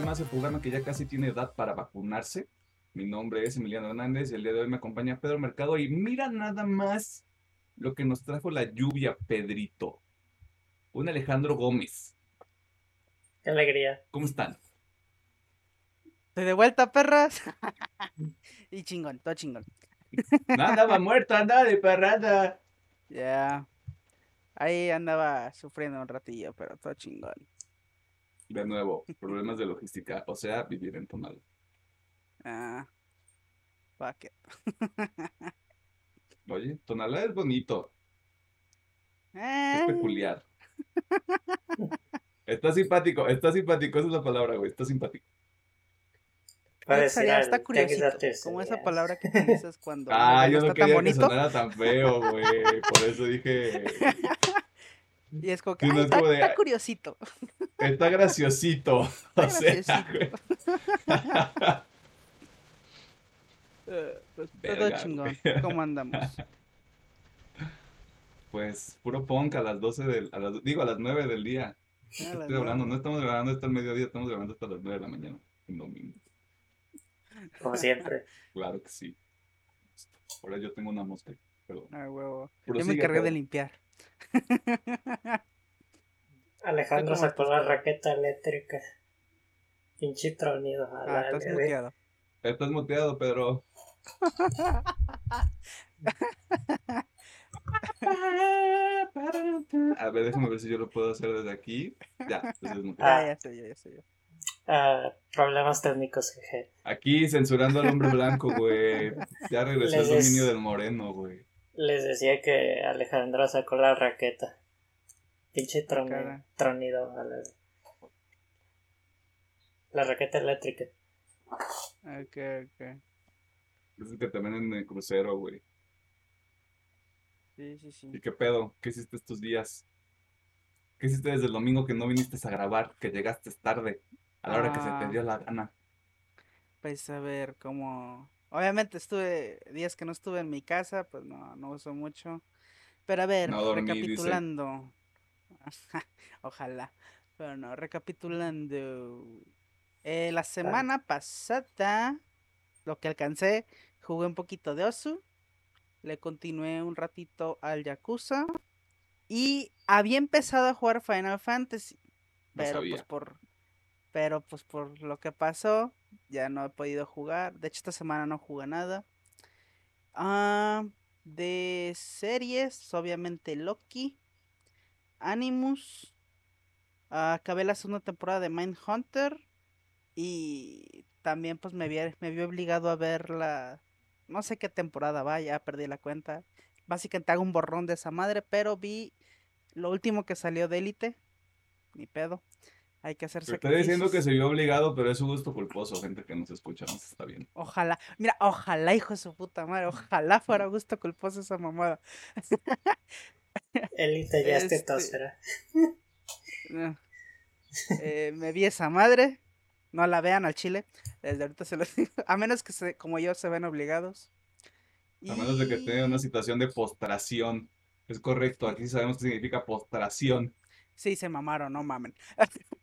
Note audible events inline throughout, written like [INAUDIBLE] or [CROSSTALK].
más, el programa que ya casi tiene edad para vacunarse. Mi nombre es Emiliano Hernández y el día de hoy me acompaña Pedro Mercado y mira nada más lo que nos trajo la lluvia, Pedrito. Un Alejandro Gómez. Qué alegría. ¿Cómo están? Estoy de vuelta, perras. [LAUGHS] y chingón, todo chingón. [LAUGHS] Andaba muerto, andaba de parranda. Ya. Ahí andaba sufriendo un ratillo, pero todo chingón. De nuevo, problemas de logística, o sea, vivir en Tonal. Ah. Fuck it. [LAUGHS] Oye, Tonalá es bonito, es Eh, peculiar. [LAUGHS] Está simpático, está simpático, esa es la palabra, güey, está simpático. Está Tianguis curiosito. Como esa artesanías. palabra que dices cuando [LAUGHS] Ah, yo no está tan quería que bonito. sonara tan feo, güey. Por eso dije, Y es como que Sí, no "Ay, es está, de- está curiosito. [LAUGHS] está graciosito. [LAUGHS] O sea, graciosito. [LAUGHS] Eh, pues, todo Verga, chingón. ¿Cómo andamos? pues puro punk a las 12 del, a las, digo, a las 9 del día. Estoy hablando, no estamos grabando hasta el mediodía, estamos grabando hasta las 9 de la mañana. Un domingo. Como siempre. Claro que sí. Ahora yo tengo una mosca, pero Ah, huevo. Yo prosigue, me encargué de limpiar. [LAUGHS] Alejandro ¿Cómo sacó estás, la raqueta eléctrica. Pinche tronido. A Ah, la estás bebé. muteado. Estás muteado, Pedro. A ver, déjame ver si yo lo puedo hacer desde aquí. Ya, entonces muteado. Ah, ya sé yo, ya sé yo. Ah, problemas técnicos, jeje. Aquí censurando al hombre blanco, güey. Ya regresó el des- dominio del moreno, güey. Les decía que Alejandro sacó la raqueta. Pinche tron- Cara. tronido. a la- La raqueta eléctrica. Ok, ok. Es que también en el crucero, güey. Sí, sí, sí. ¿Y qué pedo? ¿Qué hiciste estos días? ¿Qué hiciste desde el domingo que no viniste a grabar? Que llegaste tarde, a la hora que se Ah. te dio la gana. Pues a ver, cómo... Obviamente estuve días que no estuve en mi casa, pues no, no uso mucho. Pero a ver, No dormí, dice. recapitulando. [LAUGHS] Ojalá. Pero no, recapitulando. Eh, la semana pasada, lo que alcancé, jugué un poquito de Osu. Le continué un ratito al Yakuza. Y había empezado a jugar Final Fantasy. No Pero pues por. Pero pues por lo que pasó, ya no he podido jugar. De hecho, esta semana no jugué nada. Ah, de series, obviamente Loki, Animus. ah, acabé la segunda temporada de Mindhunter. Y también pues me vi, me vi obligado a ver la... No sé qué temporada va, ya perdí la cuenta. Básicamente hago un borrón de esa madre, pero vi lo último que salió de Élite. Ni pedo. Hay que hacer Te estoy diciendo que sacrificios. se vio obligado, pero es su gusto culposo, gente que nos escucha, nos está bien. Ojalá, mira, ojalá, hijo de su puta madre, ojalá fuera gusto culposo esa mamada. Elite ya es Este- tetósfera. No. Eh, me vi esa madre, no la vean al chile, desde ahorita se lo digo, [LAUGHS] a menos que se, como yo se ven obligados. A menos de que Y- tenga una situación de postración. Es correcto, aquí sabemos qué significa postración. Sí, se mamaron, no mamen. [LAUGHS]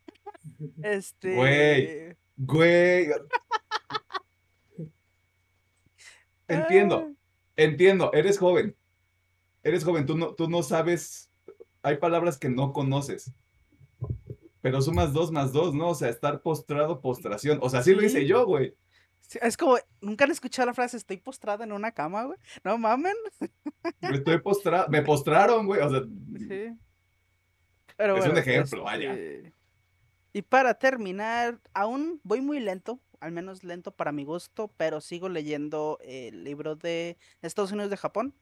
Este. Güey. Güey. Entiendo, ah, entiendo, eres joven. Eres joven, tú no, tú no sabes. Hay palabras que no conoces. Pero sumas dos más dos, ¿no? O sea, estar postrado, postración. O sea, así lo hice Sí. yo, güey. sí, Es como, nunca han escuchado la frase, estoy postrada en una cama, güey. No mamen. Estoy postrado. Me postraron, güey. O sea, Sí. Pero Es un ejemplo, vaya. Y para terminar, aún voy muy lento, al menos lento para mi gusto, pero sigo leyendo el libro de Estados Unidos de Japón.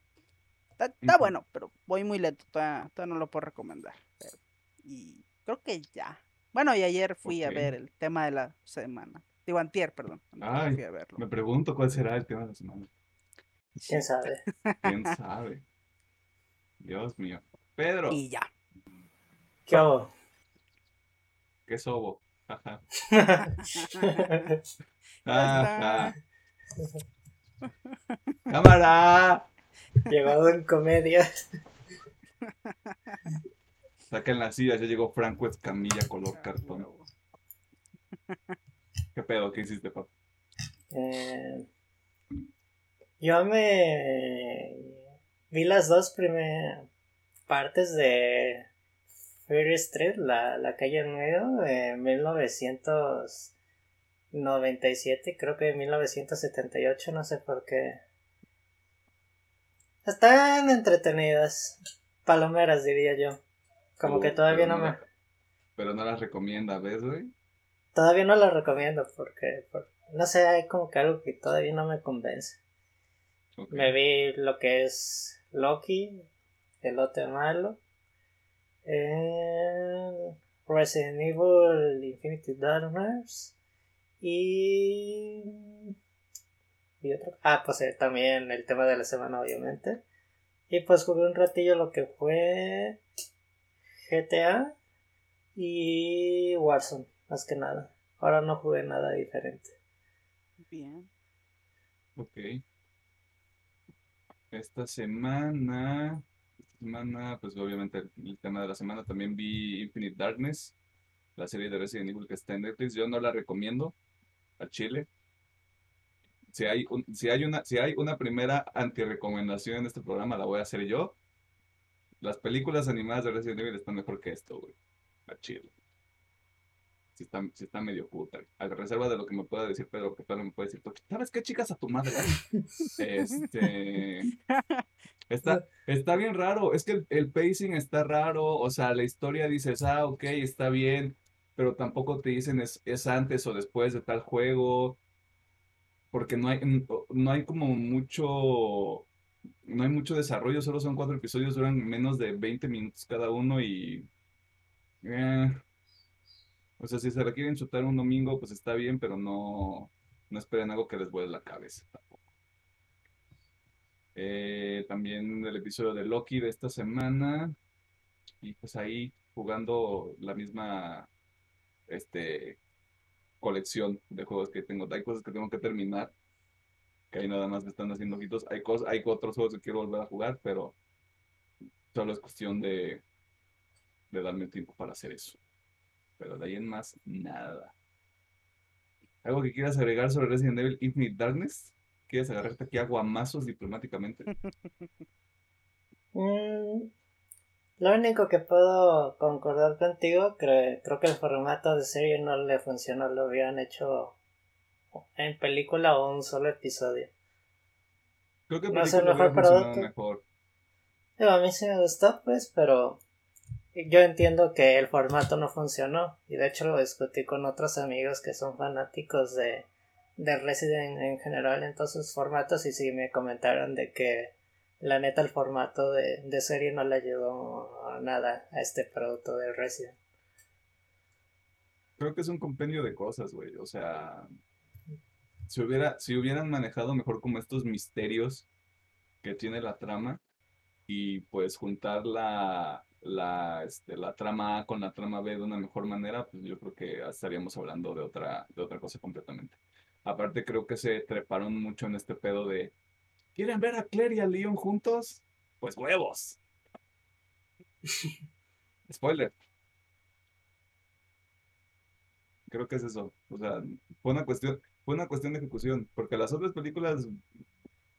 Está, bueno, pero voy muy lento, todavía, todavía no lo puedo recomendar. pero- y creo que ya. Bueno, y ayer fui a ver el tema de la semana. Digo, antier, perdón. antier Ay, fui a verlo. me pregunto cuál será el tema de la semana. ¿Quién sabe? ¿Quién sabe? Dios mío. Pedro, Y ya. ¿Qué hago? Qué sobo. Ajá. [LAUGHS] Ajá. ¡Cámara! Llevado en comedia. Saquen las sillas, ya llegó Franco Escamilla color cartón. ¿Qué pedo? ¿Qué hiciste, papá? Eh, yo me vi las dos primeras partes de Fury Street, la, la calle en medio, de 1997, creo que 1978, no sé por qué. Están entretenidas, palomeras diría yo. Como que todavía no me... Pero no las recomienda, ¿ves, güey? Todavía no las recomiendo porque, por- no sé, hay como que algo que todavía no me convence. Me vi lo que es Loki, el otro malo. Eh, Resident Evil Infinity Darkness. Y. y otro. Ah, pues eh, también el tema de la semana, obviamente. Y pues jugué un ratillo lo que fue GTA y Warzone, más que nada. Ahora no jugué nada diferente. Bien. Ok. Esta semana, semana, pues obviamente el, tema de la semana también vi Infinite Darkness, la serie de Resident Evil que está en Netflix. Yo no la recomiendo a Chile. Si hay, un- si hay una, si hay una primera antirecomendación en este programa, la voy a hacer yo. Las películas animadas de Resident Evil están mejor que esto, güey. A Chile. Si está, si está medio puta. A reserva de lo que me pueda decir Pedro, que Pedro me puede decir, ¿sabes qué, chicas, a tu madre? [LAUGHS] Este. Está, está bien raro. Es que el, el pacing está raro. O sea, la historia dices, ah, ok, está bien. Pero tampoco te dicen es, es antes o después de tal juego. Porque no hay, no hay como mucho. No hay mucho desarrollo. Solo son cuatro episodios, duran menos de 20 minutos cada uno y. eh, o sea, si se la quieren chutar un domingo, pues está bien, pero no, no esperen algo que les vuele la cabeza. Eh, también el episodio de Loki de esta semana. Y pues ahí jugando la misma este, colección de juegos que tengo. Hay cosas que tengo que terminar. Que ahí nada más me están haciendo ojitos. Hay cosas, hay otros juegos que quiero volver a jugar, pero solo es cuestión de, de darme tiempo para hacer eso. Pero de ahí en más, nada. ¿Algo que quieras agregar sobre Resident Evil Infinite Darkness? ¿Quieres agarrarte aquí a guamazos diplomáticamente? [LAUGHS] Mm, lo único que puedo concordar contigo, cre- creo que el formato de serie no le funcionó, lo habían hecho en película o un solo episodio. Creo que No es el mejor producto. mejor. Digo, a mí sí me gustó, pues, pero yo entiendo que el formato no funcionó. Y de hecho lo discutí con otros amigos que son fanáticos de, de Resident en general en todos sus formatos y sí me comentaron de que la neta el formato de, de serie no le ayudó nada a este producto de Resident. Creo que es un compendio de cosas, güey. O sea, si hubiera, si hubieran manejado mejor como estos misterios que tiene la trama y pues juntar la, la, este, la trama A con la trama B de una mejor manera, pues yo creo que estaríamos hablando de otra, de otra cosa completamente. Aparte creo que se treparon mucho en este pedo de ¿Quieren ver a Claire y a Leon juntos? Pues huevos. [LAUGHS] Spoiler. Creo que es eso. O sea, fue una cuestión, fue una cuestión de ejecución, porque las otras películas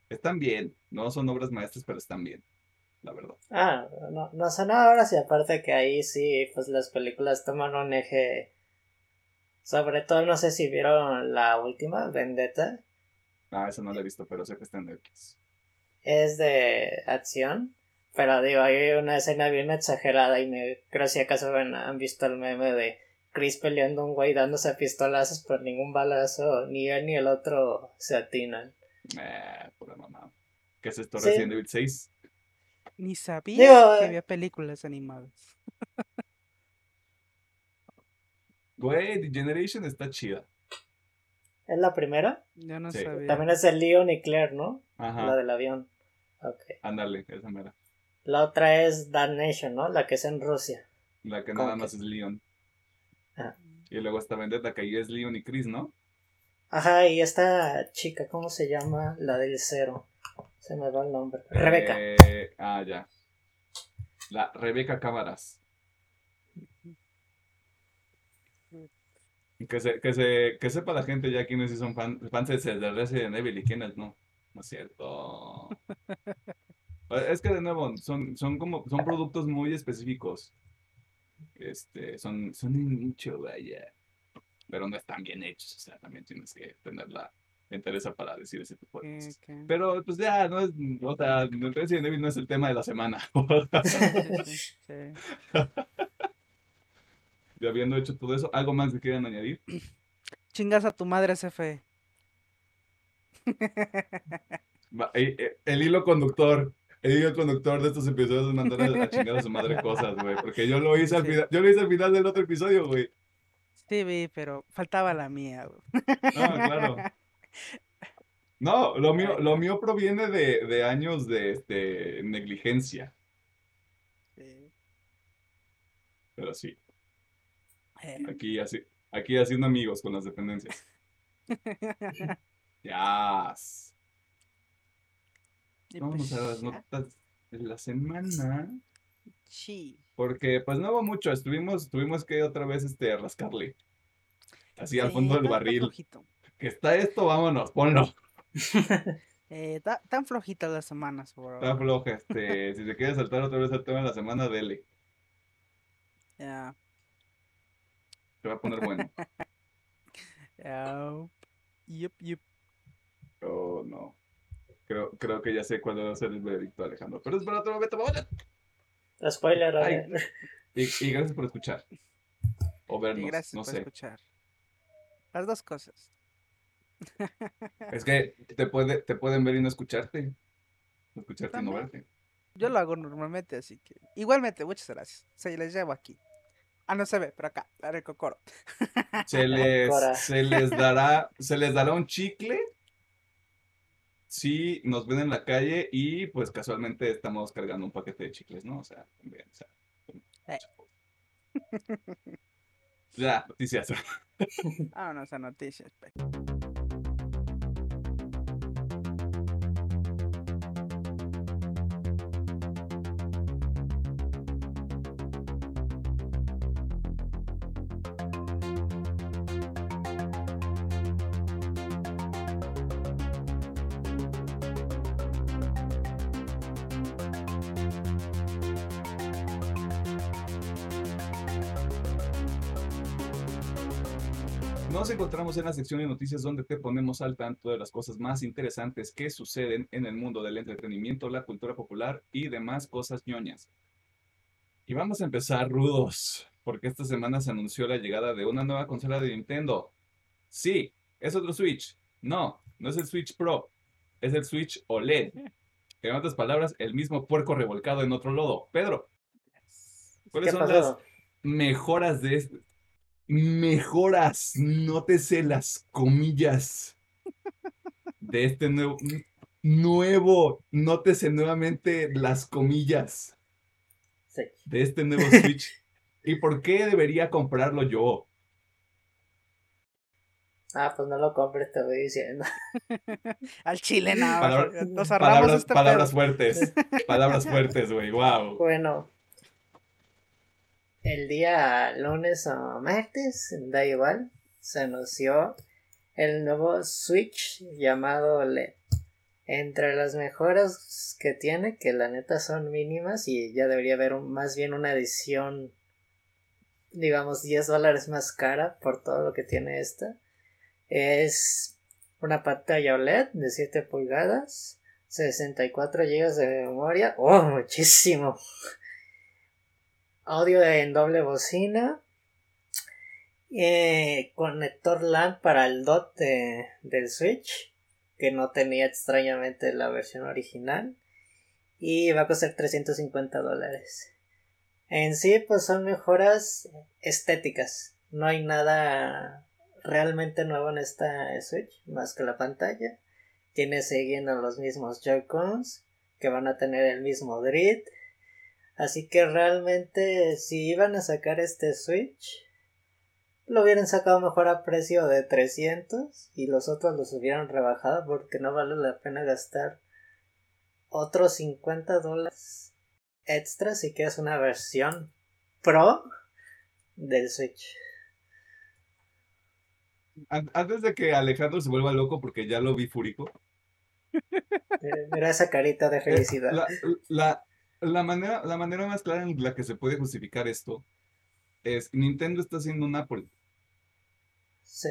están bien, no son obras maestras, pero están bien, la verdad. Ah, no, no son ahora y aparte que ahí sí, pues las películas toman un eje. Sobre todo, no sé si vieron la última, Vendetta. Ah, esa no la he visto, pero sé que está en Netflix. Es de acción. Pero digo, hay una escena bien exagerada y me creo si acaso han, han visto el meme de Chris peleando a un güey dándose pistolas pero ningún balazo, ni él ni el otro se atinan. Eh, pura mamá. ¿Qué es esto? Sí. Resident Evil 6. Ni sabía Digo, que había películas animadas. [LAUGHS] Güey, The Generation está chida. ¿Es la primera? Yo no Sí. sabía. También es de Leon y Claire, ¿no? La Ajá, del avión. Ok. ándale, esa mera. La otra es Damnation, ¿no? La que es en Rusia. La que ¿Cómo nada que? más es Leon. Ah. Y luego está Vendetta, que ahí es Leon y Chris, ¿no? Ajá, y esta chica, ¿cómo se llama? La del cero. Se me va el nombre. Rebeca. Eh, ah, ya. La Rebeca Cámaras. Que, se, que, se, que sepa la gente ya quiénes sí son fan- fans de Resident Evil y quiénes no. No es cierto. [LAUGHS] Es que de nuevo, son, son como, son productos muy específicos. Este, son, son un nicho, vaya. Pero no están bien hechos, o sea, también tienes que tener la interés para decir ese tipo de cosas. que- Pero pues ya, no es, o sea, Resident Evil no es el tema de la semana. [LAUGHS] sí, [LAUGHS] Y habiendo hecho todo eso, ¿algo más que quieran añadir? Chingas a tu madre, CFE. Eh, eh, El hilo conductor, el hilo conductor de estos episodios es mandar a, chingar a su madre cosas, güey. Porque yo lo hice al Sí. final, yo lo hice al final del otro episodio, güey. Sí, vi, pero faltaba la mía, güey. No, claro. No, lo mío, lo mío proviene de, de años de este, negligencia, Sí. pero sí, aquí así, aquí haciendo amigos con las dependencias. [LAUGHS] Ya. Vamos a pues, las notas de la semana. Sí. Porque pues no hubo mucho, estuvimos, tuvimos que otra vez este rascarle. Así al fondo del tan- tan barril. flojito. Que está esto, vámonos, ponlo. [LAUGHS] Eh, ta- tan flojitas las semanas, bro. Está floja, este, si se quiere saltar otra vez al tema de la semana, dele. [LAUGHS] Ya, Se va a poner bueno. [LAUGHS] ya. Yup, yup. Oh, no. Creo, creo que ya sé cuál va a ser el veredicto, Alejandro. Pero es para otro momento, vamos. Spoiler, a Ay. ver. Y, y gracias por escuchar. O Y vernos, gracias no por sé. escuchar. Las dos cosas. [LAUGHS] Es que te, puede, te pueden ver y no escucharte. No Escucharte y no verte. Yo lo hago normalmente, así que. Igualmente, muchas gracias. Se les llevo aquí. Ah, no se ve, pero acá, la de Cocoro. [LAUGHS] Se les, se les dará, se les dará un chicle si nos ven en la calle y pues casualmente estamos cargando un paquete de chicles, ¿no? O sea, también, o sea, Eh. Ya, noticias. [LAUGHS] Vámonos a noticias. pe. Nos encontramos en la sección de noticias donde te ponemos al tanto de las cosas más interesantes que suceden en el mundo del entretenimiento, la cultura popular y demás cosas ñoñas. Y vamos a empezar rudos, porque esta semana se anunció la llegada de una nueva consola de Nintendo. Sí, es otro Switch. No, no es el Switch Pro, es el Switch OLED. [LAUGHS] En otras palabras, el mismo puerco revolcado en otro lodo. Pedro, ¿cuáles ¿Qué son pasó? las mejoras de este? Mejoras, nótese las comillas de este nuevo, nuevo, nótese nuevamente las comillas Sí. de este nuevo [LAUGHS] Switch. ¿Y por qué debería comprarlo yo? Ah, pues no lo compres, te voy diciendo. [LAUGHS] Al chile, no. Palabra- mejor nos ahorramos Palabras, este palabras pedo. fuertes, palabras fuertes, güey, [LAUGHS] wow. Bueno, el día lunes o martes, da igual, se anunció el nuevo Switch llamado LED. Entre las mejoras que tiene, que la neta son mínimas y ya debería haber más bien una edición, digamos, 10 dólares más cara por todo lo que tiene esta, es una pantalla OLED de 7 pulgadas, 64 GB de memoria, oh, muchísimo. Audio en doble bocina. eh, conector LAN para el DOT de- del Switch. Que no tenía extrañamente la versión original. Y va a costar 350 dólares. En sí, pues son mejoras estéticas. No hay nada realmente nuevo en esta Switch. Más que la pantalla. Tiene siguiendo los mismos Joy-Cons. Que van a tener el mismo grid. Así que realmente si iban a sacar este Switch, lo hubieran sacado mejor a precio de 300 y los otros los hubieran rebajado porque no vale la pena gastar otros 50 dólares extra si quieres una versión Pro del Switch. an- antes de que Alejandro se vuelva loco porque ya lo vi fúrico, Mira, mira esa carita de [LAUGHS] eh, felicidad. la, la, la manera, la manera más clara en la que se puede justificar esto es Nintendo está haciendo un Apple. Sí.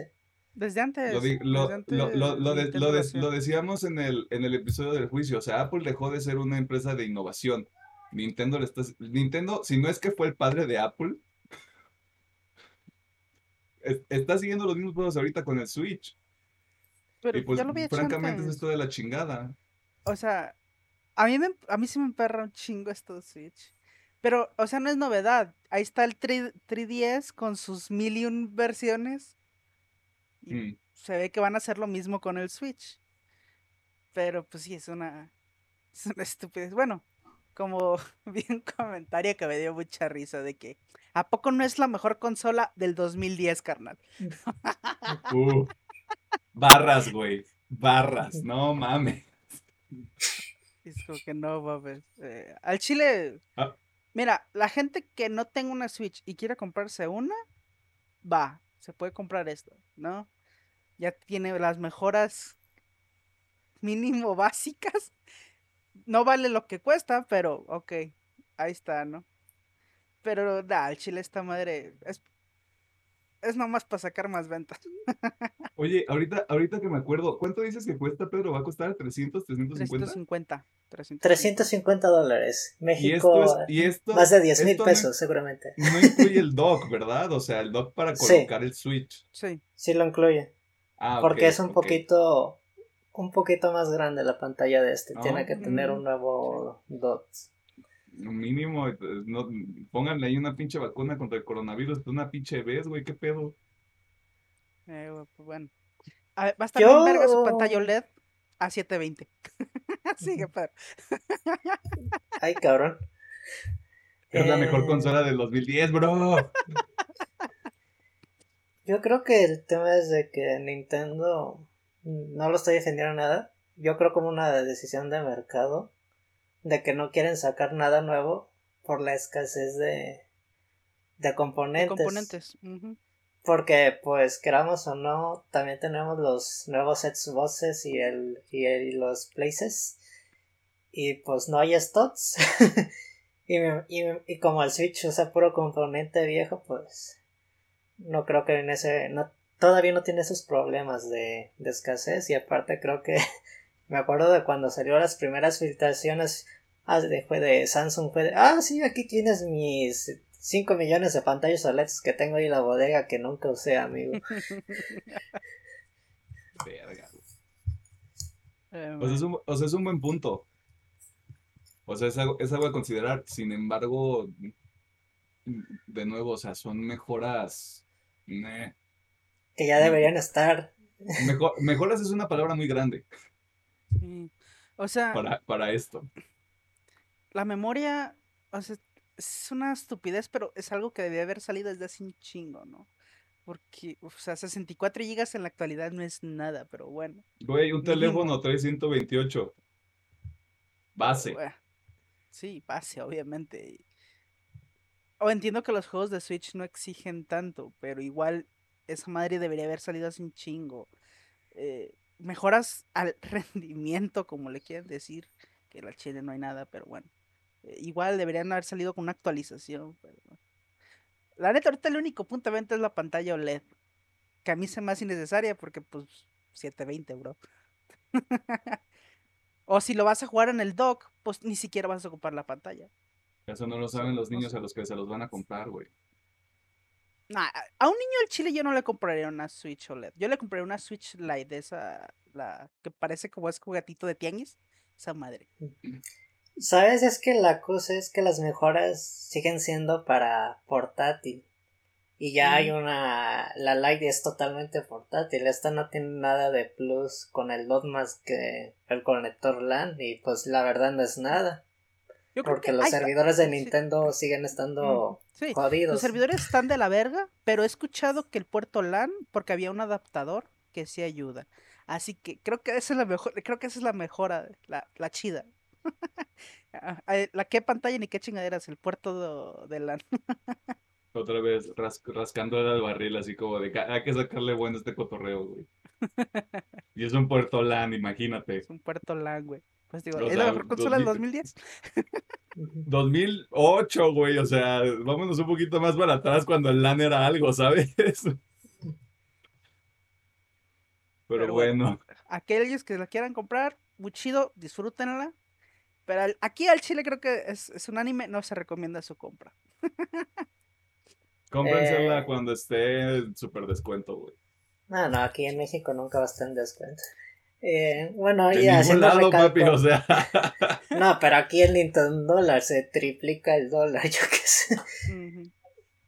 Desde antes. Lo, di- lo, desde antes lo, lo, lo de- Nintendo lo de- hacía. lo decíamos en el, en el episodio del juicio, o sea, Apple dejó de ser una empresa de innovación. Nintendo, le está, Nintendo, si no es que fue el padre de Apple, es- está siguiendo los mismos juegos ahorita con el Switch. Pero Y pues, ya lo había hecho francamente, es antes. esto de la chingada. O sea, a mí, me, a mí sí me emperra un chingo esto de Switch. Pero, o sea, no es novedad. Ahí está el 3, 3DS con sus mil y un versiones. Y Mm. se ve que van a hacer lo mismo con el Switch. Pero, pues sí, es una, [LAUGHS] es una estupidez. Bueno, como [LAUGHS] vi un comentario que me dio mucha risa de que, ¿a poco no es la mejor consola del 2010, carnal? [LAUGHS] Uh, barras, güey. Barras, no mames. Es como que no, mames. Eh, al chile, Ah. mira, la gente que no tenga una Switch y quiera comprarse una, va, se puede comprar esto, ¿no? Ya tiene las mejoras mínimo [LAUGHS] básicas. No vale lo que cuesta, pero ok, ahí está, ¿no? Pero da, al chile esta madre es, es nomás para sacar más ventas. [LAUGHS] Oye, ahorita, ahorita que me acuerdo, ¿cuánto dices que cuesta, Pedro? ¿Va a costar 300, 350? 350. 350. 350 dólares. Y México, esto es, y esto, más de 10 mil no- pesos, seguramente. No, incluye el dock, ¿verdad? O sea, el dock para Sí. colocar el Switch. Sí. Sí lo incluye. Ah, Porque es un poquito un poquito más grande la pantalla de este. Ah, Tiene que tener mm, un nuevo dot. Mínimo, eh, no, pónganle ahí una pinche vacuna contra el coronavirus, una pinche vez, güey, qué pedo. Eh, pues bueno. A ver, va a estar bien verga su pantalla [LAUGHS] Yo- OLED a 720. [LAUGHS] Sigue, Pedro. Ay, cabrón. Es la mejor Eh, consola del 2010, bro. Yo creo que el tema es de que Nintendo no lo estoy defendiendo nada. Yo creo como una decisión de mercado de que no quieren sacar nada nuevo por la escasez de, de De componentes. componentes. Porque, pues, queramos o no, también tenemos los nuevos Xboxes y, el, y, el- y los Places. Y pues no hay stocks. [LAUGHS] y, y, y como el Switch usa puro componente viejo, pues no creo que en ese. No, todavía no tiene esos problemas de, de escasez. Y aparte, creo que [LAUGHS] me acuerdo de cuando salió las primeras filtraciones. Ah, de, fue de Samsung, fue de. Ah, sí, aquí tienes mis 5 millones de pantallas OLEDs que tengo ahí en la bodega que nunca usé, amigo. [LAUGHS] Verga, O sea, es un, o sea, es un buen punto. O sea, es algo, es algo a considerar. Sin embargo, de nuevo, o sea, son mejoras. meh. Que ya deberían estar. Mejo- mejoras es una palabra muy grande. O sea, para, para esto. La memoria, o sea, es una estupidez, pero es algo que debía haber salido desde hace un chingo, ¿no? Porque, o sea, 64 gigas en la actualidad no es nada, pero bueno. Güey, un teléfono trae 128. Base. Sí, base, obviamente. O entiendo que los juegos de Switch no exigen tanto, pero igual esa madre debería haber salido hace un chingo. Eh, mejoras al [LAUGHS] rendimiento, como le quieren decir, que la chile no hay nada, pero bueno. Igual deberían haber salido con una actualización. Pero... La neta, ahorita el único punto de venta es la pantalla OLED. Que a mí se me hace innecesaria porque, pues, 720, bro. [LAUGHS] o si lo vas a jugar en el dock, pues ni siquiera vas a ocupar la pantalla. Eso no lo saben los niños a los que se los van a comprar, güey. Nah, a un niño del Chile yo no le compraría una Switch OLED. Yo le compraría una Switch Lite, esa, la que parece como es juguetito de tianguis. Esa madre. ¿Sabes? Es que la cosa es que las mejoras siguen siendo para portátil. Y ya hay una. La Lite es totalmente portátil. Esta no tiene nada de plus con el DOT más que el conector LAN. Y pues la verdad no es nada. Yo Porque que los servidores de sí, Nintendo siguen estando Sí, jodidos. los servidores están de la verga, pero he escuchado que el puerto LAN, porque había un adaptador que sí ayuda. Así que creo que esa es la mejor, creo que esa es la mejora, la, la chida. Ah, eh, la qué pantalla ni qué chingaderas, el puerto de, LAN. [LAUGHS] Otra vez ras rascando el barril, así como de hay que sacarle bueno este cotorreo, güey. y es un Puerto LAN, imagínate. Es un Puerto LAN, güey. Pues digo, ¿es la mejor consola del 2010? 2008, [LAUGHS] güey, o sea, vámonos un poquito más para atrás cuando el LAN era algo, ¿sabes? [LAUGHS] Pero, bueno. Aquellos que la quieran comprar, muy chido, disfrútenla. Pero aquí al Chile creo que es, es un anime, no se recomienda su compra. Cómprensela eh. cuando esté en super descuento, güey. No, no, aquí en México nunca va a estar en descuento. Eh, bueno, ya haciendo lado, papi, o sea. no, pero aquí en Nintendo dólar se triplica el dólar, [LAUGHS] yo qué sé.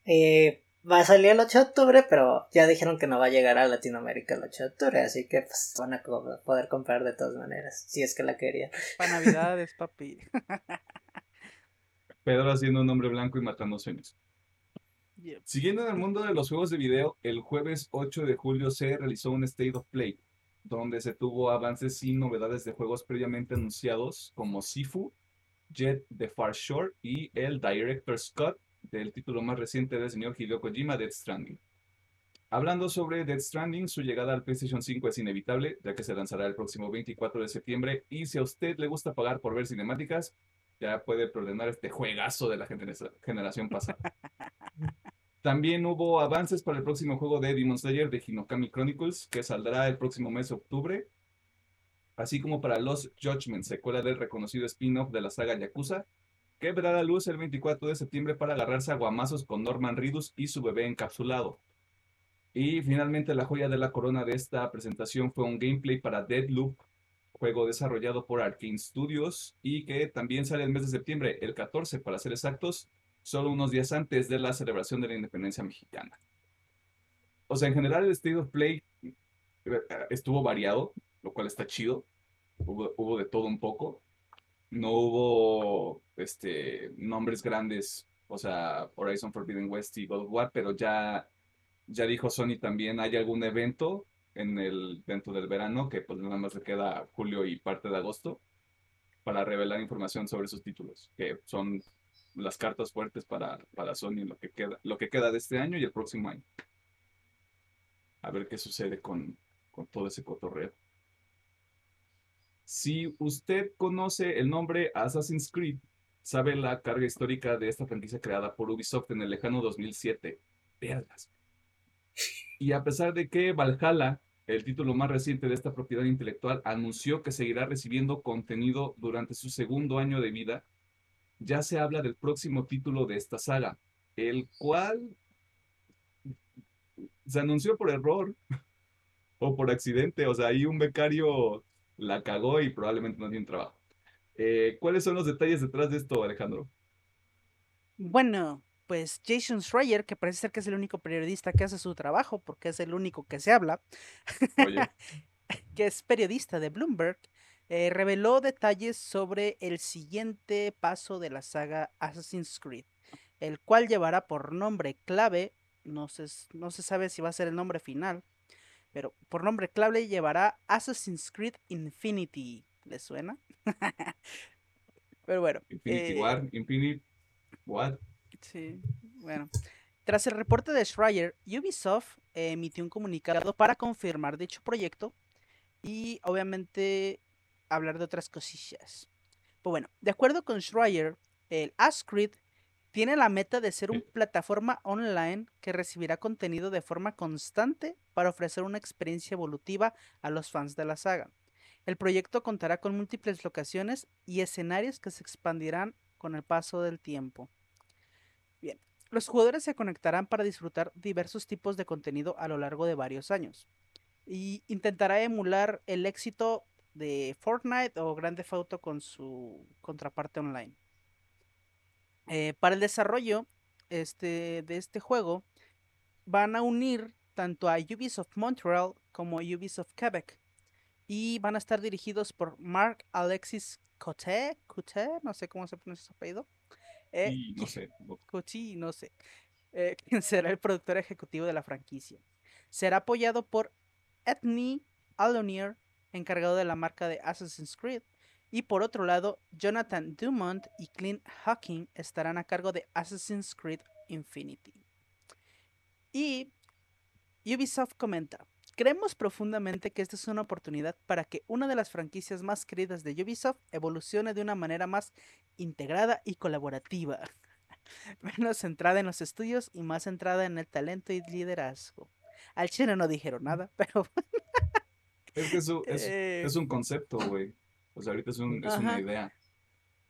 eh, Va a salir el 8 de octubre, pero ya dijeron que no va a llegar a Latinoamérica el 8 de octubre, así que pues, van a poder comprar de todas maneras, si es que la querían. Para Navidades, papi. [LAUGHS] Pedro haciendo un hombre blanco y matando sueños. Siguiendo en el mundo de los juegos de video, el jueves 8 de julio se realizó un State of Play, donde se tuvo avances y novedades de juegos previamente anunciados como Sifu, Jet the Far Shore y el Director's Scott del título más reciente del señor Hideo Kojima, Death Stranding. Hablando sobre Death Stranding, su llegada al PlayStation 5 es inevitable, ya que se lanzará el próximo 24 de septiembre. Y si a usted le gusta pagar por ver cinemáticas, ya puede preordenar este juegazo de la generación pasada. [LAUGHS] También hubo avances para el próximo juego de Demon Slayer de Hinokami Chronicles, que saldrá el próximo mes de octubre, así como para Los Judgment, secuela del reconocido spin-off de la saga Yakuza, que la luz el 24 de septiembre para agarrarse a guamazos con Norman Reedus y su bebé encapsulado. Y finalmente la joya de la corona de esta presentación fue un gameplay para Deadloop, juego desarrollado por Arkane Studios y que también sale el mes de septiembre, el 14 para ser exactos, solo unos días antes de la celebración de la independencia mexicana. O sea, en general el State of Play eh, estuvo variado, lo cual está chido. Hubo, hubo de todo un poco no hubo este, nombres grandes, o sea, Horizon Forbidden West y God of War, pero ya, ya dijo Sony también, hay algún evento en el, dentro del verano, que pues nada más le queda julio y parte de agosto, para revelar información sobre sus títulos, que son las cartas fuertes para, para Sony lo que, queda, lo que queda de este año y el próximo año. A ver qué sucede con, con todo ese cotorreo. Si usted conoce el nombre Assassin's Creed, sabe la carga histórica de esta franquicia creada por Ubisoft en el lejano 2007. Veanlas. Y a pesar de que Valhalla, el título más reciente de esta propiedad intelectual, anunció que seguirá recibiendo contenido durante su segundo año de vida, ya se habla del próximo título de esta saga, el cual se anunció por error [LAUGHS] o por accidente. O sea, hay un becario la cagó y probablemente no tiene trabajo. Eh, ¿Cuáles son los detalles detrás de esto, Alejandro? Bueno, pues Jason Schreier, que parece ser que es el único periodista que hace su trabajo, porque es el único que se habla, [LAUGHS] que es periodista de Bloomberg, eh, reveló detalles sobre el siguiente paso de la saga Assassin's Creed, el cual llevará por nombre clave, no se, no se sabe si va a ser el nombre final, pero por nombre clave llevará Assassin's Creed Infinity. ¿Le suena? [LAUGHS] pero bueno. Infinity eh, War, Infinity What? Sí, bueno. Tras el reporte de Schreier, Ubisoft emitió un comunicado para confirmar dicho proyecto y obviamente hablar de otras cosillas. Pues bueno, de acuerdo con Schreier, el Creed tiene la meta de ser una plataforma online que recibirá contenido de forma constante para ofrecer una experiencia evolutiva a los fans de la saga. El proyecto contará con múltiples locaciones y escenarios que se expandirán con el paso del tiempo. Bien, los jugadores se conectarán para disfrutar diversos tipos de contenido a lo largo de varios años y intentará emular el éxito de Fortnite o Grand Theft Auto con su contraparte online. Eh, para el desarrollo este, de este juego, van a unir tanto a Ubisoft Montreal como a Ubisoft Quebec. Y van a estar dirigidos por Mark Alexis Coté, Coté, no sé cómo se pronuncia su apellido. Eh, no [LAUGHS] sé. Coty, no sé. Eh, [LAUGHS] quien será el productor ejecutivo de la franquicia. Será apoyado por Ethnie Alonier, encargado de la marca de Assassin's Creed, y por otro lado, Jonathan Dumont y Clint Hawking estarán a cargo de Assassin's Creed Infinity. Y Ubisoft comenta, creemos profundamente que esta es una oportunidad para que una de las franquicias más queridas de Ubisoft evolucione de una manera más integrada y colaborativa, [LAUGHS] menos centrada en los estudios y más centrada en el talento y liderazgo. Al chino no dijeron nada, [LAUGHS] pero... Es que eso es, Eh, es un concepto, güey. O sea, ahorita es, un- es una idea.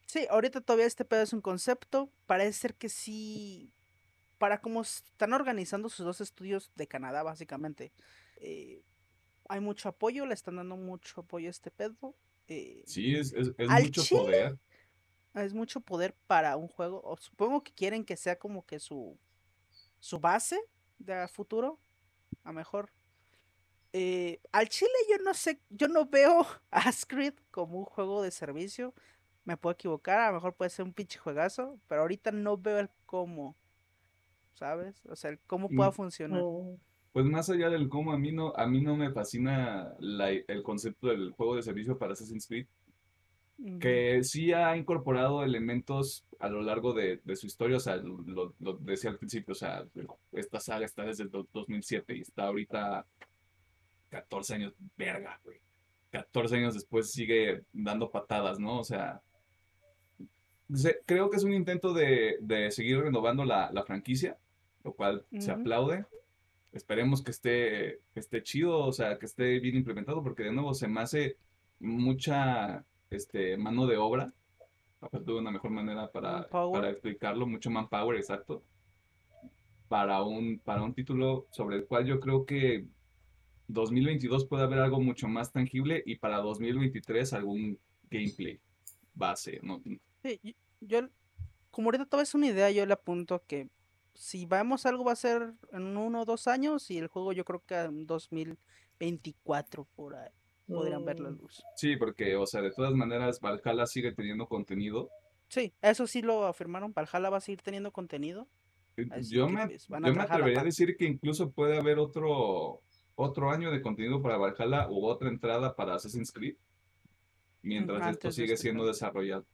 Sí, ahorita todavía este pedo es un concepto. Parece ser que sí. Para cómo están organizando sus dos estudios de Canadá, básicamente. eh, hay mucho apoyo, le están dando mucho apoyo a este pedo. eh, Sí, es, es, mucho chile, poder. es mucho poder para un juego. o supongo que quieren que sea como que su, su base de futuro. A mejor. Eh, al chile yo no sé, yo no veo [LAUGHS] a Screed como un juego de servicio. Me puedo equivocar, a lo mejor puede ser un pinche juegazo, pero ahorita no veo el cómo, ¿sabes? O sea, el cómo pueda Mm, funcionar. Mm, Pues más allá del cómo, a mí no, a mí no me fascina la- el concepto del juego de servicio para Assassin's Creed, que sí ha incorporado elementos a lo largo de, de su historia, o sea, lo, lo- decía al principio, o sea, esta saga está desde el do- 2007 y está ahorita 14 años, verga, güey. 14 años después sigue dando patadas, ¿no? O sea, se- creo que es un intento de, de seguir renovando la, la franquicia, lo cual se aplaude. Esperemos que esté, que esté chido, o sea, que esté bien implementado, porque de nuevo se me hace mucha este, mano de obra, aparte de una mejor manera para, para explicarlo, mucho manpower, exacto, para un, para un título sobre el cual yo creo que 2022 puede haber algo mucho más tangible y para 2023 algún gameplay base, ¿no? Sí, yo, como ahorita todo es una idea, yo le apunto que si vemos algo va a ser en uno o dos años y el juego yo creo que en 2024 por ahí podrían ver la mm, luz. Sí, porque, o sea, de todas maneras, Valhalla sigue teniendo contenido. Sí, eso sí lo afirmaron, Valhalla va a seguir teniendo contenido, así Yo me, pues yo me a la atrevería a decir que incluso puede haber otro, otro año de contenido para Valhalla u otra entrada para Assassin's Creed, mientras esto antes sigue este siendo desarrollado.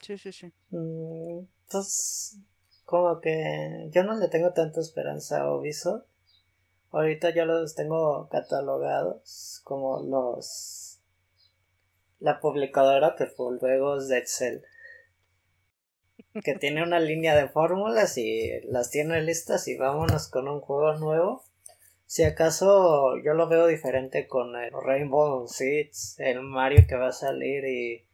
Sí, sí, sí. mm, Pues, como que yo no le tengo tanta esperanza a Ubisoft. Ahorita ya los tengo catalogados como los. La publicadora que fue juegos de Excel. Que tiene una línea de fórmulas y las tiene listas y vámonos con un juego nuevo. Si acaso yo lo veo diferente con el Rainbow Six, el Mario que va a salir y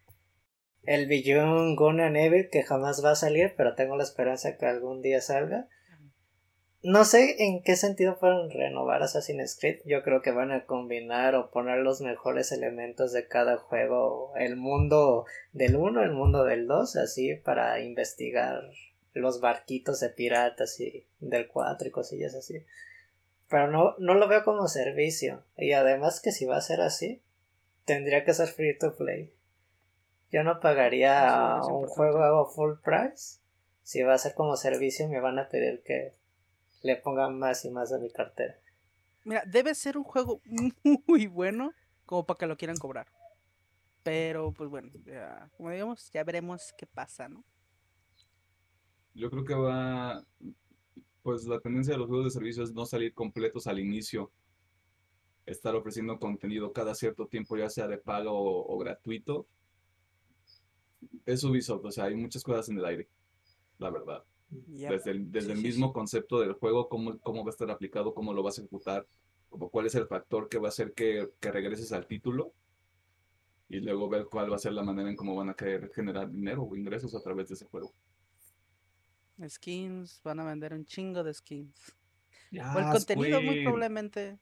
el Beyond Good and Evil que jamás va a salir, pero tengo la esperanza que algún día salga. No sé en qué sentido pueden renovar Assassin's Creed. Yo creo que van a combinar o poner los mejores elementos de cada juego. El mundo del 1, el mundo del 2, así para investigar los barquitos de piratas y del 4 y cosillas así. Pero no, no lo veo como servicio. Y además que si va a ser así, tendría que ser free to play. Yo no pagaría un importante. juego a full price. Si va a ser como servicio, me van a pedir que le pongan más y más a mi cartera. Mira, debe ser un juego muy bueno como para que lo quieran cobrar. Pero, pues bueno, ya, como digamos, ya veremos qué pasa, ¿no? Yo creo que va, pues la tendencia de los juegos de servicio es no salir completos al inicio, estar ofreciendo contenido cada cierto tiempo, ya sea de pago o, o gratuito. Es Ubisoft, o sea, hay muchas cosas en el aire, la verdad. Desde el, desde Sí, el sí, mismo sí. concepto del juego, cómo, cómo va a estar aplicado, cómo lo vas a ejecutar, como cuál es el factor que va a hacer que, que regreses al título y luego ver cuál va a ser la manera en cómo van a querer generar dinero o ingresos a través de ese juego. Skins, van a vender un chingo de skins. O el contenido muy probablemente,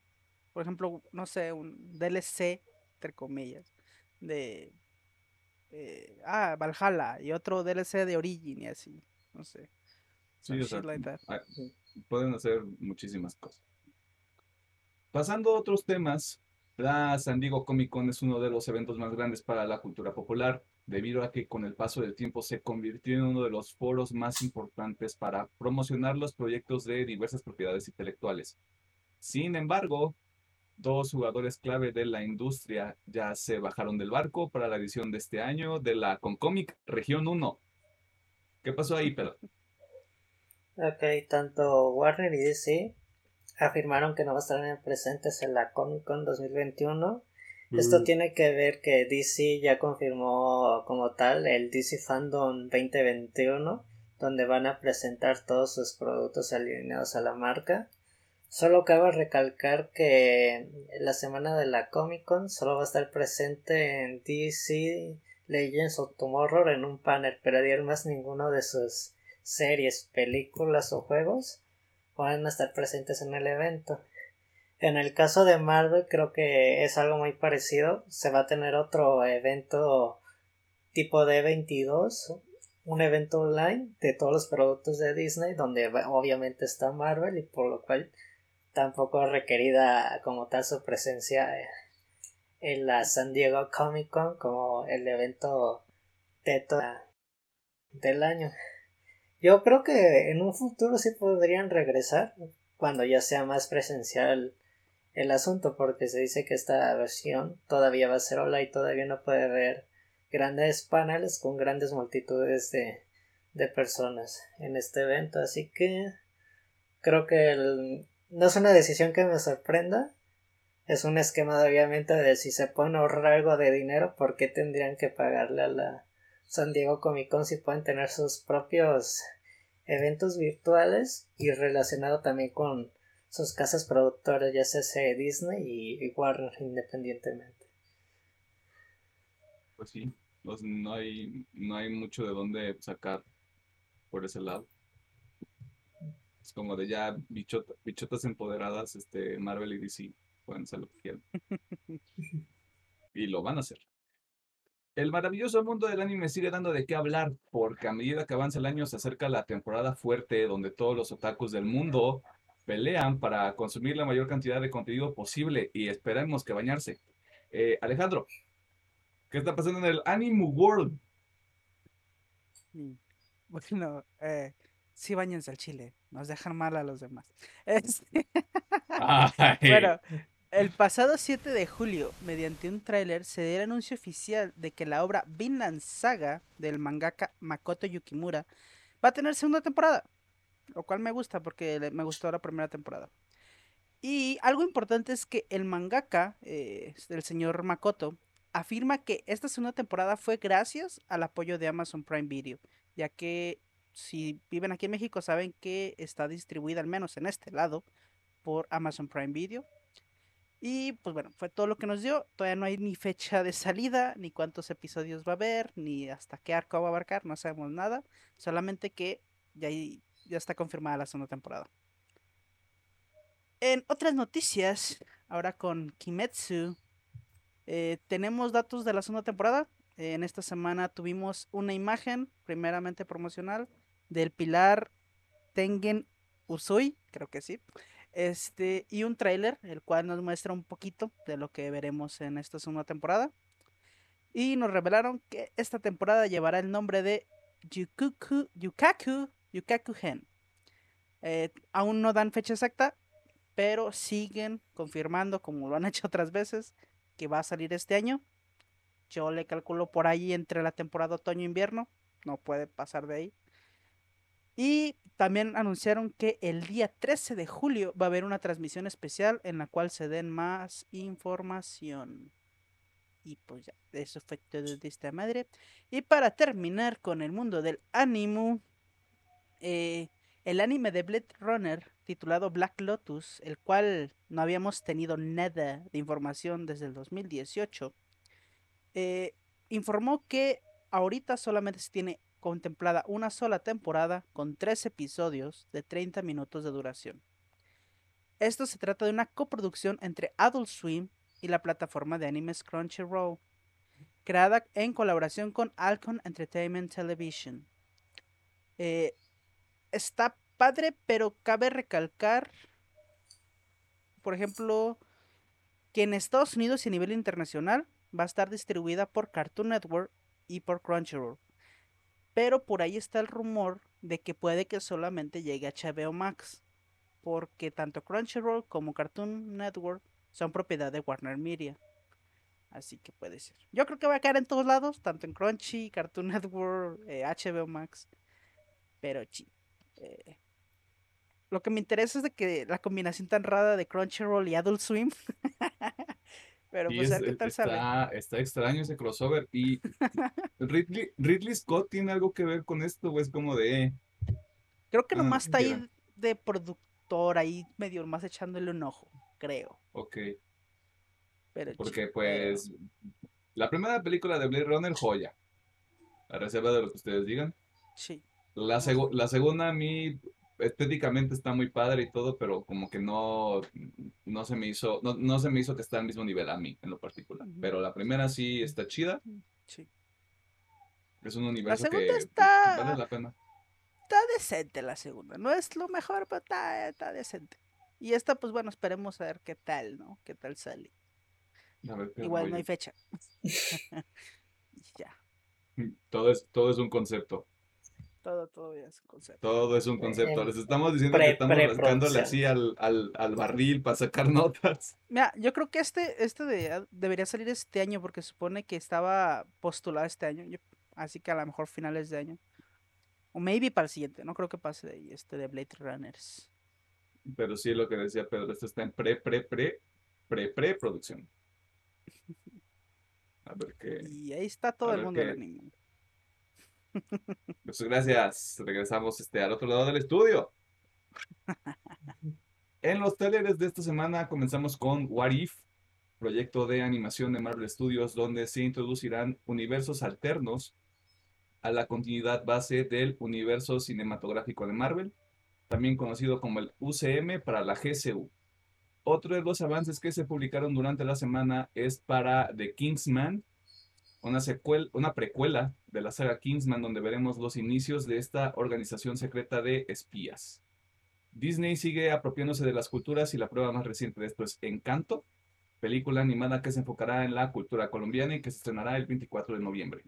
por ejemplo, no sé, un DLC, entre comillas, de... eh, ah, Valhalla y otro DLC de Origin y así, no sé. Sí, o sea, like ah, pueden hacer muchísimas cosas. Pasando a otros temas, la San Diego Comic Con es uno de los eventos más grandes para la cultura popular, debido a que con el paso del tiempo se convirtió en uno de los foros más importantes para promocionar los proyectos de diversas propiedades intelectuales. Sin embargo, dos jugadores clave de la industria ya se bajaron del barco para la edición de este año de la Concomic Región 1. ¿Qué pasó ahí, Pedro? Ok, tanto Warner y DC afirmaron que no van a estar presentes en la Comic Con 2021. Esto tiene que ver que DC ya confirmó como tal el DC Fandom 2021, donde van a presentar todos sus productos alineados a la marca. Solo cabe recalcar que la semana de la Comic Con solo va a estar presente en DC Legends of Tomorrow en un panel, pero además ninguno de sus series, películas o juegos van a estar presentes en el evento. En el caso de Marvel creo que es algo muy parecido. Se va a tener otro evento tipo D22, un evento online de todos los productos de Disney donde obviamente está Marvel y por lo cual tampoco es requerida como tal su presencia en la San Diego Comic Con como el evento teto del año. Yo creo que en un futuro sí podrían regresar cuando ya sea más presencial el asunto porque se dice que esta versión todavía va a ser hola y todavía no puede ver grandes paneles con grandes multitudes de, de personas en este evento. Así que creo que no es una decisión que me sorprenda es un esquema obviamente de si se pueden ahorrar algo de dinero por qué tendrían que pagarle a la San Diego Comic Con si pueden tener sus propios eventos virtuales y relacionado también con sus casas productoras, ya sea Disney y, Warner independientemente. Pues sí, no, hay, no hay mucho de dónde sacar por ese lado. Es como de ya bichotas empoderadas, este Marvel y DC pueden hacer lo que quieran. [LAUGHS] y lo van a hacer. El maravilloso mundo del anime sigue dando de qué hablar, porque a medida que avanza el año se acerca la temporada fuerte donde todos los otakus del mundo pelean para consumir la mayor cantidad de contenido posible y esperemos que bañarse. Eh, Alejandro, ¿qué está pasando en el Anime World? Mm, bueno, eh, sí bañense al chile, nos dejan mal a los demás. [LAUGHS] Este... bueno, el pasado 7 de julio, mediante un tráiler, se dio el anuncio oficial de que la obra Vinland Saga del mangaka Makoto Yukimura va a tener segunda temporada, lo cual me gusta porque me gustó la primera temporada. Y algo importante es que el mangaka, eh, del señor Makoto, afirma que esta segunda temporada fue gracias al apoyo de Amazon Prime Video, ya que si viven aquí en México saben que está distribuida al menos en este lado por Amazon Prime Video y pues bueno, fue todo lo que nos dio. Todavía no hay ni fecha de salida, ni cuántos episodios va a haber, ni hasta qué arco va a abarcar, no sabemos nada. Solamente que ya, ya está confirmada la segunda temporada. En otras noticias, ahora con Kimetsu, eh, tenemos datos de la segunda temporada. en esta semana tuvimos una imagen, primeramente promocional, del pilar Tengen Usui, creo que sí, este, y un tráiler, el cual nos muestra un poquito de lo que veremos en esta segunda temporada. Y nos revelaron que esta temporada llevará el nombre de Yukaku, Yukaku, Yukaku Gen. Eh, aún no dan fecha exacta, pero siguen confirmando, como lo han [LAUGHS] hecho otras veces, que va a salir este año. Yo le calculo por ahí entre la temporada otoño-invierno. No puede pasar de ahí. Y también anunciaron que el día 13 de julio va a haber una transmisión especial en la cual se den más información. Y pues ya, eso fue todo de esta madre. Y para terminar con el mundo del anime, eh, el anime de Blade Runner titulado Black Lotus, el cual no habíamos tenido nada de información desde el 2018, eh, informó que ahorita solamente se tiene contemplada una sola temporada con tres episodios de 30 minutos de duración. Esto se trata de una coproducción entre Adult Swim y la plataforma de animes Crunchyroll, creada en colaboración con Alcon Entertainment Television. Eh, está padre, pero cabe recalcar, por ejemplo, que en Estados Unidos y a nivel internacional va a estar distribuida por Cartoon Network y por Crunchyroll. Pero por ahí está el rumor de que puede que solamente llegue a HBO Max. Porque tanto Crunchyroll como Cartoon Network son propiedad de Warner Media. Así que puede ser. Yo creo que va a caer en todos lados, tanto en Crunchy, Cartoon Network, HBO eh, Max. Pero sí. Eh, lo que me interesa es de que la combinación tan rara de Crunchyroll y Adult Swim. [LAUGHS] Pero pues a es- ver qué es- tal sale. está, está extraño ese crossover. Y Ridley, Ridley Scott tiene algo que ver con esto, güey. Es como de. Creo que ah, nomás está ahí de productor, ahí medio más echándole un ojo, creo. Ok. Pero Porque, pues. La primera película de Blade Runner, joya. A reserva de lo que ustedes digan. sí. La, la segunda a mí estéticamente está muy padre y todo, pero como que no, no se me hizo, no, no se me hizo que está al mismo nivel a mí en lo particular. Pero la primera sí está chida, sí. es un universo segunda que está- vale la pena. Está decente la segunda. No es lo mejor, pero está, está decente. Y esta, pues bueno, esperemos a ver qué tal, ¿no? ¿Qué tal sale? Ver Igual no hay fecha. [LAUGHS] [LAUGHS] Ya. Todo es, todo es un concepto, Todo, todo es un concepto. todo es un concepto. Les estamos diciendo pre- que estamos rascándole así al, al, al barril para sacar [LAUGHS] notas. Mira, yo creo que este, este de- debería salir este año porque supone que estaba postulado este año. yo- así que a lo mejor finales de año. O maybe para el siguiente. No creo que pase de ahí, este de Blade Runners. Pero sí, lo que decía Pedro, esto está en pre, pre, pre, pre, pre producción. [LAUGHS] A ver qué. Y ahí está todo el mundo del anime. Muchas gracias. Regresamos este, al otro lado del estudio. [LAUGHS] En los trailers de esta semana comenzamos con What If, proyecto de animación de Marvel Studios donde se introducirán universos alternos a la continuidad base del universo cinematográfico de Marvel, también conocido como el UCM para la GCU. Otro de los avances que se publicaron durante la semana es para The Kingsman, una, secuel- una precuela de la saga Kingsman donde veremos los inicios de esta organización secreta de espías. Disney sigue apropiándose de las culturas y la prueba más reciente de esto es Encanto, película animada que se enfocará en la cultura colombiana y que se estrenará el 24 de noviembre.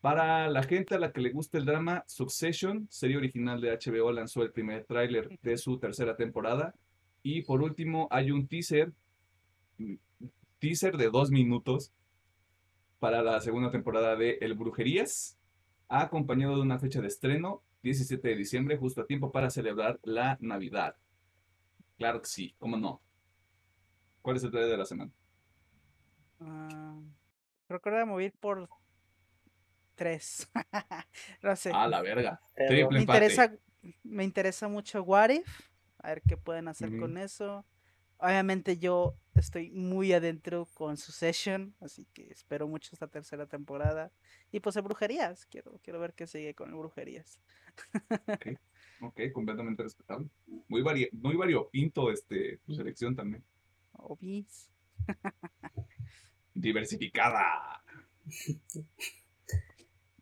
Para la gente a la que le gusta el drama, Succession, serie original de HBO, lanzó el primer tráiler de su tercera temporada. Y por último, hay un teaser, mm, teaser de dos minutos para la segunda temporada de El Brujerías, acompañado de una fecha de estreno, 17 de diciembre, justo a tiempo para celebrar la Navidad. Claro que sí, cómo no. ¿Cuál es el trailer de la semana? Ah, creo que voy a mover por tres. [LAUGHS] no sé. Ah, la verga. Triple me empate. interesa, me interesa mucho What If, a ver qué pueden hacer Ujú. con eso. Obviamente yo estoy muy adentro con Succession, así que espero mucho esta tercera temporada. Y pues el Brujerías, quiero, quiero ver qué sigue con el Brujerías. Ok, completamente respetable. Muy, vari- muy variopinto este, tu selección también. Obis. Diversificada.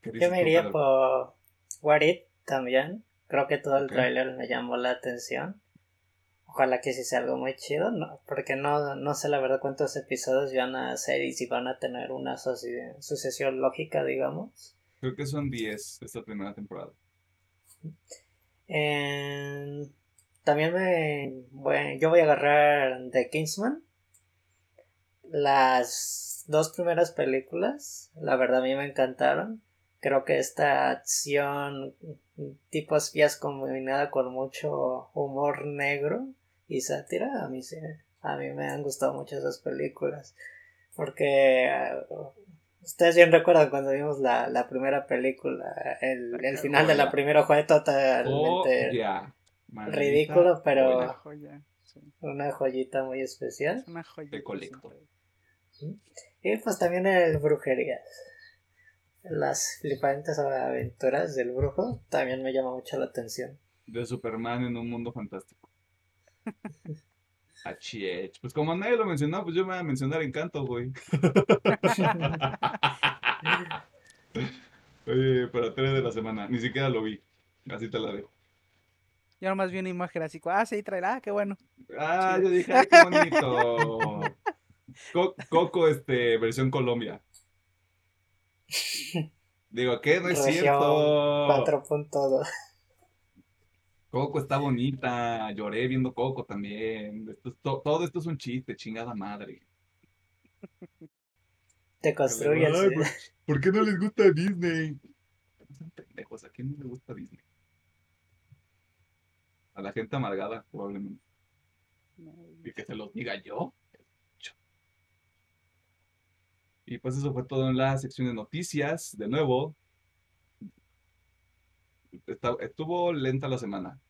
¿Qué Yo me iría por What If también. Creo que todo el Ok. tráiler me llamó la atención. Ojalá que sí sea algo muy chido, no, porque no, no sé la verdad cuántos episodios van a ser y si van a tener una sucesión lógica, digamos. Creo que son 10 esta primera temporada. Eh, también me voy- yo voy a agarrar The Kingsman. Las dos primeras películas, la verdad a mí me encantaron. Creo que esta acción tipo espías combinada con mucho humor negro y sátira, a mí sí, a mí me han gustado mucho esas películas. Porque eh, ustedes bien recuerdan cuando vimos la, la primera película, el, el final de la primera fue Oh, totalmente. Maldita ridículo, pero joya. Joya, sí, una joyita muy especial. es una joya. De colecto. Y pues también el Brujerías. Las flipantes aventuras del brujo también me llama mucho la atención. De Superman en un mundo fantástico. [LAUGHS] Achiech. Pues como nadie lo mencionó, pues yo me voy a mencionar Encanto, güey. [LAUGHS] Oye, para tres de la semana. Ni siquiera lo vi. Así te la dejo. Yo nomás vi una imagen así, ah, sí, traerá, qué bueno. Ah, Chido. yo dije, ay, qué bonito. Co- Coco, este, versión Colombia. Digo, ¿qué? No es Región cierto. 4.2. Coco está bonita. Lloré viendo Coco también. Esto es to- todo esto es un chiste, chingada madre. Te construyes. Ay, ¿por, por qué no les gusta Disney? Son pendejos, ¿a quién no le gusta Disney? A la gente amargada, probablemente. Y que se los diga yo. Y pues eso fue todo en la sección de noticias. De nuevo, está- estuvo lenta la semana.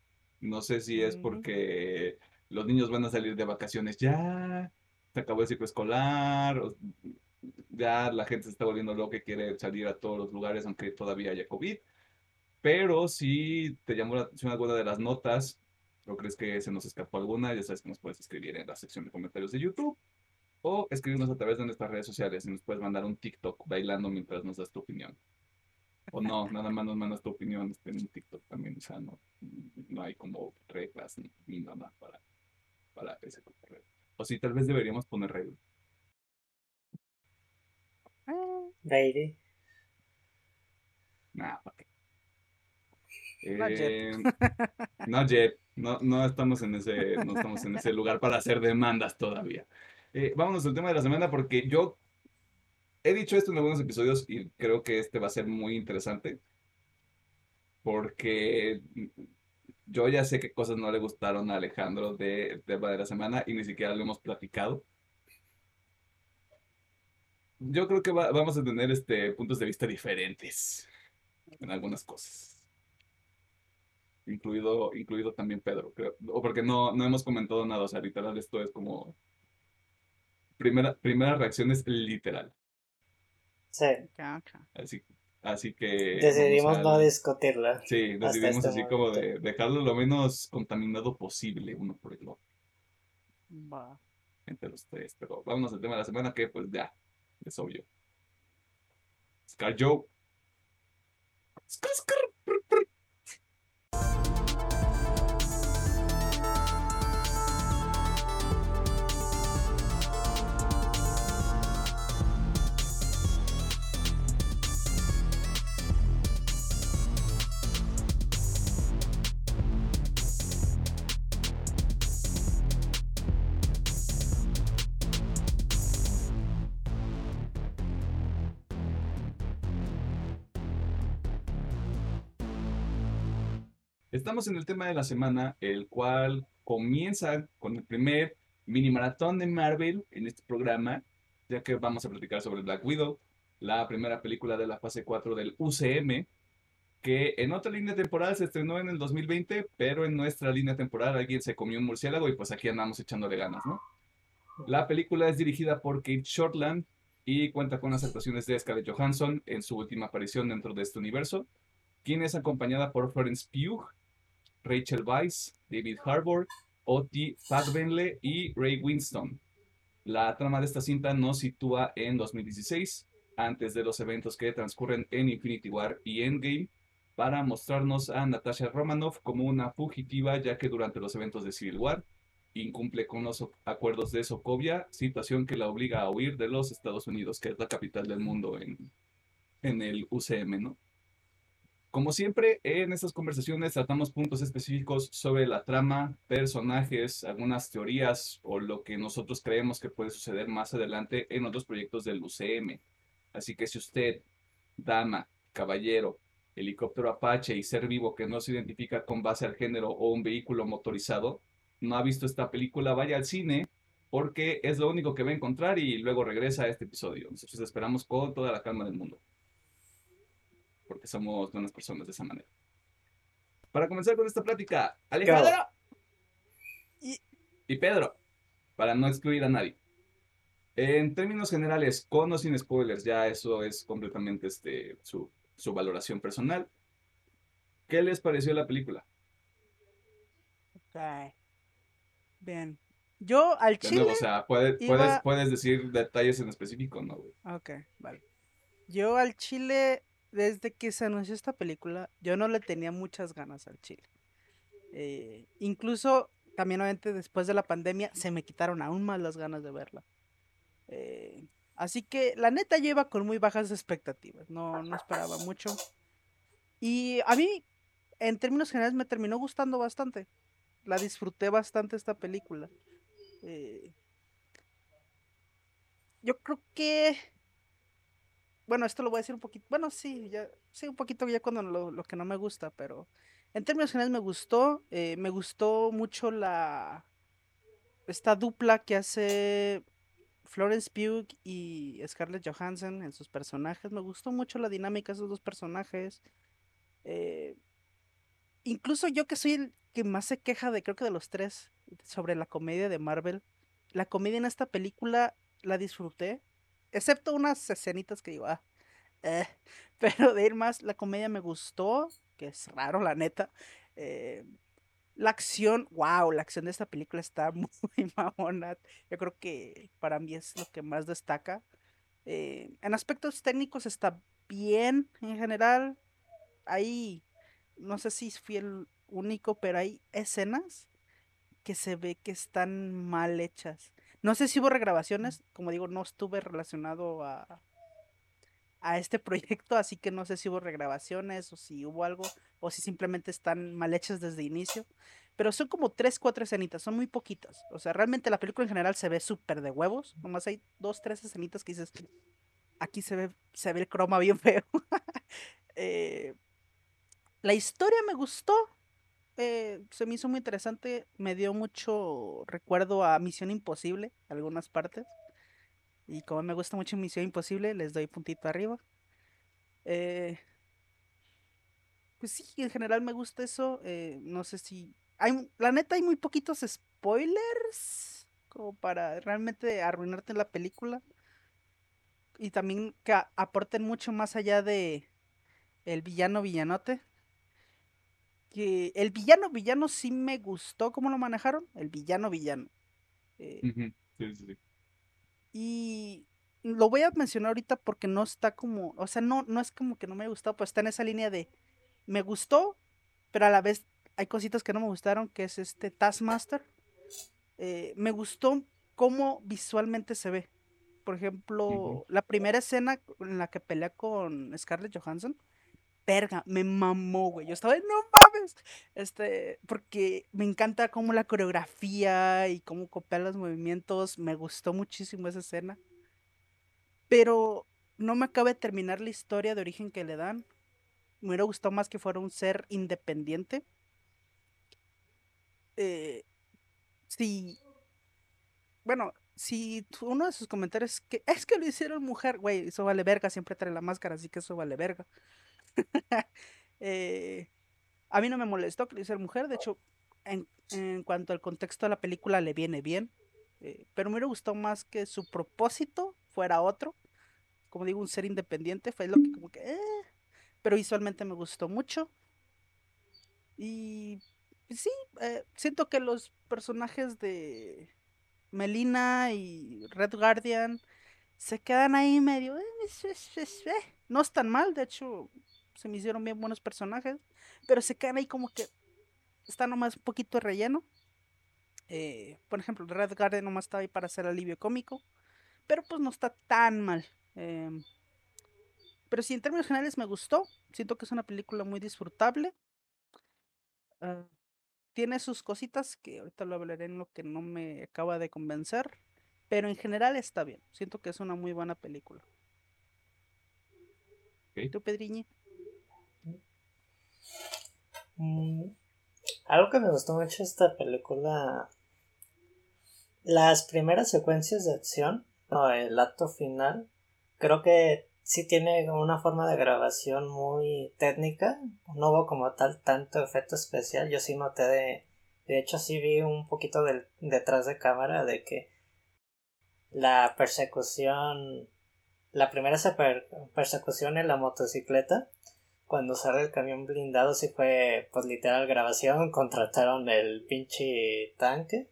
No sé si es porque los niños van a salir de vacaciones ya, se acabó el ciclo escolar, o- ya la gente se está volviendo loca y quiere salir a todos los lugares aunque todavía haya COVID. Pero si te llamó la atención alguna de las notas o crees que se nos escapó alguna, ya sabes que nos puedes escribir en la sección de comentarios de YouTube o escribirnos a través de nuestras redes sociales y nos puedes mandar un TikTok bailando mientras nos das tu opinión. O no, nada más nos mandas tu opinión este, en un TikTok también, o sea, no, no hay como reglas ni, ni nada para, para ese correo. O si tal vez deberíamos poner reglas. Eh, Baby. Nah, ¿para qué? Not yet. Eh, not yet. No, no estamos en ese, no estamos en ese lugar para hacer demandas todavía. Eh, vámonos al tema de la semana porque yo he dicho esto en algunos episodios y creo que este va a ser muy interesante. Porque yo ya sé qué cosas no le gustaron a Alejandro del tema de la semana y ni siquiera lo hemos platicado. Yo creo que va- vamos a tener este, puntos de vista diferentes en algunas cosas. Incluido, incluido también Pedro, creo. O porque no, no hemos comentado nada, o sea, literal, esto es como... Primera, primera reacción es literal. Sí. Así, así que... Decidimos no discutirla. Sí, decidimos este así como de dejarlo lo menos contaminado posible uno por el otro, Va. entre los tres. Pero vámonos al tema de la semana que pues ya, es obvio. Scar Joe. Scar, Scar. Estamos en el tema de la semana, el cual comienza con el primer mini maratón de Marvel en este programa, ya que vamos a platicar sobre Black Widow, la primera película de la fase 4 del UCM, que en otra línea temporal se estrenó en el 2020, pero en nuestra línea temporal alguien se comió un murciélago y pues aquí andamos echándole ganas, ¿no? La película es dirigida por Kate Shortland y cuenta con las actuaciones de Scarlett Johansson en su última aparición dentro de este universo, quien es acompañada por Florence Pugh, Rachel Weisz, David Harbour, Oti Fagbenle y Ray Winston. La trama de esta cinta nos sitúa en 2016, antes de los eventos que transcurren en Infinity War y Endgame, para mostrarnos a Natasha Romanoff como una fugitiva, ya que durante los eventos de Civil War incumple con los acuerdos de Sokovia, situación que la obliga a huir de los Estados Unidos, que es la capital del mundo en, en el UCM, ¿no? Como siempre, en estas conversaciones tratamos puntos específicos sobre la trama, personajes, algunas teorías o lo que nosotros creemos que puede suceder más adelante en otros proyectos del UCM. Así que si usted, dama, caballero, helicóptero Apache y ser vivo que no se identifica con base al género o un vehículo motorizado, no ha visto esta película, vaya al cine porque es lo único que va a encontrar y luego regresa a este episodio. Nosotros esperamos con toda la calma del mundo porque somos buenas personas de esa manera. Para comenzar con esta plática, Alejandro Y- y Pedro, para no excluir a nadie. En términos generales, con o sin spoilers, ya eso es completamente este, su, su valoración personal. ¿Qué les pareció la película? Ok. Bien. Yo al chile. nuevo, o sea, puede- iba- puedes, puedes decir detalles en específico, ¿no? güey? Ok, vale. Yo al chile, desde que se anunció esta película, yo no le tenía muchas ganas al chile. Eh, incluso, también obviamente después de la pandemia, se me quitaron aún más las ganas de verla. Eh, así que, la neta, yo iba con muy bajas expectativas. No, no esperaba mucho. Y a mí, en términos generales, me terminó gustando bastante. La disfruté bastante esta película. Eh, yo creo que bueno, esto lo voy a decir un poquito. Bueno, sí, ya, sí, un poquito ya cuando lo, lo que no me gusta, pero En términos generales me gustó, eh, me gustó mucho la esta dupla que hace Florence Pugh y Scarlett Johansson en sus personajes. Me gustó mucho la dinámica de esos dos personajes. Eh, incluso yo que soy el que más se queja de, creo que de los tres, sobre la comedia de Marvel. La comedia en esta película la disfruté. Excepto unas escenitas que digo, ah, eh", [LAUGHS] pero de ir más, la comedia me gustó, que es raro, la neta. Eh, la acción, wow, la acción de esta película está [LAUGHS] muy mamona. Yo creo que para mí es lo que más destaca. Eh, en aspectos técnicos está bien en general. Ahí, no sé si fui el único, pero hay escenas que se ve que están mal hechas. No sé si hubo regrabaciones, como digo, no estuve relacionado a, a este [LAUGHS] proyecto, así que no sé si hubo regrabaciones o si hubo algo, o si simplemente están mal hechas desde inicio. Pero son como tres, cuatro escenitas, son muy poquitas. O sea, realmente la película en general se ve súper de huevos. Nomás hay dos, tres escenitas que dices, aquí se ve, se ve el croma bien feo. [LAUGHS] Eh, la historia me gustó. Eh, se me hizo muy interesante. Me dio mucho recuerdo a Misión Imposible, algunas partes. Y como me gusta mucho Misión Imposible, les doy puntito arriba. Eh, pues sí, en general me gusta eso. Eh, no sé si. Hay, la neta, hay muy poquitos spoilers. Como para realmente arruinarte la película. Y también que aporten mucho más allá de el villano villanote. Que el villano villano sí me gustó cómo lo manejaron. El villano villano. Eh, sí, sí, sí. Y lo voy a mencionar ahorita porque no está como, o sea, no, no es como que no me gustó, pues está en esa línea de me gustó, pero a la vez hay cositas que no me gustaron, que es este Taskmaster. Eh, me gustó cómo visualmente se ve. Por ejemplo, la primera escena en la que pelea con Scarlett Johansson, verga, me mamó, güey. Yo estaba, no Este, porque me encanta cómo la coreografía y cómo copia los movimientos. Me gustó muchísimo esa escena. Pero no me acaba de terminar la historia de origen que le dan. Me hubiera gustado más que fuera un ser independiente. Eh, sí. Bueno, si uno de sus comentarios es que es que lo hicieron mujer, güey, eso vale verga, siempre trae la máscara, así que eso vale verga. [LAUGHS] Eh, a mí no me molestó que le mujer, de hecho, en, cuanto al contexto de la película le viene bien, eh, pero me gustado más que su propósito fuera otro, como digo, un ser independiente, fue lo que como que, eh, pero visualmente me gustó mucho. Y sí, siento que los personajes de Melina y Red Guardian se quedan ahí medio... no están mal, de hecho, se me hicieron bien buenos personajes, pero se quedan ahí como que está nomás un poquito de relleno. Eh, por ejemplo, Red Garden nomás está ahí para hacer alivio cómico, pero pues no está tan mal. Em, pero sí, en términos generales me gustó. Siento que es una película muy disfrutable. Ah, tiene sus cositas que ahorita lo hablaré en lo que no me acaba de convencer. Pero en general está bien. Siento que es una muy buena película. ¿Y ¿Tú, Pedriñi? Mm, algo que me gustó mucho esta película, las primeras secuencias de acción, o el acto final, creo que sí tiene una forma de grabación muy técnica, no hubo como tal tanto efecto especial, yo sí noté de, de hecho sí vi un poquito del, detrás de cámara de que la persecución, la primera persecución en la motocicleta, cuando sale el camión blindado sí fue pues literal grabación, contrataron el pinche tanque.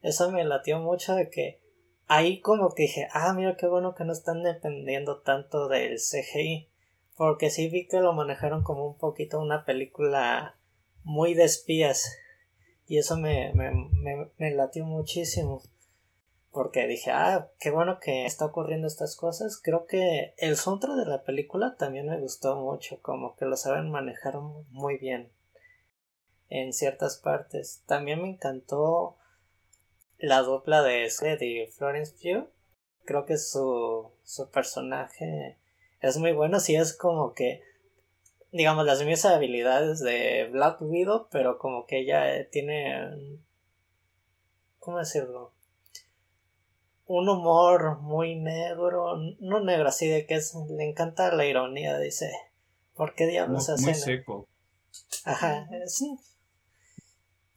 Eso me latió mucho de que ahí como que dije, ah, mira qué bueno que no están dependiendo tanto del CGI. Porque sí vi que lo manejaron como un poquito una película muy de espías. Y eso me, me, me, me latió muchísimo porque dije, ah, qué bueno que está ocurriendo estas cosas. Creo que el soundtrack de la película también me gustó mucho, como que lo saben manejar muy bien en ciertas partes. También me encantó la dupla de y Florence Pugh. Creo que su, su personaje es muy bueno, sí es como que digamos, las mismas habilidades de Black Widow, pero como que ella tiene, ¿cómo decirlo? Un humor muy negro, no negro así de que es, le encanta la ironía, dice, ¿por qué diablos Muy, muy seco. Ajá, sí.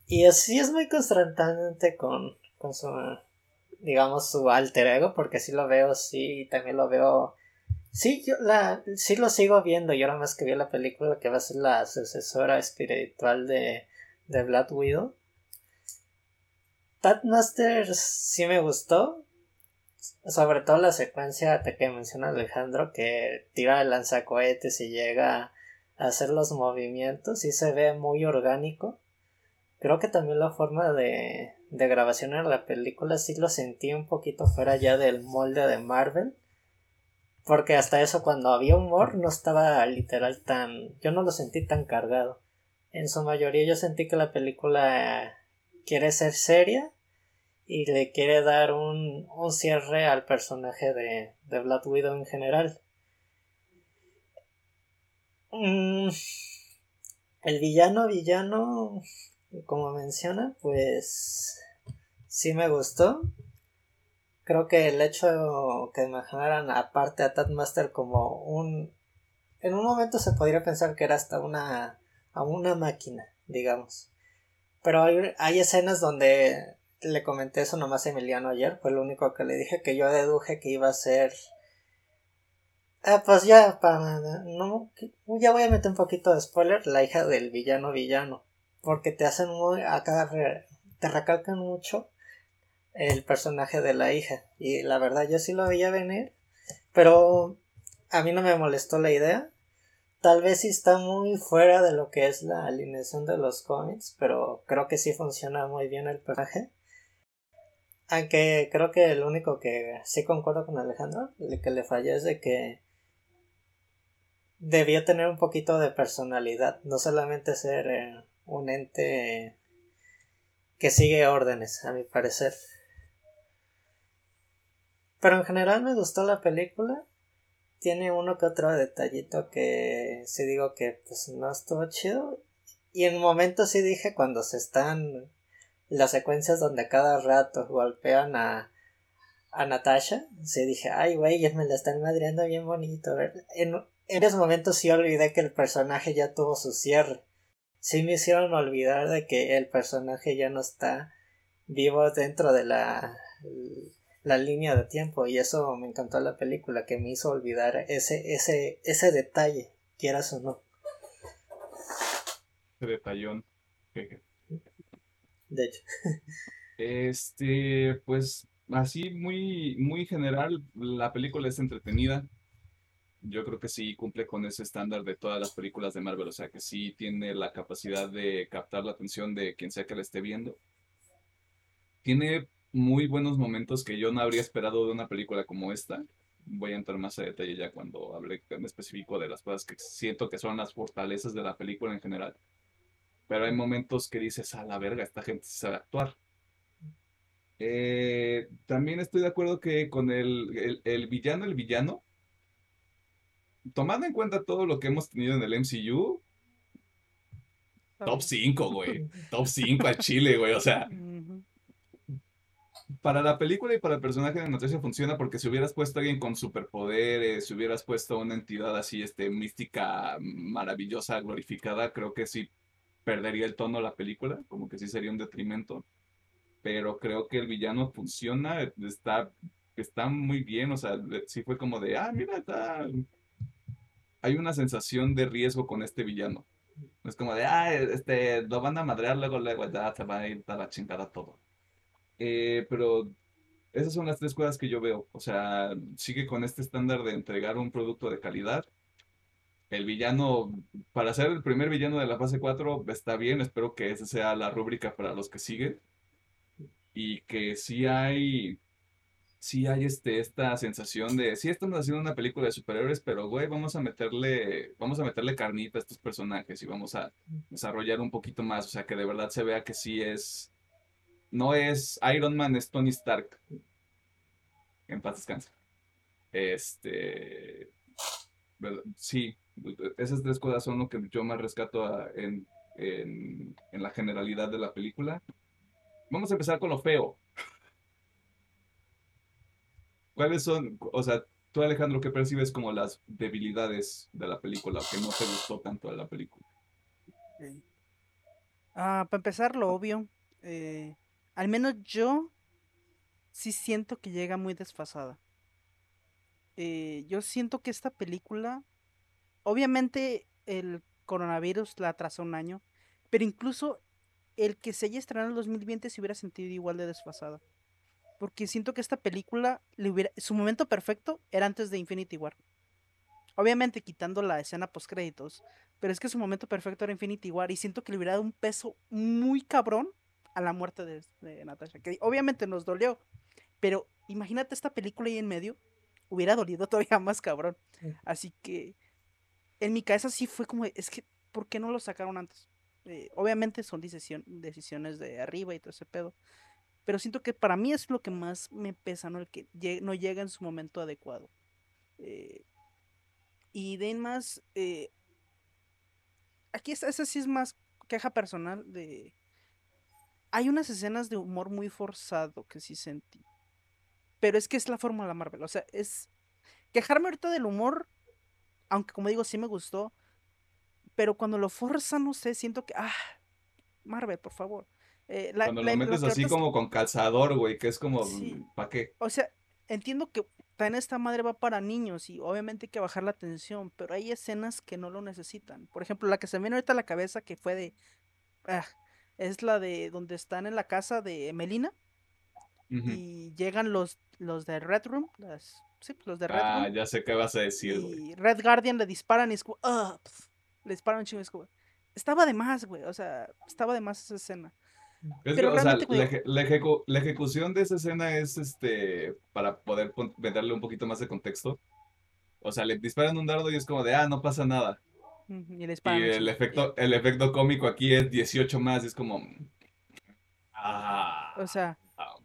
Y así es muy constantante con, con su, digamos, su alter ego, porque sí lo veo, sí, también lo veo Sí, yo la, sí lo sigo viendo y ahora más que vi la película que va a ser la sucesora espiritual de, de Black Widow. Tatmaster sí me gustó. Sobre todo la secuencia que menciona Alejandro que tira el lanzacohetes y llega a hacer los movimientos y se ve muy orgánico. Creo que también la forma de, de grabación en la película sí lo sentí un poquito fuera ya del molde de Marvel porque hasta eso cuando había humor no estaba literal tan... Yo no lo sentí tan cargado. En su mayoría yo sentí que la película quiere ser seria y le quiere dar un, un cierre al personaje de, de Black Widow en general. Mm, el villano, villano, como menciona, pues sí me gustó creo que el hecho que imaginaran aparte a Tatmaster como un en un momento se podría pensar que era hasta una a una máquina digamos pero hay, hay escenas donde le comenté eso nomás a Emiliano ayer fue lo único que le dije que yo deduje que iba a ser ah pues ya para no ya voy a meter un poquito de spoiler la hija del villano villano porque te hacen muy acá te recalcan mucho el personaje de la hija. Y la verdad yo sí lo veía venir. Pero a mí no me molestó la idea. Tal vez sí está muy fuera de lo que es la alineación de los cómics, pero creo que sí funciona muy bien el personaje. Aunque creo que el único que sí concuerdo con Alejandro, el que le falló es de que debía tener un poquito de personalidad, no solamente ser eh, un ente que sigue órdenes, a mi parecer. Pero en general me gustó la película. Tiene uno que otro detallito que sí digo que pues no estuvo chido. Y en momentos sí dije cuando se están las secuencias donde cada rato golpean a, a Natasha, sí dije, ay güey, me la están madreando bien bonito. En, en esos momentos sí olvidé que el personaje ya tuvo su cierre. Sí me hicieron olvidar de que el personaje ya no está vivo dentro de la la línea de tiempo y eso me encantó la película que me hizo olvidar ese ese ese detalle quieras o no detallón de hecho este pues así muy muy general la película es entretenida yo creo que sí cumple con ese estándar de todas las películas de Marvel o sea que sí tiene la capacidad de captar la atención de quien sea que la esté viendo tiene muy buenos momentos que yo no habría esperado de una película como esta. Voy a entrar más a detalle ya cuando hable en específico de las cosas que siento que son las fortalezas de la película en general. Pero hay momentos que dices, a la verga, esta gente sabe actuar. Eh, también estoy de acuerdo que con el, el, villano, el villano, tomando en cuenta todo lo que hemos tenido en el MCU, top 5, güey. [LAUGHS] Top 5 al Chile, güey. O sea, para la película y para el personaje de Natasha funciona porque si hubieras puesto a alguien con superpoderes, si hubieras puesto una entidad así, este, mística, maravillosa, glorificada, creo que sí perdería el tono la película, como que sí sería un detrimento. Pero creo que el villano funciona, está, está muy bien, o sea, sí fue como de, ah, mira, está... Hay una sensación de riesgo con este villano. Es como de, ah, este, lo van a madrear luego, luego, ya se va a ir a la chingada todo. Eh, pero esas son las tres cosas que yo veo. O sea, sigue con este estándar de entregar un producto de calidad. El villano, para ser el primer villano de la fase 4, está bien. Espero que esa sea la rúbrica para los que siguen. Y que sí hay. Sí hay este, esta sensación de. Sí, estamos haciendo una película de superhéroes, pero güey, vamos a meterle. Vamos a meterle carnita a estos personajes y vamos a desarrollar un poquito más. O sea, que de verdad se vea que sí es no es Iron Man, es Tony Stark. En paz descansa. Este. Sí, esas tres cosas son lo que yo más rescato en, en, la generalidad de la película. Vamos a empezar con lo feo. ¿Cuáles son, o sea, tú Alejandro, qué percibes como las debilidades de la película que no te gustó tanto de la película? Ah, para empezar, lo obvio. eh, al menos yo sí siento que llega muy desfasada. Eh, yo siento que esta película, obviamente el coronavirus la atrasó un año, pero incluso el que se haya estrenado en el 2020 se hubiera sentido igual de desfasada. Porque siento que esta película, le hubiera, su momento perfecto era antes de Infinity War. Obviamente quitando la escena post créditos, pero es que su momento perfecto era Infinity War y siento que le hubiera dado un peso muy cabrón a la muerte de, de Natasha. Que obviamente nos dolió, pero imagínate esta película ahí en medio, hubiera dolido [LAUGHS] todavía más cabrón. Sí. Así que en mi cabeza sí fue como, es que, ¿por qué no lo sacaron antes? Eh, obviamente son decisiones de arriba y todo ese pedo. Pero siento que para mí es lo que más me pesa, ¿no? El que lle- no llega en su momento adecuado. Eh, y de más, eh, aquí está, esa sí es más queja personal de... Hay unas escenas de humor muy forzado que sí sentí. Pero es que es la fórmula Marvel. O sea, es... Quejarme ahorita del humor, aunque como digo, sí me gustó. Pero cuando lo forzan, no sé, siento que... Ah, Marvel, por favor. Eh, la- Cuando la- lo metes así es- como con calzador, güey, que es como, Sí. ¿para qué? O sea, entiendo que también esta madre va para niños y obviamente hay que bajar la tensión, pero hay escenas que no lo necesitan. Por ejemplo, la que se me viene ahorita a la cabeza que fue de... ah, es la de donde están en la casa de Melina y llegan los, los de Red Room, las, sí, pues, los de Red Ah, ya sé qué vas a decir, güey. y Red Guardian le disparan y es como... "Ah", pf, le disparan un chingo y es como... Estaba de más, güey, o sea, estaba de más esa escena. Es que, Pero o sea, realmente, la, güey- eje- la ejecu- la ejecución de esa escena es este para poder pon- darle un poquito más de contexto. O sea, le disparan un dardo y es como de, ah, no pasa nada. Ujú, Y le Y disparan un el chingo, efecto, el efecto cómico aquí es 18 más, y es como, ah, O sea, ah,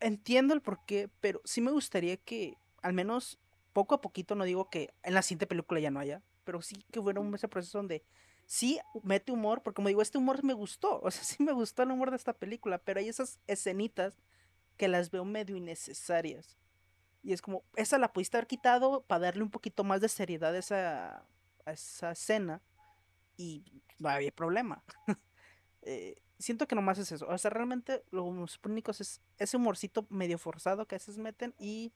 entiendo el porqué, pero sí me gustaría que, al menos poco a poquito, no digo que en la siguiente película ya no haya, pero sí que hubiera un, ese proceso donde sí mete humor, porque como digo, este humor me gustó, o sea, [LAUGHS] sí me gustó el humor de esta película, pero hay esas escenitas que las veo medio innecesarias. Y es como, esa la pudiste haber quitado para darle un poquito más de seriedad a esa, a esa escena y no había problema. [LAUGHS] Eh, siento que nomás es eso. O sea, realmente los únicos es ese humorcito medio forzado que a veces meten y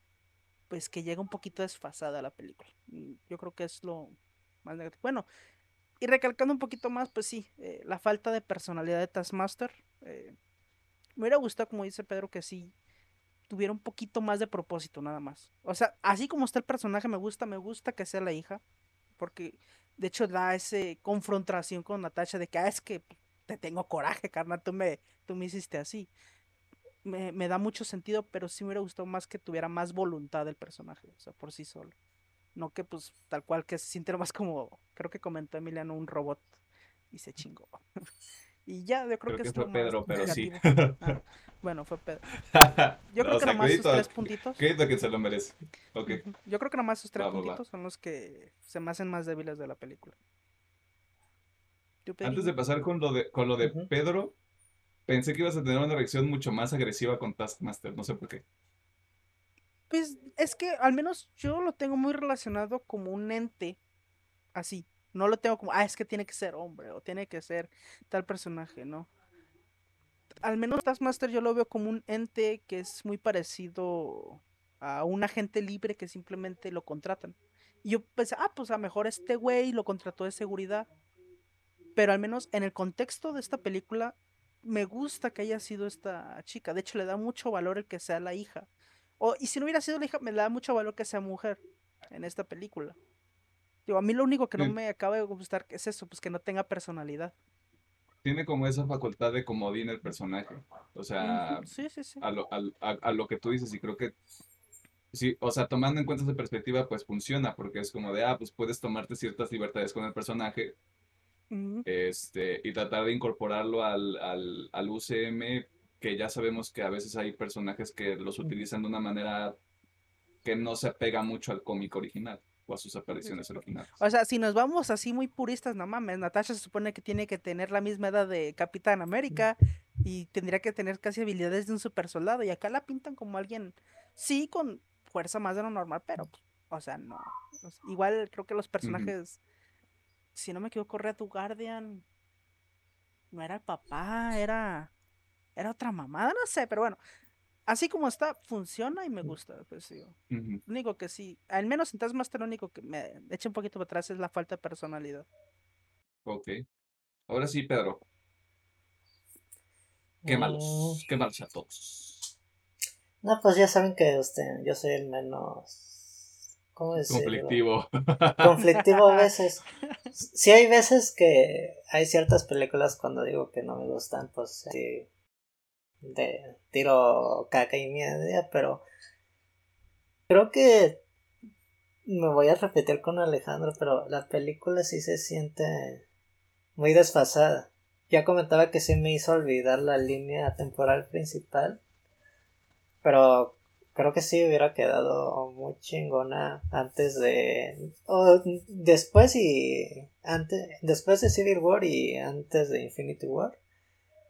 pues que llega un poquito desfasada la película. Yo creo que es lo más negativo. Bueno, y recalcando un poquito más, pues sí, eh, la falta de personalidad de Taskmaster. eh, me hubiera gustado, como dice Pedro, que sí tuviera un poquito más de propósito, nada más. O sea, así como está el personaje, me gusta, me gusta que sea la hija, porque de hecho da ese confrontación con Natasha de que, ah, es que te tengo coraje, carnal, tú me, tú me hiciste así. Me, me da mucho sentido, pero sí me hubiera gustado más que tuviera más voluntad el personaje, o sea, por sí solo. No que pues tal cual que se siente más como, creo que comentó Emiliano, un robot y se chingó. [LAUGHS] y ya, yo creo, creo que que es fue lo más Pedro, pero sí. Ah, [LAUGHS] bueno, fue Pedro. [LAUGHS] Yo creo O que nomás esos crédito, tres puntitos. crédito que se lo merece. Yo creo que nomás esos tres Va, va, va. puntitos son los que se me hacen más débiles de la película. ¿Tú, Antes de pasar con lo de, con lo de. Pedro, pensé que ibas a tener una reacción mucho más agresiva con Taskmaster, no sé por qué. Pues es que al menos yo lo tengo muy relacionado como un ente así. No lo tengo como, ah, es que tiene que ser hombre o tiene que ser tal personaje, ¿no? Al menos Taskmaster yo lo veo como un ente que es muy parecido a un agente libre que simplemente lo contratan. Y yo pensé, ah, pues a lo mejor este güey lo contrató de seguridad. Pero al menos en el contexto de esta película, me gusta que haya sido esta chica. De hecho, le da mucho valor el que sea la hija. O, y si no hubiera sido la hija, me da mucho valor que sea mujer en esta película. Digo, a mí lo único que no Sí. me acaba de gustar es eso, pues que no tenga personalidad. Tiene como esa facultad de comodín el personaje. O sea, Sí, sí, a lo, a, a lo que tú dices y creo que sí, o sea, tomando en cuenta esa perspectiva, pues funciona porque es como de, ah, pues puedes tomarte ciertas libertades con el personaje Este, y tratar de incorporarlo al, al, al UCM, que ya sabemos que a veces hay personajes que los utilizan de una manera que no se apega mucho al cómic original. a sus apariciones originales. O sea, si nos vamos así muy puristas, no mames, Natasha se supone que tiene que tener la misma edad de Capitán América y tendría que tener casi habilidades de un super soldado y acá la pintan como alguien, sí, con fuerza más de lo normal, pero, pues, o sea, no. Igual creo que los personajes, si no me equivoco, Red Guardian no era el papá, era, era otra mamada, no sé, pero bueno, así como está, funciona y me gusta. Pues sí. Lo único que sí, al menos en Taskmaster, lo único que me echa un poquito para atrás es la falta de personalidad. Ok. Ahora sí, Pedro. Qué malos, qué malos a todos. No, pues ya saben que usted, yo soy el menos. ¿Cómo decirlo? Conflictivo. Conflictivo a veces. [LAUGHS] Sí hay veces que hay ciertas películas cuando digo que no me gustan, pues sí de tiro caca y media, pero creo que me voy a repetir con Alejandro, pero la película sí se siente muy desfasada. Ya comentaba que sí me hizo olvidar la línea temporal principal, pero creo que sí hubiera quedado muy chingona antes de o después y antes después de Civil War y antes de Infinity War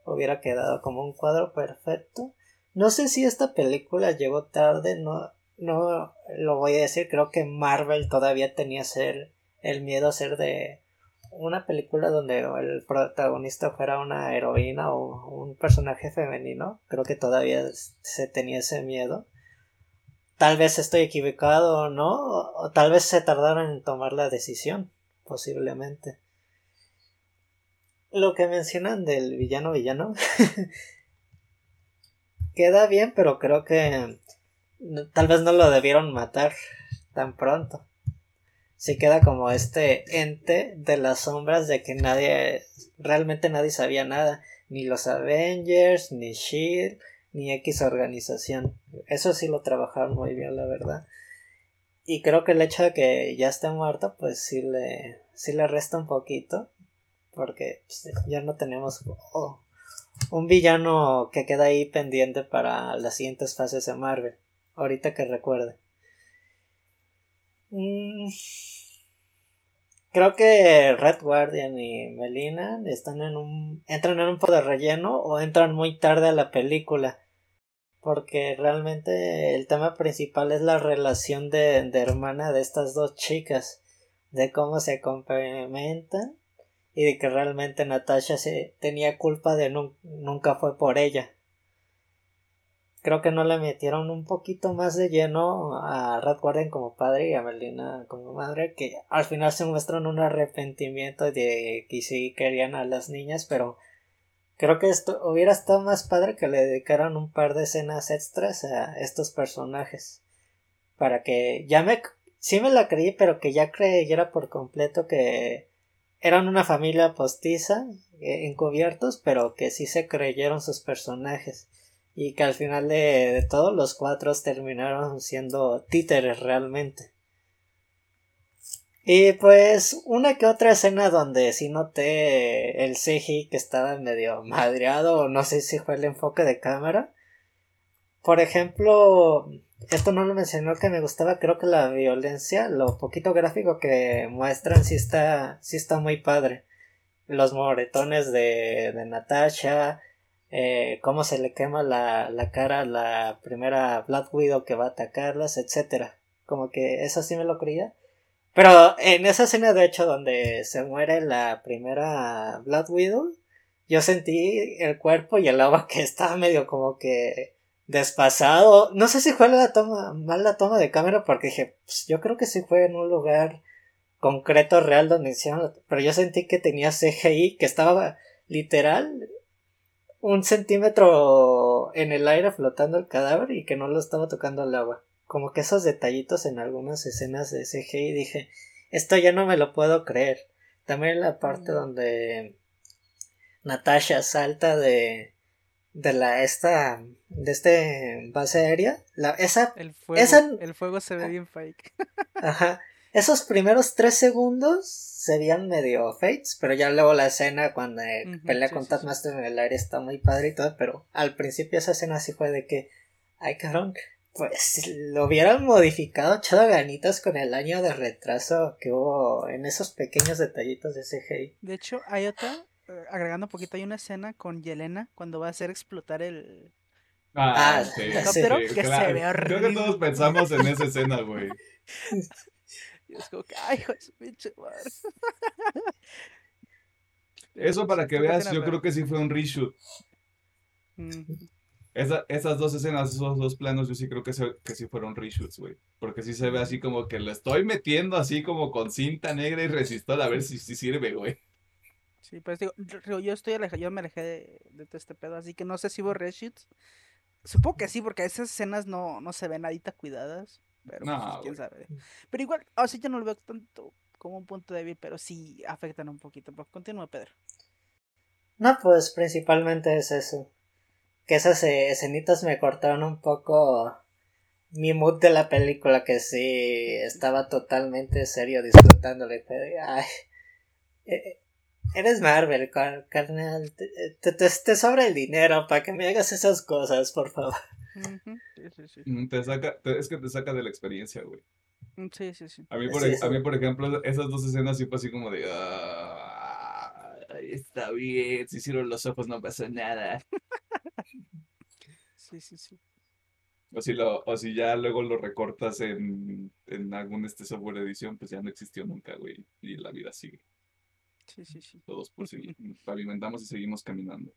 hubiera quedado como un cuadro perfecto. No sé si esta película llegó tarde, no, no lo voy a decir, creo que Marvel todavía tenía ser el miedo a ser de una película donde el protagonista fuera una heroína o un personaje femenino, creo que todavía se tenía ese miedo. Tal vez estoy equivocado o no, o tal vez se tardaron en tomar la decisión, posiblemente lo que mencionan del villano villano [LAUGHS] queda bien, pero creo que tal vez no lo debieron matar tan pronto. Sí queda como este ente de las sombras de que nadie, realmente nadie sabía nada, ni los Avengers, ni Shield, ni X organización. Eso sí lo trabajaron muy bien, la verdad. Y creo que el hecho de que ya esté muerto, pues sí le, sí le resta un poquito porque pues, ya no tenemos oh, un villano que queda ahí pendiente para las siguientes fases de Marvel. Ahorita que recuerde. Mm, creo que Red Guardian y Melina están en un entran en un poco de relleno o entran muy tarde a la película porque realmente el tema principal es la relación de, de hermana de estas dos chicas de cómo se complementan y de que realmente Natasha se tenía culpa de nunca fue por ella. Creo que no le metieron un poquito más de lleno a Red Guardian como padre y a Melina como madre, que al final se muestran un arrepentimiento de que sí querían a las niñas, pero creo que esto hubiera estado más padre que le dedicaran un par de escenas extras a estos personajes. Para que ya me... sí me la creí, pero que ya creyera por completo que eran una familia postiza, eh, encubiertos, pero que sí se creyeron sus personajes. Y que al final de, de todo los cuatro terminaron siendo títeres realmente. Y pues una que otra escena donde sí noté el CGI que estaba medio madreado no sé si fue el enfoque de cámara. Por ejemplo, esto no lo mencionó que me gustaba, creo que la violencia, lo poquito gráfico que muestran sí está, sí está muy padre. Los moretones de, de Natasha, eh, cómo se le quema la, la cara a la primera Black Widow que va a atacarlas, etcétera. Como que eso sí me lo creía. Pero en esa escena de hecho donde se muere la primera Black Widow, yo sentí el cuerpo y el agua que estaba medio como que despasado. No sé si fue la toma, mal la toma de cámara porque dije, pues yo creo que sí fue en un lugar concreto real donde hicieron, pero yo sentí que tenía CGI que estaba literal un centímetro en el aire flotando el cadáver y que no lo estaba tocando el agua. Como que esos detallitos en algunas escenas de CGI dije, esto ya no me lo puedo creer. También la parte donde Natasha salta de de la esta de este base aérea la esa el fuego, el fuego se ve bien fake. [LAUGHS] Ajá. Esos primeros tres segundos se veían medio fakes pero ya luego la escena cuando pelea con Taskmaster en el aire está muy padre y todo pero al principio esa escena sí fue de que ay cabrón Pues lo hubieran modificado, echado ganitas con el año de retraso que hubo en esos pequeños detallitos de CGI. De hecho, hay otra, eh, agregando un poquito, hay una escena con Yelena cuando va a hacer explotar el Ah, Ah, sí, que se ve Creo que horrible. todos pensamos en esa escena, güey. [LAUGHS] Y es como que, ay, hijo pinche madre. Eso para que ¿Tú qué veas, yo creo que sí fue un reshoot. Mm, Esa- esas dos escenas, esos dos planos, yo sí creo que, se- que sí fueron reshoots, güey. Porque sí se ve así como que lo estoy metiendo así como con cinta negra y resistol a ver si, si sirve, güey. Sí, pues digo, yo estoy alejado, yo me alejé de, de todo este pedo, así que no sé si hubo reshoots. Supongo que sí, porque esas escenas no, no se ven nadita cuidadas. Pero pues, quién sabe. Pero igual, así yo no lo veo tanto como un punto débil, pero sí afectan un poquito. Pero continúa, Pedro. No, pues principalmente es eso. Que esas eh, escenitas me cortaron un poco mi mood de la película, que sí estaba totalmente serio disfrutándole. Pero, ay, eh, eres Marvel, car- carnal. Te, te, te- sobra el dinero para que me hagas esas cosas, por favor. Ujú, Sí, sí, sí. Mm, Te saca, te- es que te saca de la experiencia, güey. Mm, Sí, sí, sí. A mí, por, Sí, ej- sí. a mí, por ejemplo, esas dos escenas sí fue así como de... "Ah, está bien, se hicieron los ojos, no pasó nada. Sí, sí, sí. O si, lo, o si ya luego lo recortas en, en algún este software de edición, pues ya no existió nunca, güey. Y la vida sigue. Sí, sí, sí. Todos por seguir. Pavimentamos y seguimos caminando.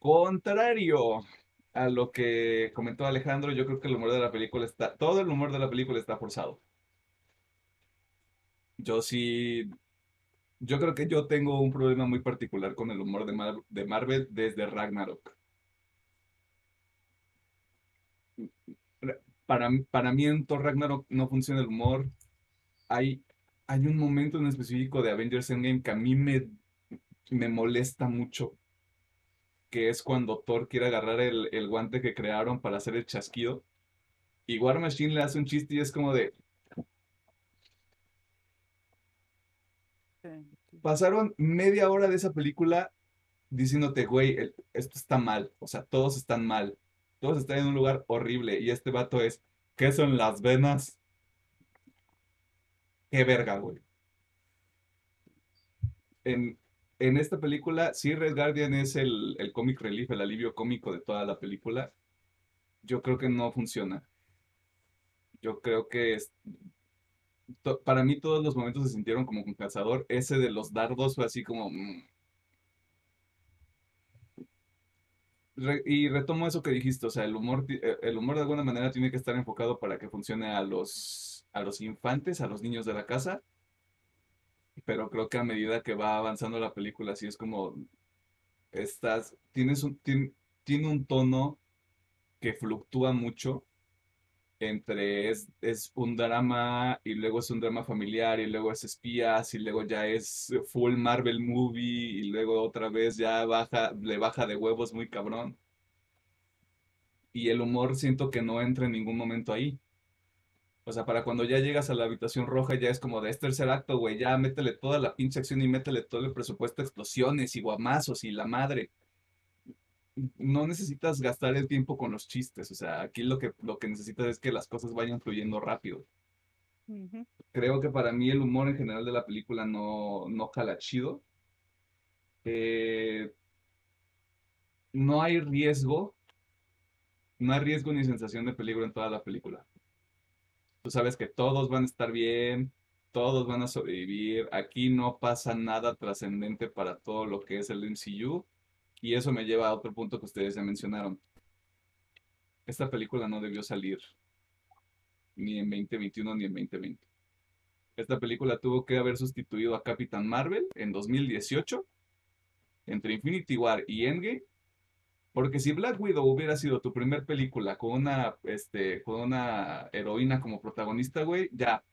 Contrario a lo que comentó Alejandro, yo creo que el humor de la película está. Todo el humor de la película está forzado. Yo sí. Yo creo que yo tengo un problema muy particular con el humor de, Mar- de Marvel desde Ragnarok. Para, para mí en Thor Ragnarok no funciona el humor. Hay, hay un momento en específico de Avengers Endgame que a mí me, me molesta mucho. Que es cuando Thor quiere agarrar el, el guante que crearon para hacer el chasquido. Y War Machine le hace un chiste y es como de. Pasaron media hora de esa película diciéndote, güey, el- esto está mal. O sea, todos están mal. Todos están en un lugar horrible. Y este vato es, ¿qué son las venas? Qué verga, güey. En, en esta película, sí, Red Guardian es el, el comic relief, el alivio cómico de toda la película. Yo creo que no funciona. Yo creo que para mí todos los momentos se sintieron como con calzador. Ese de los dardos fue así como... mm. Y retomo eso que dijiste, o sea, el humor, eh, el humor de alguna manera tiene que estar enfocado para que funcione a los, a los infantes, a los niños de la casa. Pero creo que a medida que va avanzando la película, así es como estás, tienes un, tien- tiene un tono que fluctúa mucho entre es, es un drama y luego es un drama familiar y luego es espías y luego ya es full Marvel movie y luego otra vez ya baja, le baja de huevos muy cabrón. Y el humor siento que no entra en ningún momento ahí. O sea, para cuando ya llegas a la habitación roja ya es como de este tercer acto, güey, ya métele toda la pinche acción y métele todo el presupuesto, explosiones y guamazos y la madre no necesitas gastar el tiempo con los chistes, o sea, aquí lo que, lo que necesitas es que las cosas vayan fluyendo rápido. Creo que para mí el humor en general de la película no, no jala chido. Eh, no hay riesgo, no hay riesgo ni sensación de peligro en toda la película. Tú sabes que todos van a estar bien, todos van a sobrevivir, aquí no pasa nada trascendente para todo lo que es el MCU. Y eso me lleva a otro punto que ustedes ya mencionaron. Esta película no debió salir ni en 2021 ni en 2020. Esta película tuvo que haber sustituido a Capitán Marvel en 2018 entre Infinity War y Endgame. Porque si Black Widow hubiera sido tu primer película con una, este, con una heroína como protagonista, güey, ya.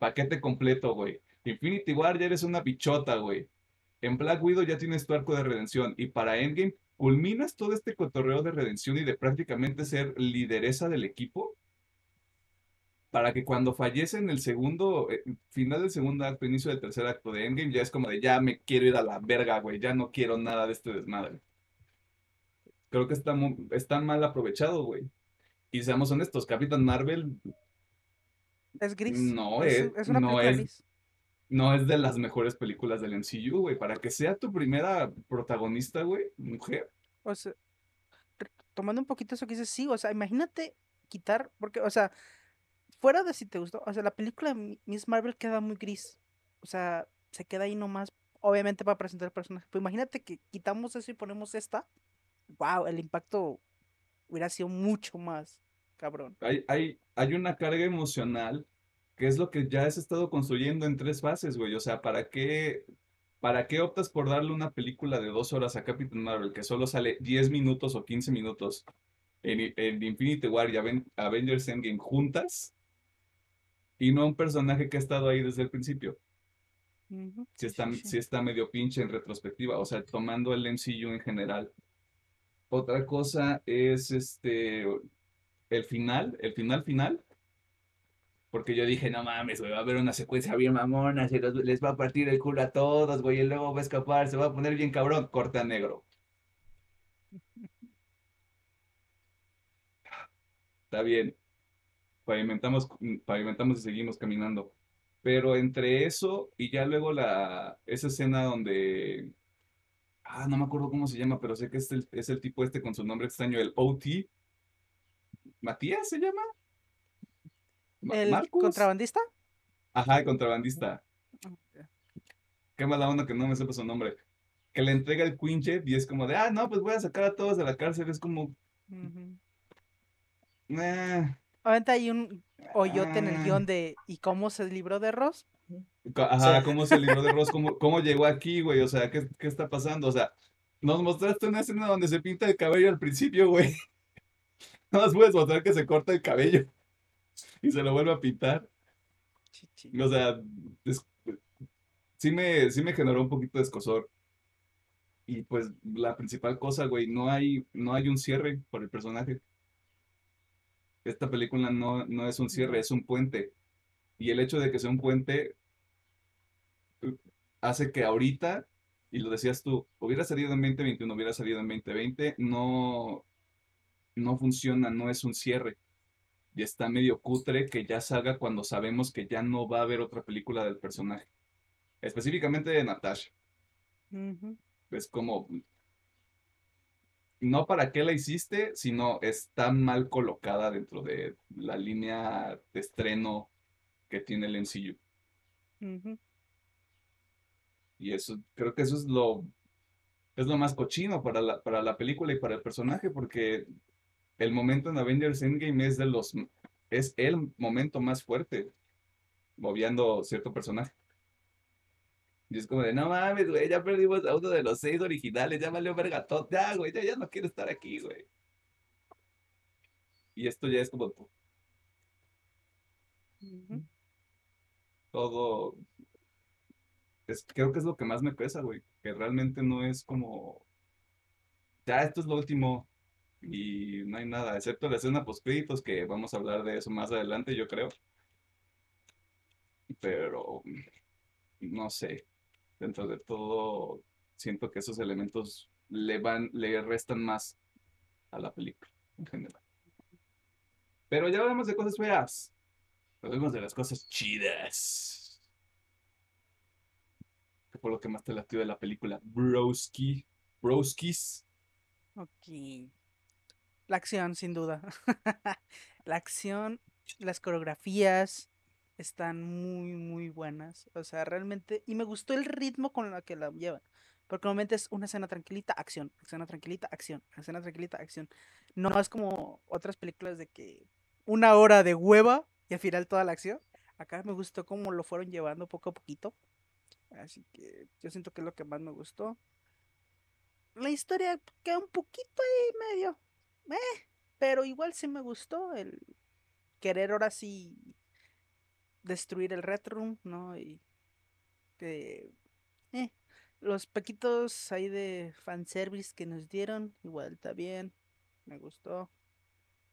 Paquete completo, güey. Infinity War ya eres una bichota, güey. En Black Widow ya tienes tu arco de redención y para Endgame culminas todo este cotorreo de redención y de prácticamente ser lideresa del equipo para que cuando fallece en el segundo, eh, final del segundo acto, inicio del tercer acto de Endgame, ya es como de ya me quiero ir a la verga, güey, ya no quiero nada de este desmadre. creo que está, está mal aprovechado, güey. Y seamos honestos, Capitán Marvel es gris. No es, no es, no es de las mejores películas del MCU, güey. Para que sea tu primera protagonista, güey, mujer. O sea, tomando un poquito eso que dices, sí, o sea, imagínate quitar, porque, o sea, fuera de si te gustó, o sea, la película de Miss Marvel queda muy gris. O sea, se queda ahí nomás, obviamente para presentar el personaje. Pero imagínate que quitamos eso y ponemos esta. Wow, el impacto hubiera sido mucho más cabrón. Hay, hay, hay una carga emocional que es lo que ya has estado construyendo en tres fases, güey. O sea, ¿para qué, ¿para qué optas por darle una película de dos horas a Captain Marvel que solo sale 10 minutos o 15 minutos en, en Infinity War y Avengers Endgame juntas? Y no a un personaje que ha estado ahí desde el principio. Si está, está medio pinche en retrospectiva, o sea, tomando el MCU en general. Otra cosa es este el final, el final final. Porque yo dije, no mames, güey, va a haber una secuencia bien mamona, se les va a partir el culo a todos, güey, y luego va a escapar, se va a poner bien cabrón, corta negro. Está bien. Pavimentamos, pavimentamos y seguimos caminando. Pero entre eso y ya luego la, esa escena donde, ah, no me acuerdo cómo se llama, pero sé que es el, es el tipo este con su nombre extraño, el OT. ¿Matías se llama? ¿El contrabandista? Ajá, el contrabandista. Qué mala onda que no me sepa su nombre. Que le entrega el Quinjet y es como de, ah, no, pues voy a sacar a todos de la cárcel. Es como. Ahorita hay un hoyote en el guion de ¿y cómo se libró de Ross? Ajá, ¿cómo se libró de Ross? ¿Cómo, ¿Cómo, llegó aquí, güey? O sea, ¿qué, ¿qué está pasando? O sea, nos mostraste una escena donde se pinta el cabello al principio, güey. [LAUGHS] No más puedes mostrar que se corta el cabello [LAUGHS] y se lo vuelve a pintar. O sea, sí, me, sí me generó un poquito de escosor. Y pues la principal cosa, güey, no hay, no hay un cierre por el personaje. Esta película no, no es un cierre, es un puente. Y el hecho de que sea un puente uh, hace que ahorita, y lo decías tú, hubiera salido en 2021, hubiera salido en 2020, no, no funciona, no es un cierre. Y está medio cutre que ya salga cuando sabemos que ya no va a haber otra película del personaje. Específicamente de Natasha. Es como, no para qué la hiciste, sino está mal colocada dentro de la línea de estreno que tiene el MCU. Y eso, creo que eso es lo, es lo más cochino para la, para la película y para el personaje, porque el momento en Avengers Endgame es de los es el momento más fuerte moviendo cierto personaje. Y es como de, no mames, güey, ya perdimos a uno de los seis originales, ya valió verga todo, ya, güey, ya, no quiero estar aquí, güey. Y esto ya es como todo. Es, creo que es lo que más me pesa, güey. Que realmente no es como. Ya, esto es lo último y no hay nada, excepto la escena post créditos que vamos a hablar de eso más adelante, yo creo. Pero no sé, dentro de todo siento que esos elementos le van, le restan más a la película en general. Pero ya hablamos de cosas feas. Hablemos de las cosas chidas. ¿Qué fue lo que más te latió de la película? Broski. Broskis. Ok. La acción, sin duda. [LAUGHS] la acción, las coreografías están muy, muy buenas. O sea, realmente. Y me gustó el ritmo con el que la llevan. Porque normalmente es una escena tranquilita, acción. Escena tranquilita, acción. Escena tranquilita, acción. No es como otras películas de que una hora de hueva y al final toda la acción. Acá me gustó cómo lo fueron llevando poco a poquito. Así que yo siento que es lo que más me gustó. La historia queda un poquito ahí medio eh, pero igual sí me gustó el querer ahora sí destruir el Red Room, ¿no? Y eh, los pequitos ahí de fanservice que nos dieron, igual está bien, me gustó.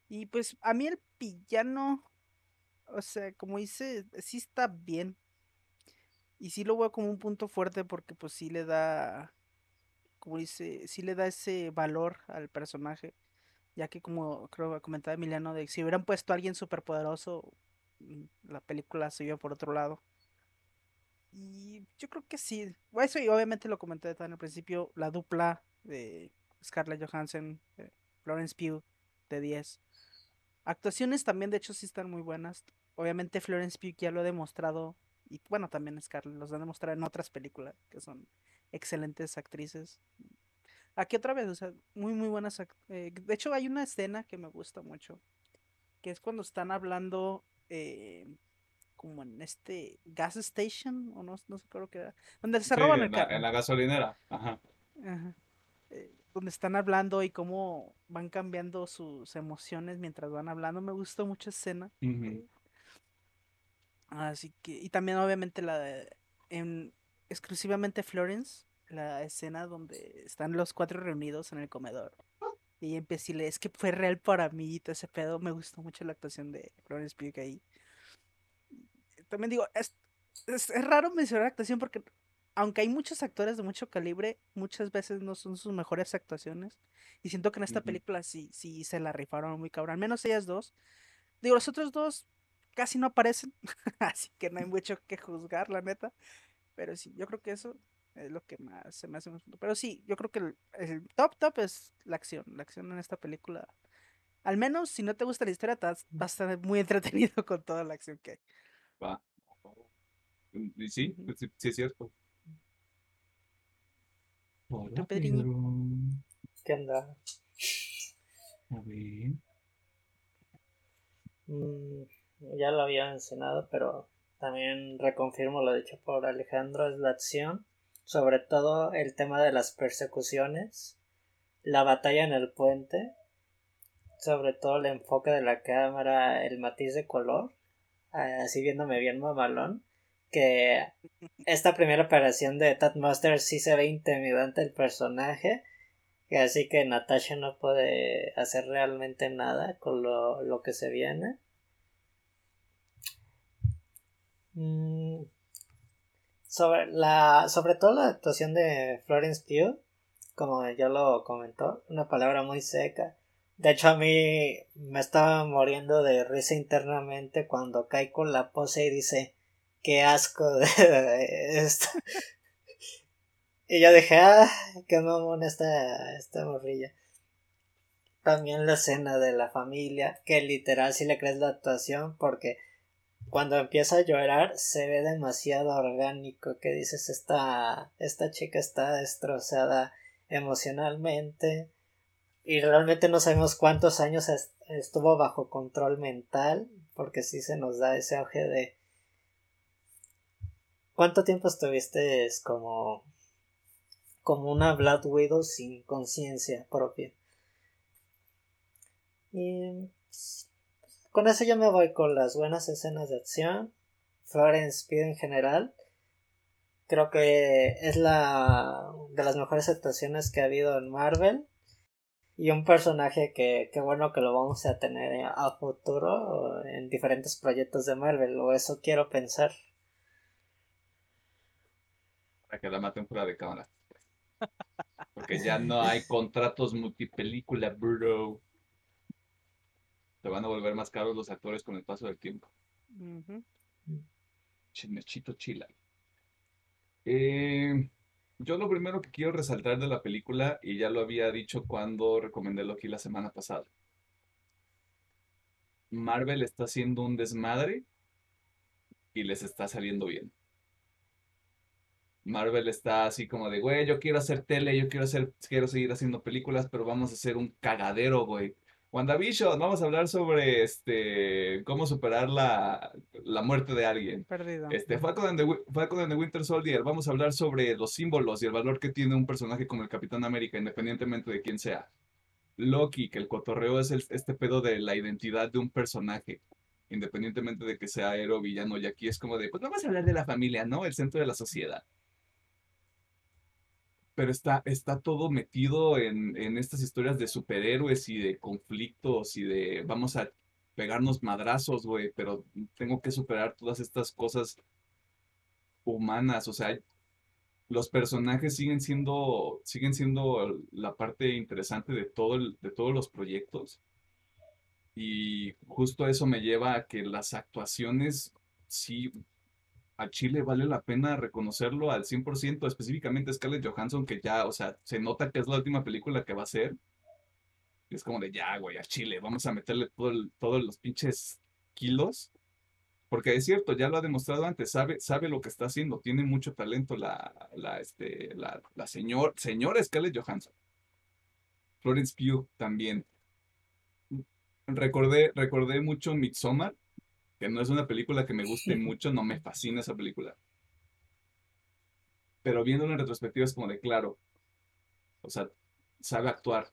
Y pues a mí el villano, o sea, como dice, sí está bien. Y sí lo veo como un punto fuerte porque pues sí le da como dice, sí le da ese valor al personaje, ya que como creo que comentaba Emiliano, de si hubieran puesto a alguien superpoderoso, mm, la película se iba por otro lado. Y yo creo que sí. Eso y obviamente lo comenté también al principio, la dupla de Scarlett Johansson, eh, Florence Pugh de 10. Actuaciones también de hecho sí están muy buenas. Obviamente Florence Pugh ya lo ha demostrado y bueno, también Scarlett los ha demostrado en otras películas que son excelentes actrices. Aquí otra vez, o sea, muy muy buenas. Eh, de hecho hay una escena que me gusta mucho, que es cuando están hablando eh, como en este gas station, o no, no sé qué era, donde se roban el carro. En la gasolinera, ajá. Eh, donde están hablando y cómo van cambiando sus emociones mientras van hablando. Me gustó mucho escena. Así que, y también obviamente la de, en, exclusivamente Florence, la escena donde están los cuatro reunidos en el comedor. Y empecé a es que fue real para mí y todo ese pedo. Me gustó mucho la actuación de Florence Pugh ahí también digo, es, es, raro mencionar la actuación porque aunque hay muchos actores de mucho calibre, muchas veces no son sus mejores actuaciones. Y siento que en esta película sí, sí se la rifaron muy cabrón. Al menos ellas dos. Digo, los otros dos casi no aparecen. [LAUGHS] así que no hay mucho que juzgar, la neta. Pero sí, yo creo que eso es lo que más se me hace más Pero sí, yo creo que el, el, top top es la acción. La acción en esta película. Al menos si no te gusta la historia, vas a estar muy [LAUGHS] entretenido con toda la acción que hay. Va. Y sí, sí, sí, es cierto. Hola, ¿Qué anda? A ver. Mm, ya lo había mencionado, pero también reconfirmo lo dicho por Alejandro, es la acción, sobre todo el tema de las persecuciones, la batalla en el puente, sobre todo el enfoque de la cámara, el matiz de color, así viéndome bien mamalón, que esta primera operación de Tatmaster sí se ve intimidante el personaje, así que Natasha no puede hacer realmente nada con lo, que se viene. Mm, sobre, la, sobre todo la actuación de Florence Pugh, como ya lo comentó, una palabra muy seca de hecho, a mí me estaba muriendo de risa internamente cuando cae con la pose y dice, qué asco [LAUGHS] de esto. y yo dije, ah, qué mamón esta, esta morrilla. También la escena de la familia, que literal si le crees la actuación, porque cuando empieza a llorar se ve demasiado orgánico, que dices, esta, esta chica está destrozada emocionalmente y realmente no sabemos cuántos años estuvo bajo control mental, porque sí se nos da ese auge de... ¿Cuánto tiempo estuviste como... como una Blood Widow sin conciencia propia? Y... Con eso yo me voy con las buenas escenas de acción. Florence Pugh en general. Creo que es la de las mejores actuaciones que ha habido en Marvel y un personaje que, que bueno que lo vamos a tener a futuro en diferentes proyectos de Marvel, o eso quiero pensar. Para que la maten fuera de cámara. Porque ya no hay [LAUGHS] contratos multipelícula, bro. Se van a volver más caros los actores con el paso del tiempo. Chinechito chila. Eh, yo lo primero que quiero resaltar de la película, y ya lo había dicho cuando recomendé Loki la semana pasada, Marvel está haciendo un desmadre y les está saliendo bien. Marvel está así como de, güey, yo quiero hacer tele, yo quiero hacer, quiero seguir haciendo películas, pero vamos a hacer un cagadero, güey. WandaVision, vamos a hablar sobre este cómo superar la, muerte de alguien. Perdido. Este, Falcon and, the, Winter Soldier, vamos a hablar sobre los símbolos y el valor que tiene un personaje como el Capitán América, independientemente de quién sea. Loki, que el cotorreo es este pedo de la identidad de un personaje, independientemente de que sea héroe o villano. Y aquí es como de, pues vamos a hablar de la familia, ¿no? El centro de la sociedad pero está, está todo metido en, estas historias de superhéroes y de conflictos y de vamos a pegarnos madrazos, güey, pero tengo que superar todas estas cosas humanas, o sea, los personajes siguen siendo, siguen siendo la parte interesante de todo de todos los proyectos. Y justo eso me lleva a que las actuaciones, sí, a Chile vale la pena reconocerlo al 100%, específicamente Scarlett Johansson, que ya, o sea, se nota que es la última película que va a hacer. Y es como de, ya, güey, a Chile, vamos a meterle todos los pinches kilos. Porque es cierto, ya lo ha demostrado antes, sabe, sabe lo que está haciendo, tiene mucho talento la, la, este, la, la señor, señora Scarlett Johansson. Florence Pugh también. Recordé, recordé mucho Midsommar, que no es una película que me guste [LAUGHS] mucho, no me fascina esa película. Pero viéndolo en retrospectiva es como de claro, o sea, sabe actuar,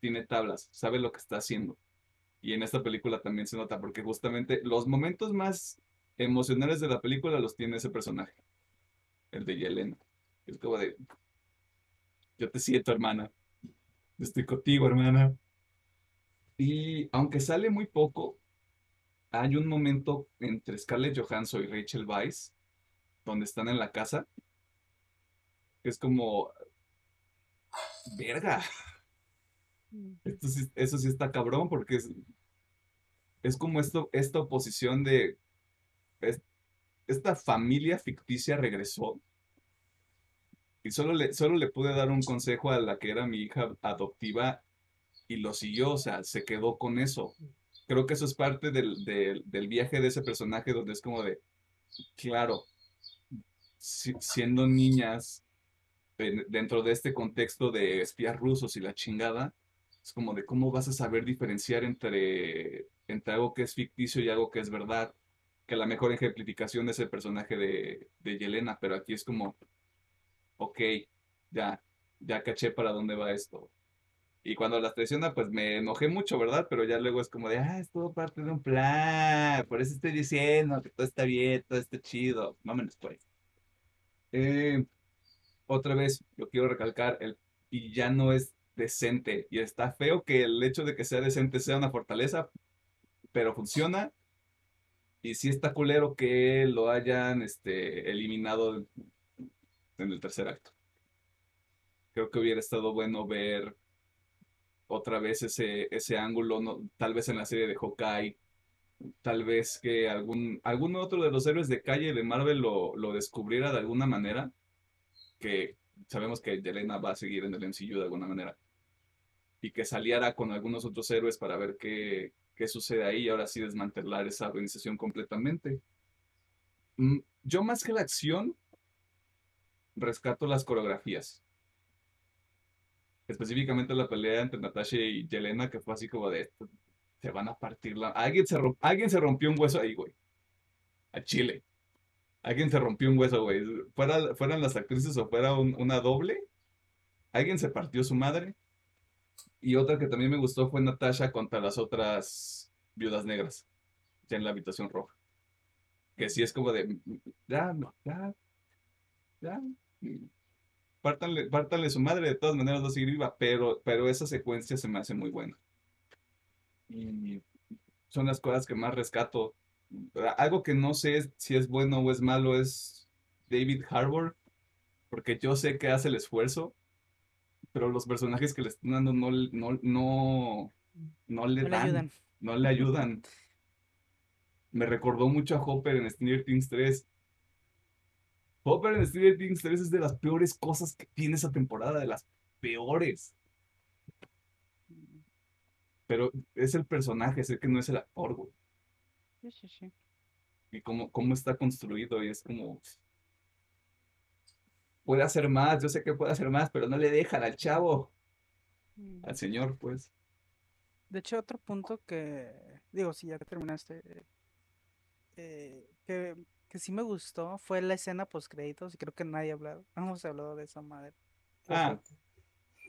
tiene tablas, sabe lo que está haciendo. Y en esta película también se nota, porque justamente los momentos más emocionales de la película los tiene ese personaje, el de Yelena. Es como de, yo te siento, hermana. Estoy contigo, hermana. Y aunque sale muy poco, hay un momento entre Scarlett Johansson y Rachel Weisz, donde están en la casa, que es como, verga. Esto sí- eso sí está cabrón, porque es, es como esto, esta oposición de, es- esta familia ficticia regresó. Y solo le, solo le pude dar un consejo a la que era mi hija adoptiva y lo siguió, o sea, se quedó con eso. Creo que eso es parte del, del, viaje de ese personaje donde es como de, claro, si- siendo niñas en- dentro de este contexto de espías rusos y la chingada, es como de cómo vas a saber diferenciar entre, entre algo que es ficticio y algo que es verdad. Que la mejor ejemplificación es el personaje de, de Yelena, pero aquí es como, ok, ya, ya caché para dónde va esto. Y cuando las traiciona, pues me enojé mucho, ¿verdad? Pero ya luego es como de, ah, es todo parte de un plan. Por eso estoy diciendo que todo está bien, todo está chido. Vámonos, pues. Eh, otra vez, yo quiero recalcar, el villano es decente. Y está feo que el hecho de que sea decente sea una fortaleza, pero funciona. Y sí está culero que lo hayan este, eliminado en el tercer acto. Creo que hubiera estado bueno ver otra vez ese, ese ángulo, no, tal vez en la serie de Hawkeye, tal vez que algún, algún otro de los héroes de calle de Marvel lo, lo descubriera de alguna manera, que sabemos que Yelena va a seguir en el MCU de alguna manera, y que saliera con algunos otros héroes para ver qué, qué sucede ahí y ahora sí desmantelar esa organización completamente. Mm, Yo más que la acción, rescato las coreografías específicamente la pelea entre Natasha y Yelena, que fue así como de, se van a partir la... Alguien se, Alguien se rompió un hueso ahí, güey. A Chile. Alguien se rompió un hueso, güey. Fuera, fueran las actrices o fuera un- una doble, alguien se partió su madre. Y otra que también me gustó fue Natasha contra las otras viudas negras, ya en la habitación roja. Que sí es como de, ya, no, ya, ya. Pártanle, pártanle su madre, de todas maneras va a seguir viva, pero, pero esa secuencia se me hace muy buena. Y son las cosas que más rescato. Algo que no sé si es bueno o es malo es David Harbour, porque yo sé que hace el esfuerzo, pero los personajes que le están dando no, no, no, no le No le dan, ayudan. no le ayudan. Me recordó mucho a Hopper en Stranger Things 3. Hopper en Stranger Things 3 es de las peores cosas que tiene esa temporada, de las peores. Pero es el personaje, sé que no es el actor, güey. Sí, sí, sí. Y cómo, cómo está construido, y es como. Puede hacer más, yo sé que puede hacer más, pero no le dejan al chavo, Mm. al señor, pues. De hecho, otro punto que, digo, si ya terminaste, eh, que, que sí me gustó fue la escena post créditos y creo que nadie ha hablado, no [LAUGHS] hemos hablado de esa madre. Ah,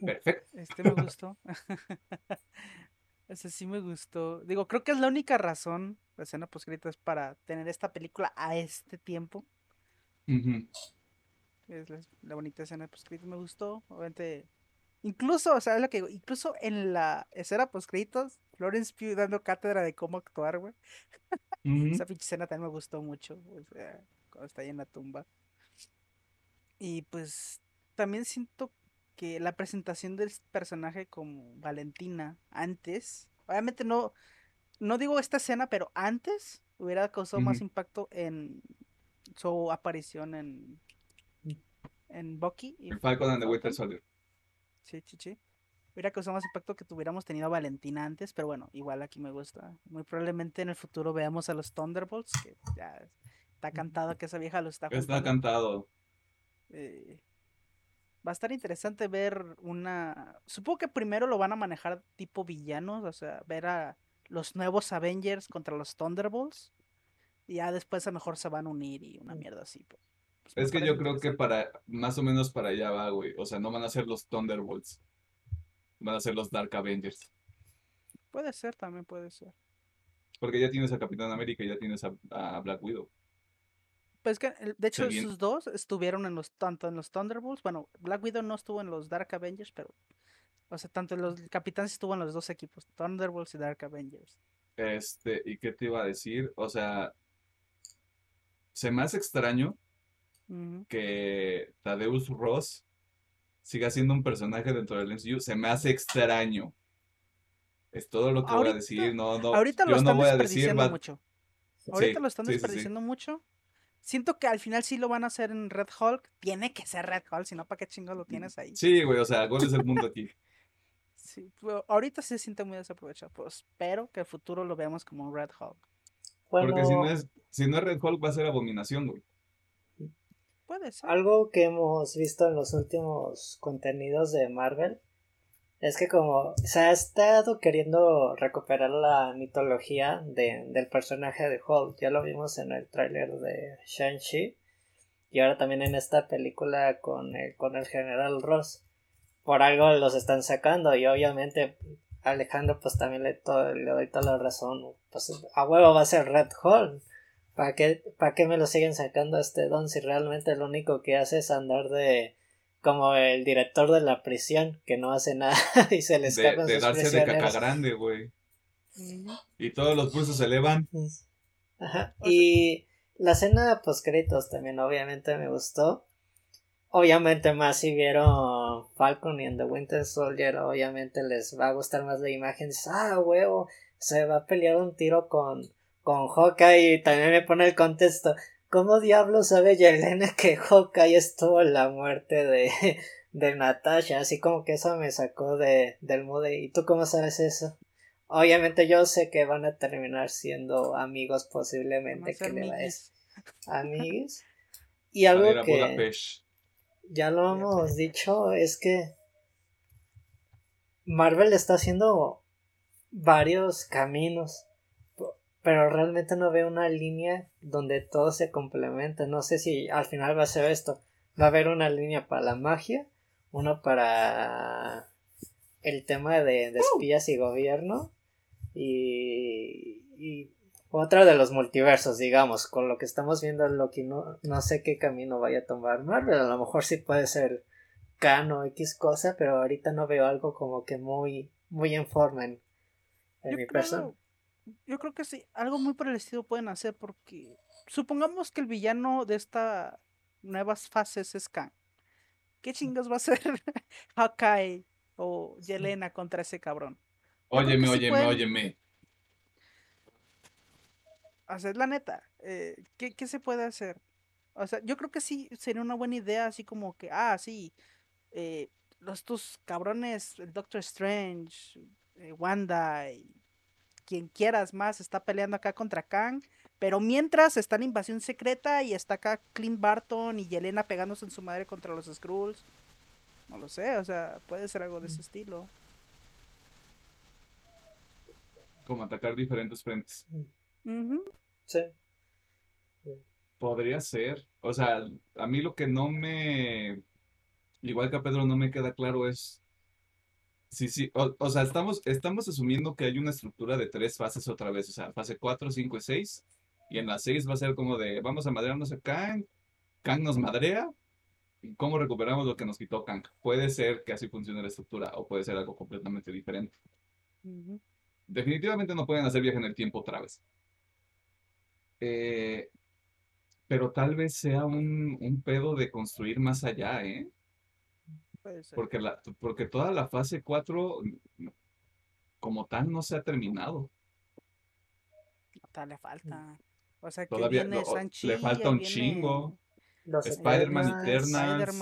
perfecto. Este me [LAUGHS] gustó. [LAUGHS] Ese sí me gustó. Digo, creo que es la única razón, la escena post créditos, para tener esta película a este tiempo. Es la, la bonita escena post créditos, me gustó. Obviamente, incluso, o sea, es lo que digo, incluso en la escena post créditos, Florence Pugh dando cátedra de cómo actuar, güey. [LAUGHS] Esa pinche escena también me gustó mucho. O sea, cuando está ahí en la tumba. Y pues también siento que la presentación del personaje como Valentina antes, obviamente no, no digo esta escena, pero antes hubiera causado más impacto en su aparición en, en Bucky. y Falcon and the Winter. Soldier. Sí, sí, sí. Hubiera causado más impacto que tuviéramos tenido a Valentina antes, pero bueno, igual aquí me gusta. Muy probablemente en el futuro veamos a los Thunderbolts, que ya está cantado que esa vieja lo está Está juntando. cantado. Eh, va a estar interesante ver una. Supongo que primero lo van a manejar tipo villanos, o sea, ver a los nuevos Avengers contra los Thunderbolts. Y ya después a lo mejor se van a unir y una mierda así. pues, pues, Es que yo creo que para, más o menos para allá va, güey. O sea, no van a ser los Thunderbolts. Van a ser los Dark Avengers. Puede ser, también puede ser. Porque ya tienes a Capitán América y ya tienes a, a Black Widow. Pues que, de hecho, esos dos estuvieron en los, tanto en los Thunderbolts. Bueno, Black Widow no estuvo en los Dark Avengers, pero. O sea, tanto en los el Capitán estuvo en los dos equipos, Thunderbolts y Dark Avengers. Este, ¿y qué te iba a decir? O sea, se me hace extraño que Tadeusz Ross siga siendo un personaje dentro del MCU. Se me hace extraño. Es todo lo que voy a decir. No, no, Ahorita lo yo no están voy a decir, desperdiciando mucho. Sí, Ahorita lo están sí, desperdiciando mucho. Siento que al final sí lo van a hacer en Red Hulk. Tiene que ser Red Hulk, si no, ¿para qué chingo lo tienes ahí? Sí, güey, o sea, ¿cuál es el punto aquí? [LAUGHS] Sí, pero ahorita se siente muy desaprovechado. Pues espero que el futuro lo veamos como un Red Hulk. Porque si no es, si no es Red Hulk, va a ser abominación, güey. Algo que hemos visto en los últimos contenidos de Marvel es que como se ha estado queriendo recuperar la mitología de, del personaje de Hulk, ya lo vimos en el tráiler de Shang-Chi y ahora también en esta película con el, con el general Ross. Por algo los están sacando y obviamente Alejandro pues también le, le doy toda la razón. Pues a huevo va a ser Red Hulk. ¿Para qué, ¿Para qué me lo siguen sacando a este don si realmente lo único que hace es andar de como el director de la prisión que no hace nada [LAUGHS] y se le De, escapan de sus darse de caca grande, güey. Y todos los pulsos se elevan. Ajá. O sea- Y la escena post créditos también obviamente me gustó. Obviamente más si vieron Falcon y en The Winter Soldier, obviamente les va a gustar más la imagen. Dices, ah, huevo, se va a pelear un tiro con, con Hawkeye y también me pone el contexto. ¿Cómo diablos sabe Yelena que Hawkeye estuvo en la muerte de, [LAUGHS] de Natasha? Así como que eso me sacó de, del mood. de, ¿Y tú cómo sabes eso? Obviamente yo sé que van a terminar siendo amigos posiblemente que ser le va a miguis. amigos. [LAUGHS] Y a algo a que Budapest. ya lo hemos dicho es que Marvel está haciendo varios caminos, pero realmente no veo una línea donde todo se complemente. No sé si al final va a ser esto. Va a haber una línea para la magia, uno para el tema de, de espías y gobierno y, y otra de los multiversos, digamos, con lo que estamos viendo en Loki, no, no sé qué camino vaya a tomar Marvel, a lo mejor sí puede ser Cano X cosa, pero ahorita no veo algo como que muy, muy en forma en, mi persona. Yo creo que sí, algo muy estilo pueden hacer porque supongamos que el villano de estas nuevas fases es Kang. ¿Qué chingas va a ser [LAUGHS] Hawkeye o Yelena contra ese cabrón? Óyeme, sí óyeme, óyeme. Es la neta, eh, ¿qué, qué se puede hacer? O sea, yo creo que sí sería una buena idea, así como que, ah, sí, eh, los estos cabrones, el Doctor Strange, eh, Wanda y quien quieras más está peleando acá contra Kang, pero mientras está la invasión secreta y está acá Clint Barton y Yelena pegándose en su madre contra los Skrulls. No lo sé, o sea, puede ser algo de ese estilo. Como atacar diferentes frentes. Ujú. Sí. Podría ser. O sea, a mí lo que no me. Igual que a Pedro no me queda claro es. Sí, sí. O, o sea, estamos, estamos asumiendo que hay una estructura de tres fases otra vez. O sea, fase 4, 5 y 6. Y en la 6 va a ser como de vamos a madrearnos a Kang. Kang nos madrea. ¿Y cómo recuperamos lo que nos quitó Kang? Puede ser que así funcione la estructura o puede ser algo completamente diferente. Definitivamente no pueden hacer viaje en el tiempo otra vez. Eh, Pero tal vez sea un, un pedo de construir más allá, ¿eh? Puede ser. Porque, la, porque toda la fase 4 como tal no se ha terminado. Todavía le falta. O sea, que Todavía viene lo- Shang-Chi, le falta un viene chingo. Spider-Man Eternals,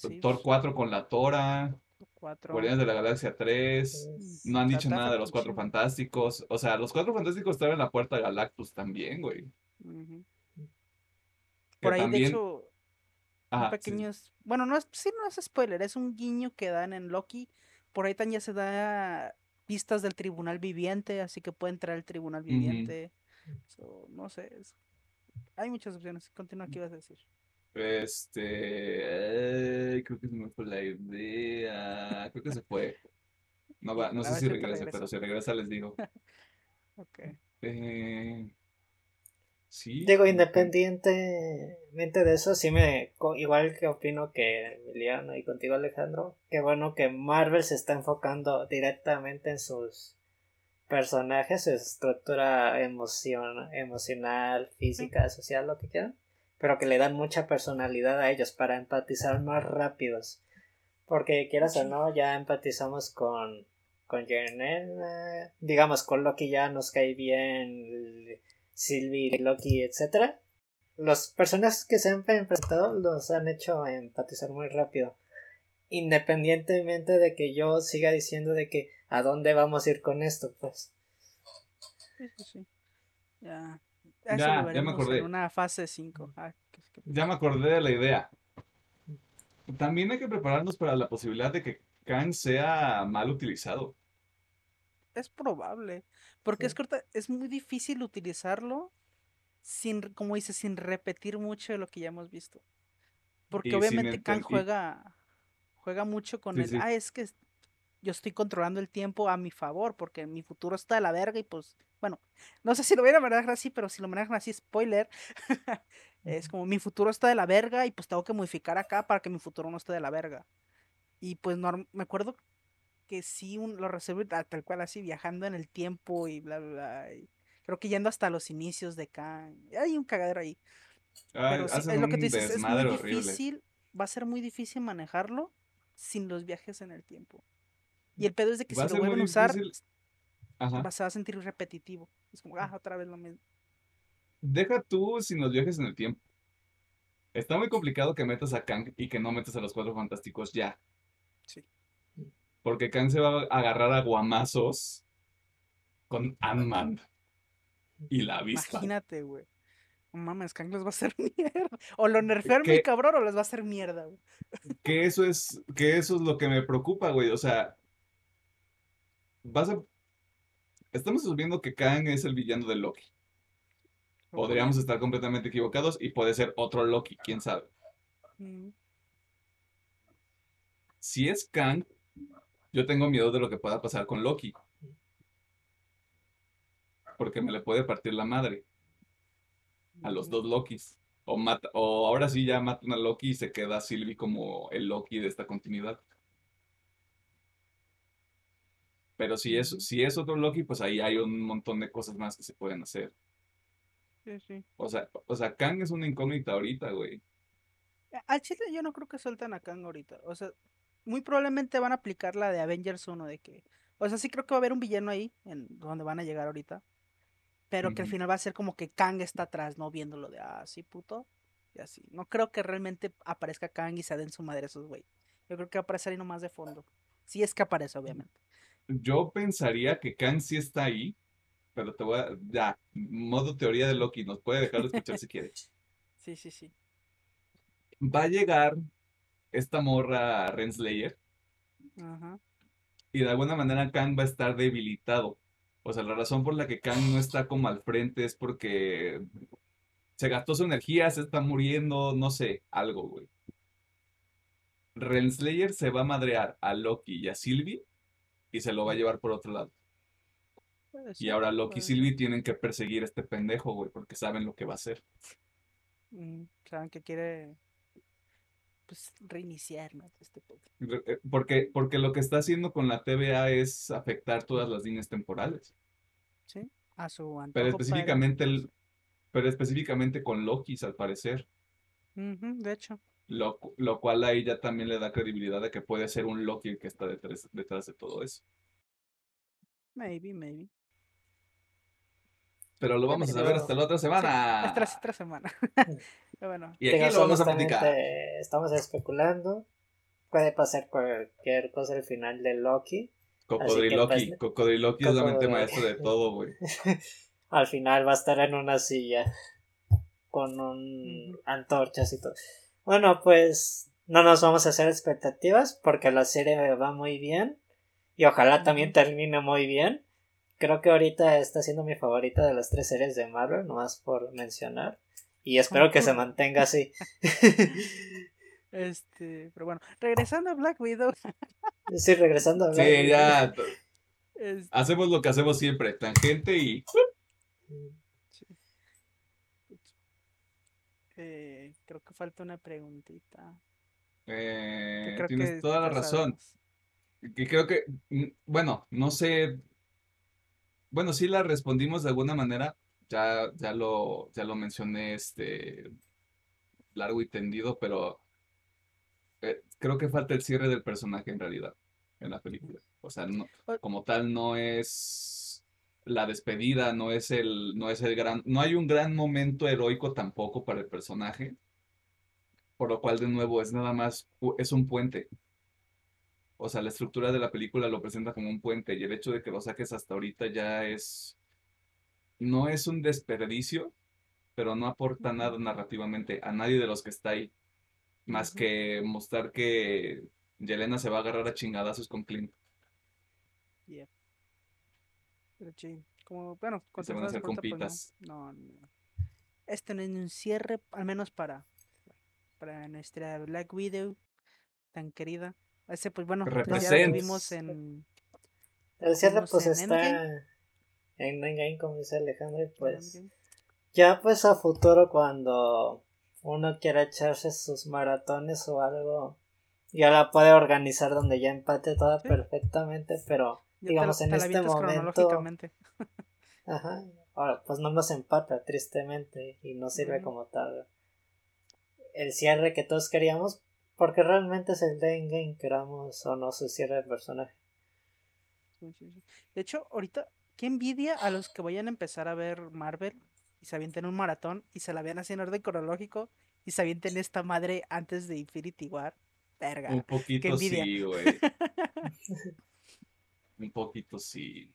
sí, Thor 4 con la Tora. Guardianes de la Galaxia 3. pues, No han dicho nada de los Cuatro. Fantásticos. O sea, los Cuatro Fantásticos estaban en la puerta de Galactus también, güey. Ujú. Que Por ahí, también- de hecho, un Ajá, sí. pequeño... es- Bueno, no es, sí, no es spoiler, es un guiño que dan en Loki. Por ahí también ya se da pistas del tribunal viviente, así que puede entrar el tribunal viviente. So, no sé, es- hay muchas opciones. Continúa, ¿qué ibas a decir? Este. eh, creo que se me fue la idea. Creo que se fue. No [LAUGHS] va, no sé si regresa. pero si regresa les digo. [LAUGHS] Ok. Eh, sí. Digo, independientemente de eso, sí me. Igual que opino que Emiliano y contigo, Alejandro, qué bueno que Marvel se está enfocando directamente en sus personajes, su estructura emocion, emocional, física, social, lo que quieran, pero que le dan mucha personalidad a ellos para empatizar más rápidos. Porque quieras o no, ya empatizamos con, con Jenna, digamos, con Loki ya nos cae bien, Sylvie, Loki, etcétera. Los personajes que se han presentado los han hecho empatizar muy rápido. Independientemente de que yo siga diciendo de que a dónde vamos a ir con esto, pues. Sí, sí, sí. Ya. Ya, me acordé. en una fase 5. Ah, Ya me acordé de la idea. También hay que prepararnos para la posibilidad de que Kang sea mal utilizado. Es probable. Porque es Sí. ahorita es muy difícil utilizarlo sin, como dices, sin repetir mucho de lo que ya hemos visto. Porque Y obviamente y- juega, juega mucho con Sí, el, sí. ah, es que yo estoy controlando el tiempo a mi favor, porque mi futuro está de la verga y pues, bueno, no sé si lo voy a manejar así, pero si lo manejan así, spoiler, [LAUGHS] es como mi futuro está de la verga y pues tengo que modificar acá para que mi futuro no esté de la verga. Y pues norm- me acuerdo que sí un- lo reservé tal cual así, viajando en el tiempo y bla, bla, bla. y creo que yendo hasta los inicios de Kang. Hay un cagadero ahí. Ah, Pero sí, es lo que tú dices, es muy desmadre horrible. difícil, va a ser muy difícil manejarlo sin los viajes en el tiempo. Y el pedo es de que Va si lo vuelven a usar, difícil. Ajá. va- se va a sentir repetitivo. Es como, ah, otra vez lo mismo. Deja tú sin los viajes en el tiempo. Está muy complicado que metas a Kang y que no metas a los Cuatro Fantásticos ya. Sí. Porque Kang se va a agarrar a guamazos con Ant-Man y la avispa. Imagínate, güey. No mames, Kang les va a hacer [LAUGHS] mierda. O lo nerfean muy ¿Qué? cabrón o les va a hacer mierda, güey. [LAUGHS] Que eso es, que eso es lo que me preocupa, güey. O sea, vas a... Estamos asumiendo que Kang es el villano de Loki. Podríamos estar completamente equivocados y puede ser otro Loki, quién sabe. Mm, Si es Kang, yo tengo miedo de lo que pueda pasar con Loki. Porque me le puede partir la madre a los dos Lokis. O, mata, o ahora sí ya matan a Loki y se queda Sylvie como el Loki de esta continuidad. Pero si es, si es otro Loki, pues ahí hay un montón de cosas más que se pueden hacer. Sí, sí. O sea, o sea, Kang es una incógnita ahorita, güey. A- Al chile yo no creo que suelten a Kang ahorita. O sea, muy probablemente van a aplicar la de Avengers 1 de que... O sea, sí creo que va a haber un villano ahí, en donde van a llegar ahorita. Pero que al final va a ser como que Kang está atrás, no viéndolo de, ah, sí, puto. Y así. No creo que realmente aparezca Kang y se den su madre a esos güey. Yo creo que va a aparecer ahí nomás de fondo. Si es que aparece, obviamente. Yo pensaría que Kang sí está ahí, pero te voy a... Ya, modo teoría de Loki, nos puede dejar de escuchar si quiere. [LAUGHS] Sí, sí, sí. Va a llegar esta morra Renslayer Ajá. y de alguna manera Kang va a estar debilitado. O sea, la razón por la que Kang no está como al frente es porque se gastó su energía, se está muriendo, no sé, algo, güey. Renslayer se va a madrear a Loki y a Sylvie y se lo va a llevar por otro lado. Y ahora Loki y. Sylvie tienen que perseguir a este pendejo, güey, porque saben lo que va a hacer. Mm, Saben que quiere pues reiniciar, ¿no? Este. Re- eh, Porque, porque lo que está haciendo con la TVA es afectar todas las líneas temporales. ¿Sí? A su Pero antojo él, específicamente el, pero específicamente con Loki, al parecer. De hecho. Lo, lo cual ahí ya también le da credibilidad de que puede ser un Loki el que está detrás, detrás de todo eso. Maybe, maybe. Pero lo vamos a saber Pero- hasta la otra semana. Hasta la otra semana. [LAUGHS] Pero bueno, Y aquí lo vamos a platicar. Estamos especulando. Puede pasar cualquier cosa al final de Loki. Cocodriloqui. pues, Cocodriloqui es la mente maestra de todo, güey. [LAUGHS] Al final va a estar en una silla con un antorchas y todo. Bueno, pues no nos vamos a hacer expectativas porque la serie va muy bien y ojalá también termine muy bien. Creo que ahorita está siendo mi favorita de las tres series de Marvel, nomás por mencionar. Y espero que se [LAUGHS] mantenga así. [LAUGHS] este, pero bueno, regresando a Black Widow, [LAUGHS] Sí, regresando a hablar Sí, de- ya. este, Hacemos lo que hacemos siempre. Tangente y. eh, creo que falta una preguntita. eh, que creo tienes que toda la razón. sabemos. Que creo que. mm, Bueno, no sé. Bueno, sí la respondimos de alguna manera. Ya, ya lo, ya lo mencioné este largo y tendido, pero eh, creo que falta el cierre del personaje en realidad en la película. O sea, no, como tal no es la despedida, no es el, no es el gran, no hay un gran momento heroico tampoco para el personaje, por lo cual de nuevo es nada más, es un puente. O sea, la estructura de la película lo presenta como un puente y el hecho de que lo saques hasta ahorita ya es, no es un desperdicio, pero no aporta nada narrativamente a nadie de los que está ahí, más que mostrar que Yelena se va a agarrar a chingadazos con Clint. Yep. Pero sí, como, bueno, se van a hacer ahorita, pues, compitas. no, no, no. Este no es un cierre, al menos para, para nuestra Black Widow tan querida. Ese, pues bueno, pues, ya lo vimos en El cierre pues en está Endgame. En Endgame, como dice Alejandro, y pues ya pues a futuro cuando uno quiera echarse sus maratones o algo, ya la puede organizar donde ya empate toda Sí. perfectamente, pero Ya digamos en te este momento, ajá, ahora pues no nos empata tristemente y no sirve como tal el cierre que todos queríamos, porque realmente es el de Endgame, queramos o no su cierre de personaje. De hecho, ahorita, qué envidia a los que vayan a empezar a ver Marvel y se avienten un maratón y se la vean así en orden cronológico y se avienten esta madre antes de Infinity War. Verga. Un poquito envidia. sí, güey. [LAUGHS] Un poquito sí.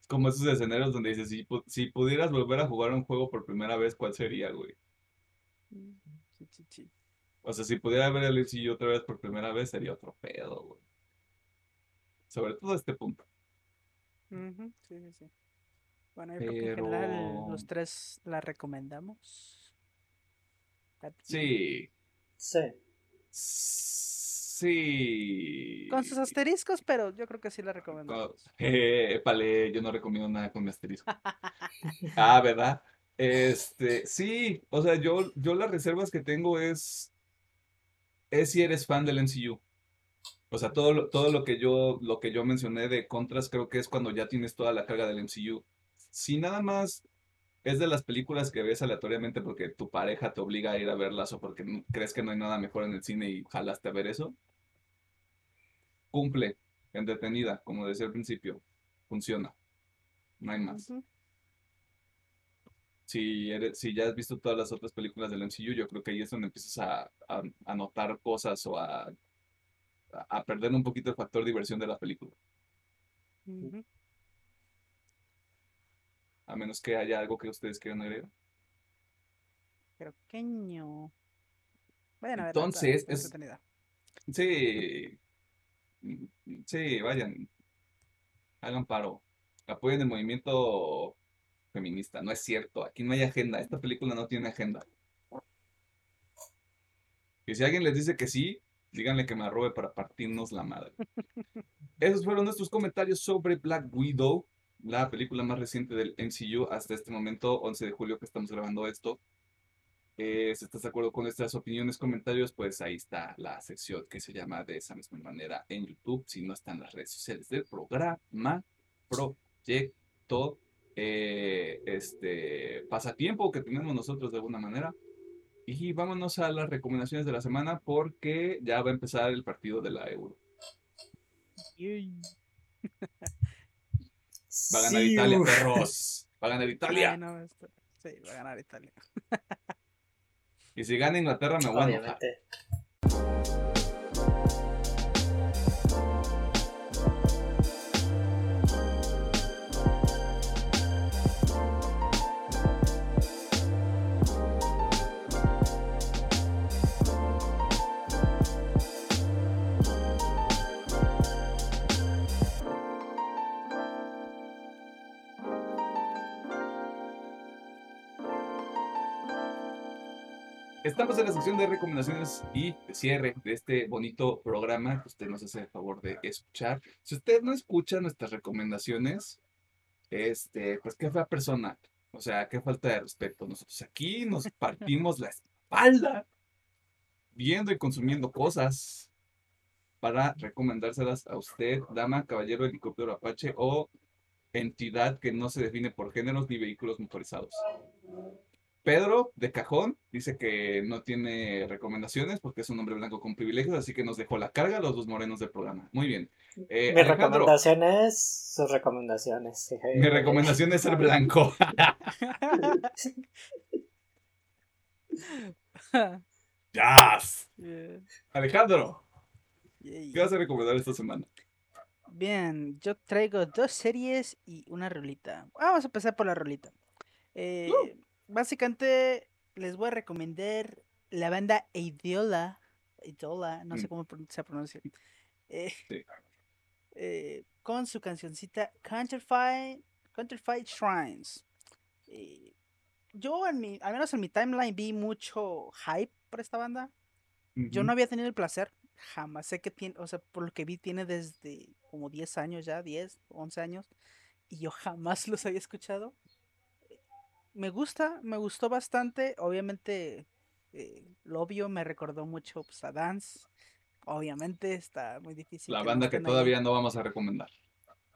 Es como esos escenarios donde dices, si, pu- si pudieras volver a jugar un juego por primera vez, ¿cuál sería, güey? Sí, sí, sí. O sea, si pudiera ver el MCU otra vez por primera vez, sería otro pedo, güey. Sobre todo este punto. Sí, sí, sí. Bueno, yo creo que en general los tres la recomendamos. Sí. Sí. Sí. Con sus asteriscos, pero yo creo que sí la recomendamos. Eh, épale, yo no recomiendo nada con mi asterisco. Ah, ¿verdad? Este, sí, o sea, yo, yo las reservas que tengo es, es si eres fan del MCU. O sea, todo lo, todo lo que yo, lo que yo mencioné de contras, creo que es cuando ya tienes toda la carga del MCU. Si nada más es de las películas que ves aleatoriamente porque tu pareja te obliga a ir a verlas o porque crees que no hay nada mejor en el cine y jalaste a ver eso, cumple, entretenida, como decía al principio, funciona. No hay más. Si, eres, si ya has visto todas las otras películas del MCU, yo creo que ahí es donde empiezas a, a, a notar cosas o a, a- perder un poquito el factor diversión de la película. A menos que haya algo que ustedes quieran agregar. Pero pequeño. Vayan a está- Entonces, es-. Sí, sí, vayan, hagan paro, apoyen el movimiento feminista. No es cierto, aquí no hay agenda, esta película no tiene agenda. Y si alguien les dice que sí, díganle que me arrobe para partirnos la madre. Esos fueron nuestros comentarios sobre Black Widow, la película más reciente del MCU hasta este momento, 11 de julio que estamos grabando esto. Eh, si estás de acuerdo con nuestras opiniones, comentarios, pues ahí está la sección que se llama de esa misma manera en YouTube. Si no están las redes sociales del programa, Proyecto eh, este pasatiempo que tenemos nosotros de alguna manera. Y vámonos a las recomendaciones de la semana porque ya va a empezar el partido de la Euro. Va a ganar Sí, Italia, uf. perros. Va a ganar Italia. Ay, no, esto- Sí, va a ganar Italia. Y si gana Inglaterra me voy a enojar. Estamos en la sección de recomendaciones y cierre de este bonito programa que usted nos hace el favor de escuchar. Si usted no escucha nuestras recomendaciones, este, pues qué fea persona. O sea, qué falta de respeto. Nosotros aquí nos [LAUGHS] partimos la espalda viendo y consumiendo cosas para recomendárselas a usted, dama, caballero, helicóptero Apache o entidad que no se define por géneros ni vehículos motorizados. Pedro, de cajón, dice que no tiene recomendaciones porque es un hombre blanco con privilegios, así que nos dejó la carga a los dos morenos del programa. Muy bien. Eh, Mi Alejandro, recomendación es sus recomendaciones. [LAUGHS] mi recomendación es ser blanco. [LAUGHS] ¡Yas! Yeah. Alejandro. ¿qué vas a recomendar esta semana? Bien, yo traigo dos series y una rolita. Vamos a empezar por la rolita. Eh, Básicamente les voy a recomendar la banda Eidola. Eidola, no sé Mm. cómo se pronuncia. eh, Sí. [LAUGHS] eh, con su cancioncita Counterfeit, Counterfeit Shrines. Eh, yo, en mi, al menos en mi timeline, vi mucho hype por esta banda. Yo no había tenido el placer, jamás sé que tiene, o sea, por lo que vi tiene desde como 10 años ya, 10, 11 años, y yo jamás [LAUGHS] los había escuchado. Me gusta, me gustó bastante, obviamente eh, lo obvio me recordó mucho pues, a Dance, obviamente está muy difícil. La banda que ahí. todavía no vamos a recomendar.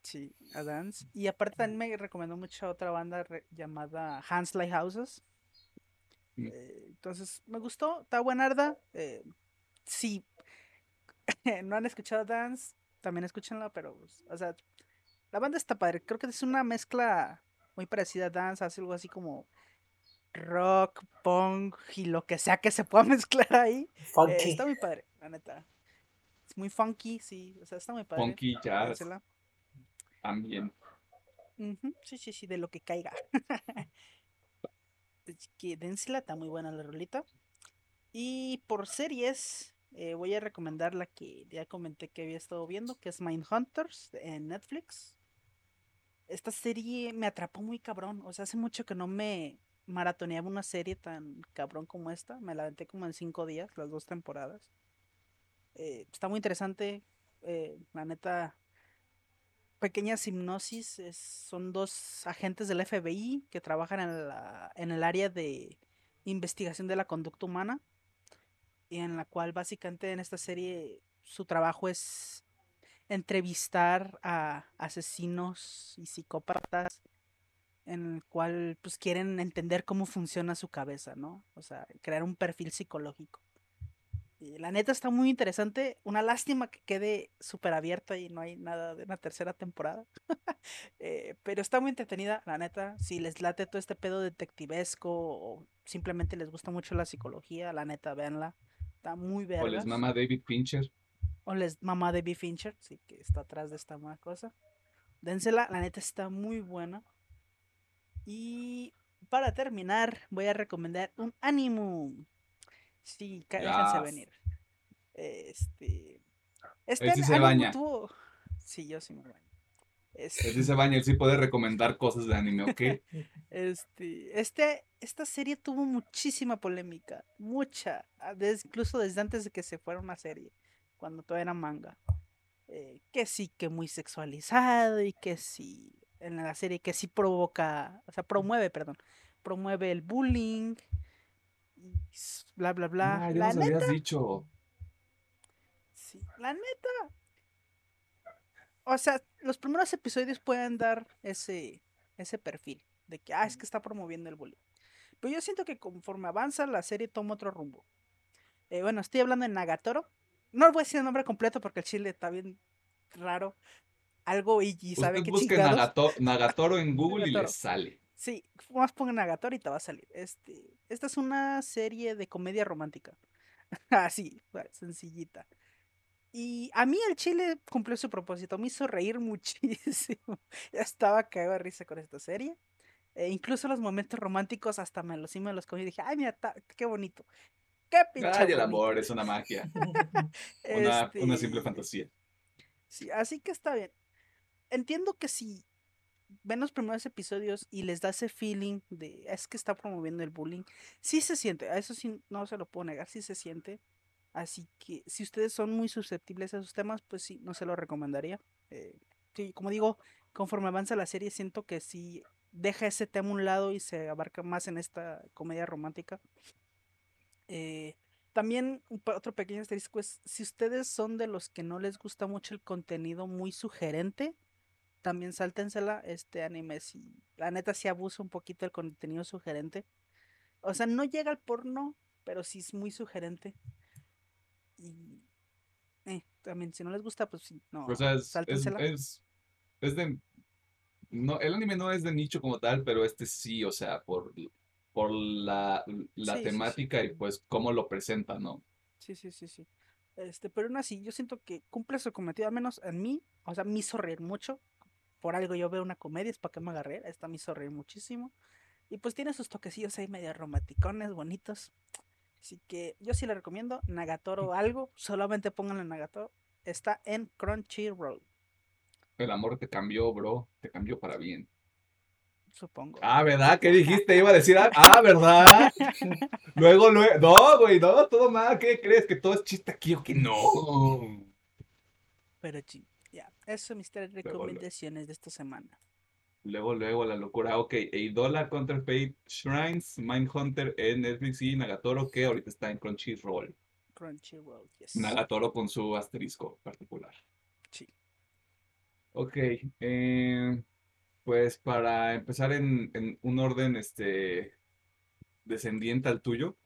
Sí, a Dance. Y aparte también me recomendó mucho otra banda llamada Hans Lighthouses. Mm. Eh, entonces, me gustó, está buenarda. Eh, si [LAUGHS] no han escuchado Dance, también escúchenla, pero, o sea, la banda está padre. Creo que es una mezcla muy parecida a Dance, hace algo así como rock, punk y lo que sea que se pueda [LAUGHS] mezclar ahí. Eh, Funky. está muy padre, la neta. Es muy funky, sí, o sea, está muy padre. Funky, jazz. Ujú, Sí, sí, sí, de lo que caiga. [LAUGHS] Dénsela, está muy buena la rolita. Y por series, eh, voy a recomendar la que ya comenté que había estado viendo, que es Mindhunters en Netflix. Esta serie me atrapó muy cabrón. O sea, hace mucho que no me maratoneaba una serie tan cabrón como esta. Me la aventé como en cinco días, las dos temporadas. Eh, está muy interesante. eh, la neta, pequeña hipnosis. son dos agentes del FBI que trabajan en, la- en el área de investigación de la conducta humana. Y en la cual básicamente en esta serie su trabajo es entrevistar a asesinos y psicópatas en el cual pues quieren entender cómo funciona su cabeza, ¿no? O sea, crear un perfil psicológico. Y la neta está muy interesante. Una lástima que quede súper abierta y no hay nada de una tercera temporada. [LAUGHS] Eh, pero está muy entretenida, la neta. Si les late todo este pedo detectivesco o simplemente les gusta mucho la psicología, la neta, véanla. Está muy O vergas. les mama David Fincher. O les mamá de B. Fincher, sí, que está atrás de esta buena cosa. Dénsela, la neta está muy buena. Y para terminar, voy a recomendar un Animum. Sí, déjense venir. Este. Este sí se baña. tuvo- Sí, yo sí me baño. Él Este, sí se baña, él sí puede recomendar cosas de anime, ¿ok? [LAUGHS] este, este, esta serie tuvo muchísima polémica, mucha, ah, incluso desde antes de que se fuera una serie, cuando todavía era manga. Eh, que sí, que muy sexualizado y que sí, en la serie que sí provoca, o sea, promueve, perdón, promueve el bullying y bla, bla, bla. Ah, ya la nos neta, habías dicho. sí, la neta. O sea, los primeros episodios pueden dar ese, ese perfil de que, ah, es que está promoviendo el bullying. Pero yo siento que conforme avanza la serie toma otro rumbo. Eh, bueno, estoy hablando de Nagatoro. No voy a decir el nombre completo porque el chile está bien raro. Algo y, sabe que busque Nagatoro, en [LAUGHS] Google y le sale. Sí, más ponga Nagatoro y te va a salir. Este, esta es una serie de comedia romántica. [LAUGHS] Así, sencillita. Y a mí el chile cumplió su propósito, me hizo reír [LAUGHS] muchísimo. Ya estaba cagado de risa con esta serie. E incluso los momentos románticos hasta me los, sí me los cogí y dije, ay, mira, qué bonito. Qué pinche Ay, el amor es una magia. [LAUGHS] una, una, simple este, fantasía. Sí, así que está bien. Entiendo que si ven los primeros episodios y les da ese feeling de es que está promoviendo el bullying, sí se siente, a eso sí no se lo puedo negar, sí se siente. Así que si ustedes son muy susceptibles a esos temas, pues sí, no se lo recomendaría. Eh, como digo, conforme avanza la serie, siento que sí deja ese tema a un lado y se abarca más en esta comedia romántica. Eh, también otro pequeño asterisco es, si ustedes son de los que no les gusta mucho el contenido muy sugerente, también sáltensela, este anime si la neta sí abusa un poquito del contenido sugerente. O sea, no llega al porno, pero sí es muy sugerente. Y eh, también, si no les gusta, pues no. O sea, es, es, de. No, el anime no es de nicho como tal, pero este sí, o sea, por, por la, la temática y pues cómo lo presenta, ¿no? Sí, sí, sí, sí. Este, pero aún así, yo siento que cumple su cometido, al menos en mí, o sea, me hizo reír mucho. Por algo yo veo una comedia, es para que me agarre, esta me hizo reír muchísimo. Y pues tiene sus toquecillos ahí medio romanticones, bonitos. Así que yo sí le recomiendo Nagatoro algo, solamente pónganle Nagatoro. Está en Crunchyroll. El amor te cambió, bro, te cambió para bien. Supongo. Ah, ¿verdad? ¿Qué dijiste? Iba a decir, ah, ah ¿verdad? [LAUGHS] luego, luego, no, güey, no, todo mal, ¿qué crees? ¿Que todo es chiste aquí o que no? Pero sí, ya, eso son mis tres recomendaciones de esta semana. Luego, luego, la locura. Ok, Eidola, Counterfeit, Shrines, Mindhunter en Netflix y Nagatoro, que ahorita está en Crunchyroll. Crunchyroll, yes. Nagatoro con su asterisco particular. Sí. Ok, eh, pues para empezar en, un orden este, descendiente al tuyo,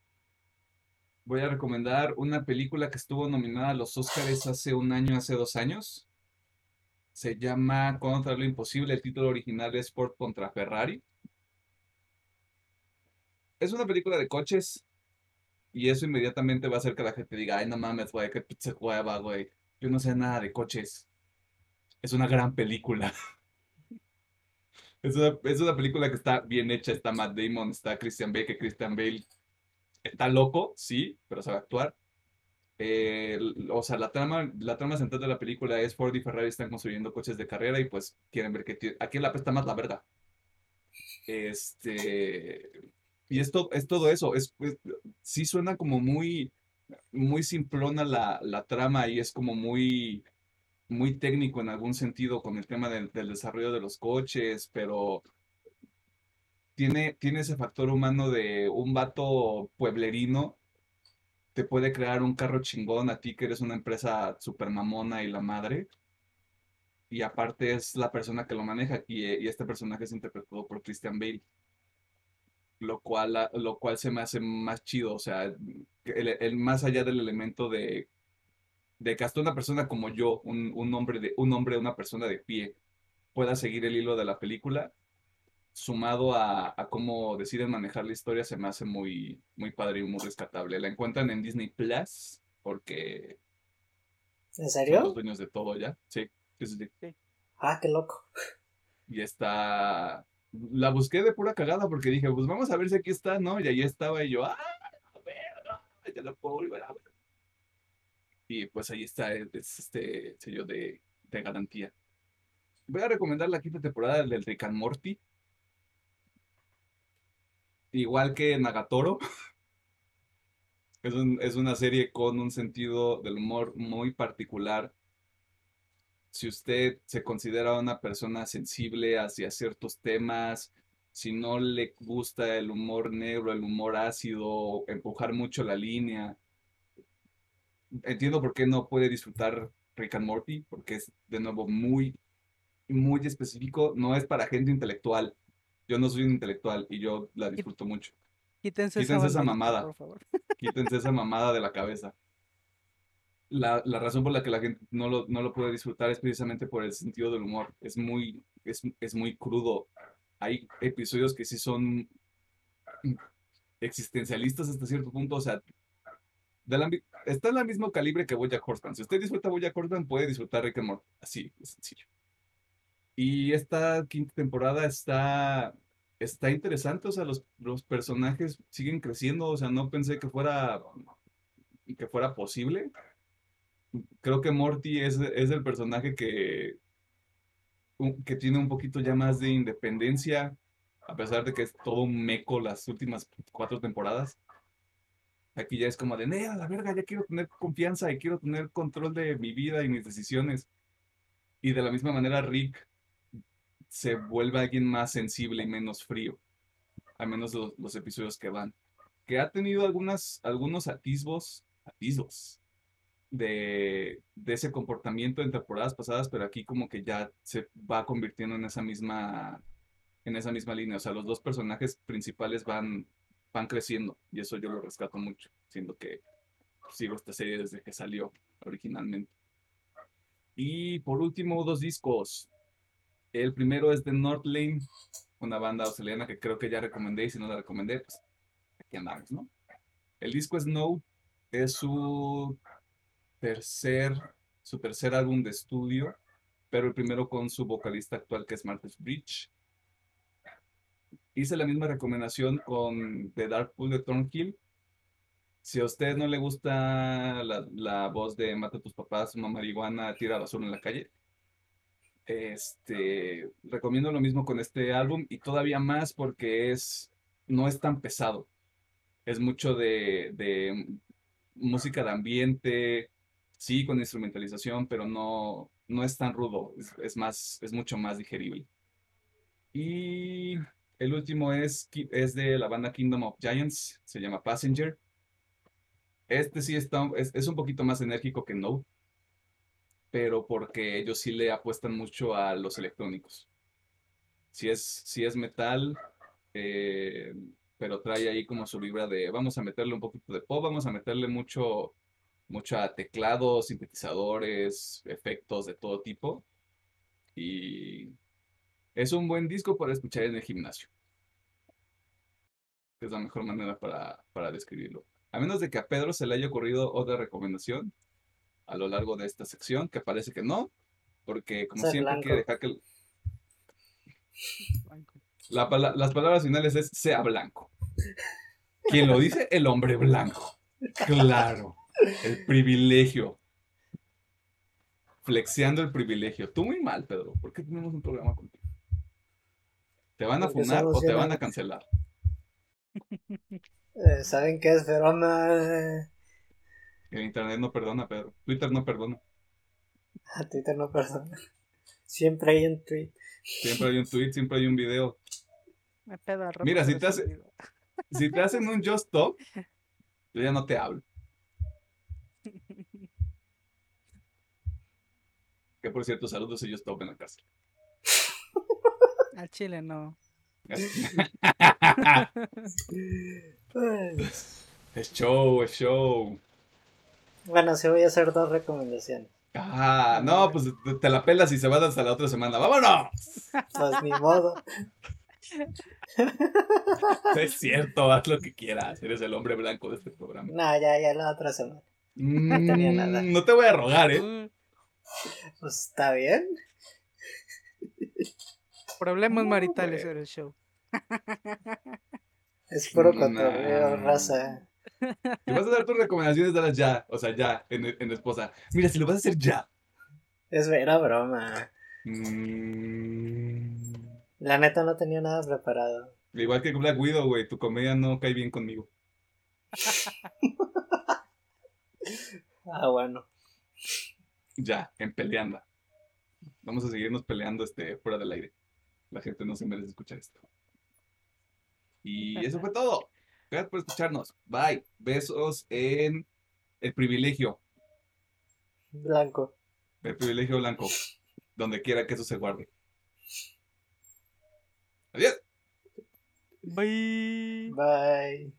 voy a recomendar una película que estuvo nominada a los Oscars hace un año, hace dos años. Se llama Contra lo Imposible. El título original es Ford contra Ferrari. Es una película de coches. Y eso inmediatamente va a hacer que la gente diga, ay, no mames, güey, qué pizza hueva, güey. Yo no sé nada de coches. Es una gran película. [LAUGHS] es, una, es una película que está bien hecha. Está Matt Damon, está Christian Bale, que Christian Bale está loco, sí, pero sabe actuar. Eh, o sea, la trama, la trama central de la película es Ford y Ferrari están construyendo coches de carrera y pues quieren ver que aquí la pesta más la verdad. Este, y esto es todo eso. Es, sí suena como muy, muy simplona la, la, trama y es como muy, muy técnico en algún sentido con el tema del, del desarrollo de los coches, pero tiene, tiene ese factor humano de un vato pueblerino te puede crear un carro chingón a ti que eres una empresa super mamona y la madre. Y aparte es la persona que lo maneja y, y este personaje es interpretado por Christian Bale. Lo cual, lo cual se me hace más chido, o sea, el, más allá del elemento de, de que hasta una persona como yo, un, un, hombre de, un hombre, una persona de pie, pueda seguir el hilo de la película, sumado a, cómo deciden manejar la historia, se me hace muy, muy padre y muy rescatable. La encuentran en Disney Plus, porque. ¿En serio? Son los dueños de todo ya. Sí, sí, sí. Ah, qué loco. Y está. La busqué de pura cagada porque dije, pues vamos a ver si aquí está, ¿no? Y ahí estaba y yo, ¡ah! ver, ya lo puedo volver a ver. Y pues ahí está, es este sello de, de garantía. Voy a recomendar la quinta temporada del Rick and Morty igual que Nagatoro. [LAUGHS] Es, una serie con un sentido del humor muy particular. Si usted se considera una persona sensible hacia ciertos temas, si no le gusta el humor negro, el humor ácido, empujar mucho la línea, entiendo por qué no puede disfrutar Rick and Morty, porque es de nuevo muy muy específico, no es para gente intelectual. Yo no soy un intelectual y yo la disfruto mucho. Quítense, Quítense esa mamada. Por favor. [LAUGHS] [LAUGHS] Quítense esa mamada de la cabeza. La, la razón por la que la gente no lo, no lo puede disfrutar es precisamente por el sentido del humor. Es muy, es, es muy crudo. Hay episodios que sí son existencialistas hasta cierto punto. O sea, de la mi- está en el mismo calibre que Bojack Horseman. Si usted disfruta Bojack Horseman, puede disfrutar Rick and Morty. Así, de sencillo. Y esta quinta temporada está, está interesante. O sea, los, los personajes siguen creciendo. O sea, no pensé que fuera, que fuera posible. Creo que Morty es, es el personaje que, que tiene un poquito ya más de independencia, a pesar de que es todo un meco las últimas cuatro temporadas. Aquí ya es como de, "Nee, a la verga, ya quiero tener confianza y quiero tener control de mi vida y mis decisiones. Y de la misma manera, Rick se vuelve alguien más sensible y menos frío, al menos los, los episodios que van. Que ha tenido algunas, algunos atisbos, atisbos, de, de ese comportamiento en temporadas pasadas, pero aquí como que ya se va convirtiendo en esa misma, en esa misma línea. O sea, los dos personajes principales van, van creciendo y eso yo lo rescato mucho, siendo que sigo esta serie desde que salió originalmente. Y por último, dos discos. El primero es de Northlane, una banda australiana que creo que ya recomendé y si no la recomendé, pues aquí andamos, ¿no? El disco Snow es su tercer, su tercer álbum de estudio, pero el primero con su vocalista actual que es Marcus Bridge. Hice la misma recomendación con The Dark Pool de Thornhill. Si a usted no le gusta la, la voz de Mata a tus papás, una marihuana, tira basura en la calle, este, recomiendo lo mismo con este álbum y todavía más porque es, no es tan pesado. Es mucho de, de música de ambiente, sí, con instrumentalización, pero no, no es tan rudo, es, es más, es mucho más digerible. Y el último es, es de la banda Kingdom of Giants, se llama Passenger. Este sí está, es, es un poquito más enérgico que No, pero porque ellos sí le apuestan mucho a los electrónicos. Si es, si es metal, eh, pero trae ahí como su vibra de vamos a meterle un poquito de pop, vamos a meterle mucho, mucho a teclados, sintetizadores, efectos de todo tipo. Y es un buen disco para escuchar en el gimnasio. Es la mejor manera para, para describirlo. A menos de que a Pedro se le haya ocurrido otra recomendación a lo largo de esta sección, que parece que no, porque como Ser siempre quiere blanco. dejar que la pala- las palabras finales es sea blanco. Quien lo dice, el hombre blanco. Claro, el privilegio. Flexeando el privilegio. Tú muy mal, Pedro. ¿Por qué tenemos un programa contigo? ¿Te van a Porque funar o te van a cancelar? [LAUGHS] Eh, ¿Saben qué es broma? El internet no perdona, Pedro. Twitter no perdona. A [LAUGHS] Twitter no perdona. [LAUGHS] Siempre hay un tweet. Siempre hay un tweet, siempre hay un video. Me pedo Mira, si te hace-. Si te hacen un Just Stop, yo ya no te hablo. Que por cierto, saludos a Just Stop en la cárcel. Al chile no. [LAUGHS] Es show, es show. Bueno, sí voy a hacer dos recomendaciones. Ah, no, pues te- la pelas y se va hasta la otra semana. ¡Vámonos! Pues ni modo. [LAUGHS] Es cierto, haz lo que quieras. Eres el hombre blanco de este programa. No, ya, ya la otra semana. tenía nada. Mm, No te voy a rogar, ¿eh? Uh, Pues está bien. Problemas No, maritales era el show. [LAUGHS] Es puro No. cotorreo, raza. Si vas a dar tus recomendaciones, dalas ya. O sea, ya, en, en esposa. Mira, si lo vas a hacer ya. Es vera broma. Mm, La neta no tenía nada preparado. Igual que Black Widow, güey. Tu comedia no cae bien conmigo. [LAUGHS] Ah, bueno. Ya, en peleanda. Vamos a seguirnos peleando este, fuera del aire. La gente no se merece escuchar esto. Y eso fue todo. Gracias por escucharnos. Bye. Besos en el privilegio. Blanco. El privilegio blanco. Donde quiera que eso se guarde. Adiós. Bye. Bye.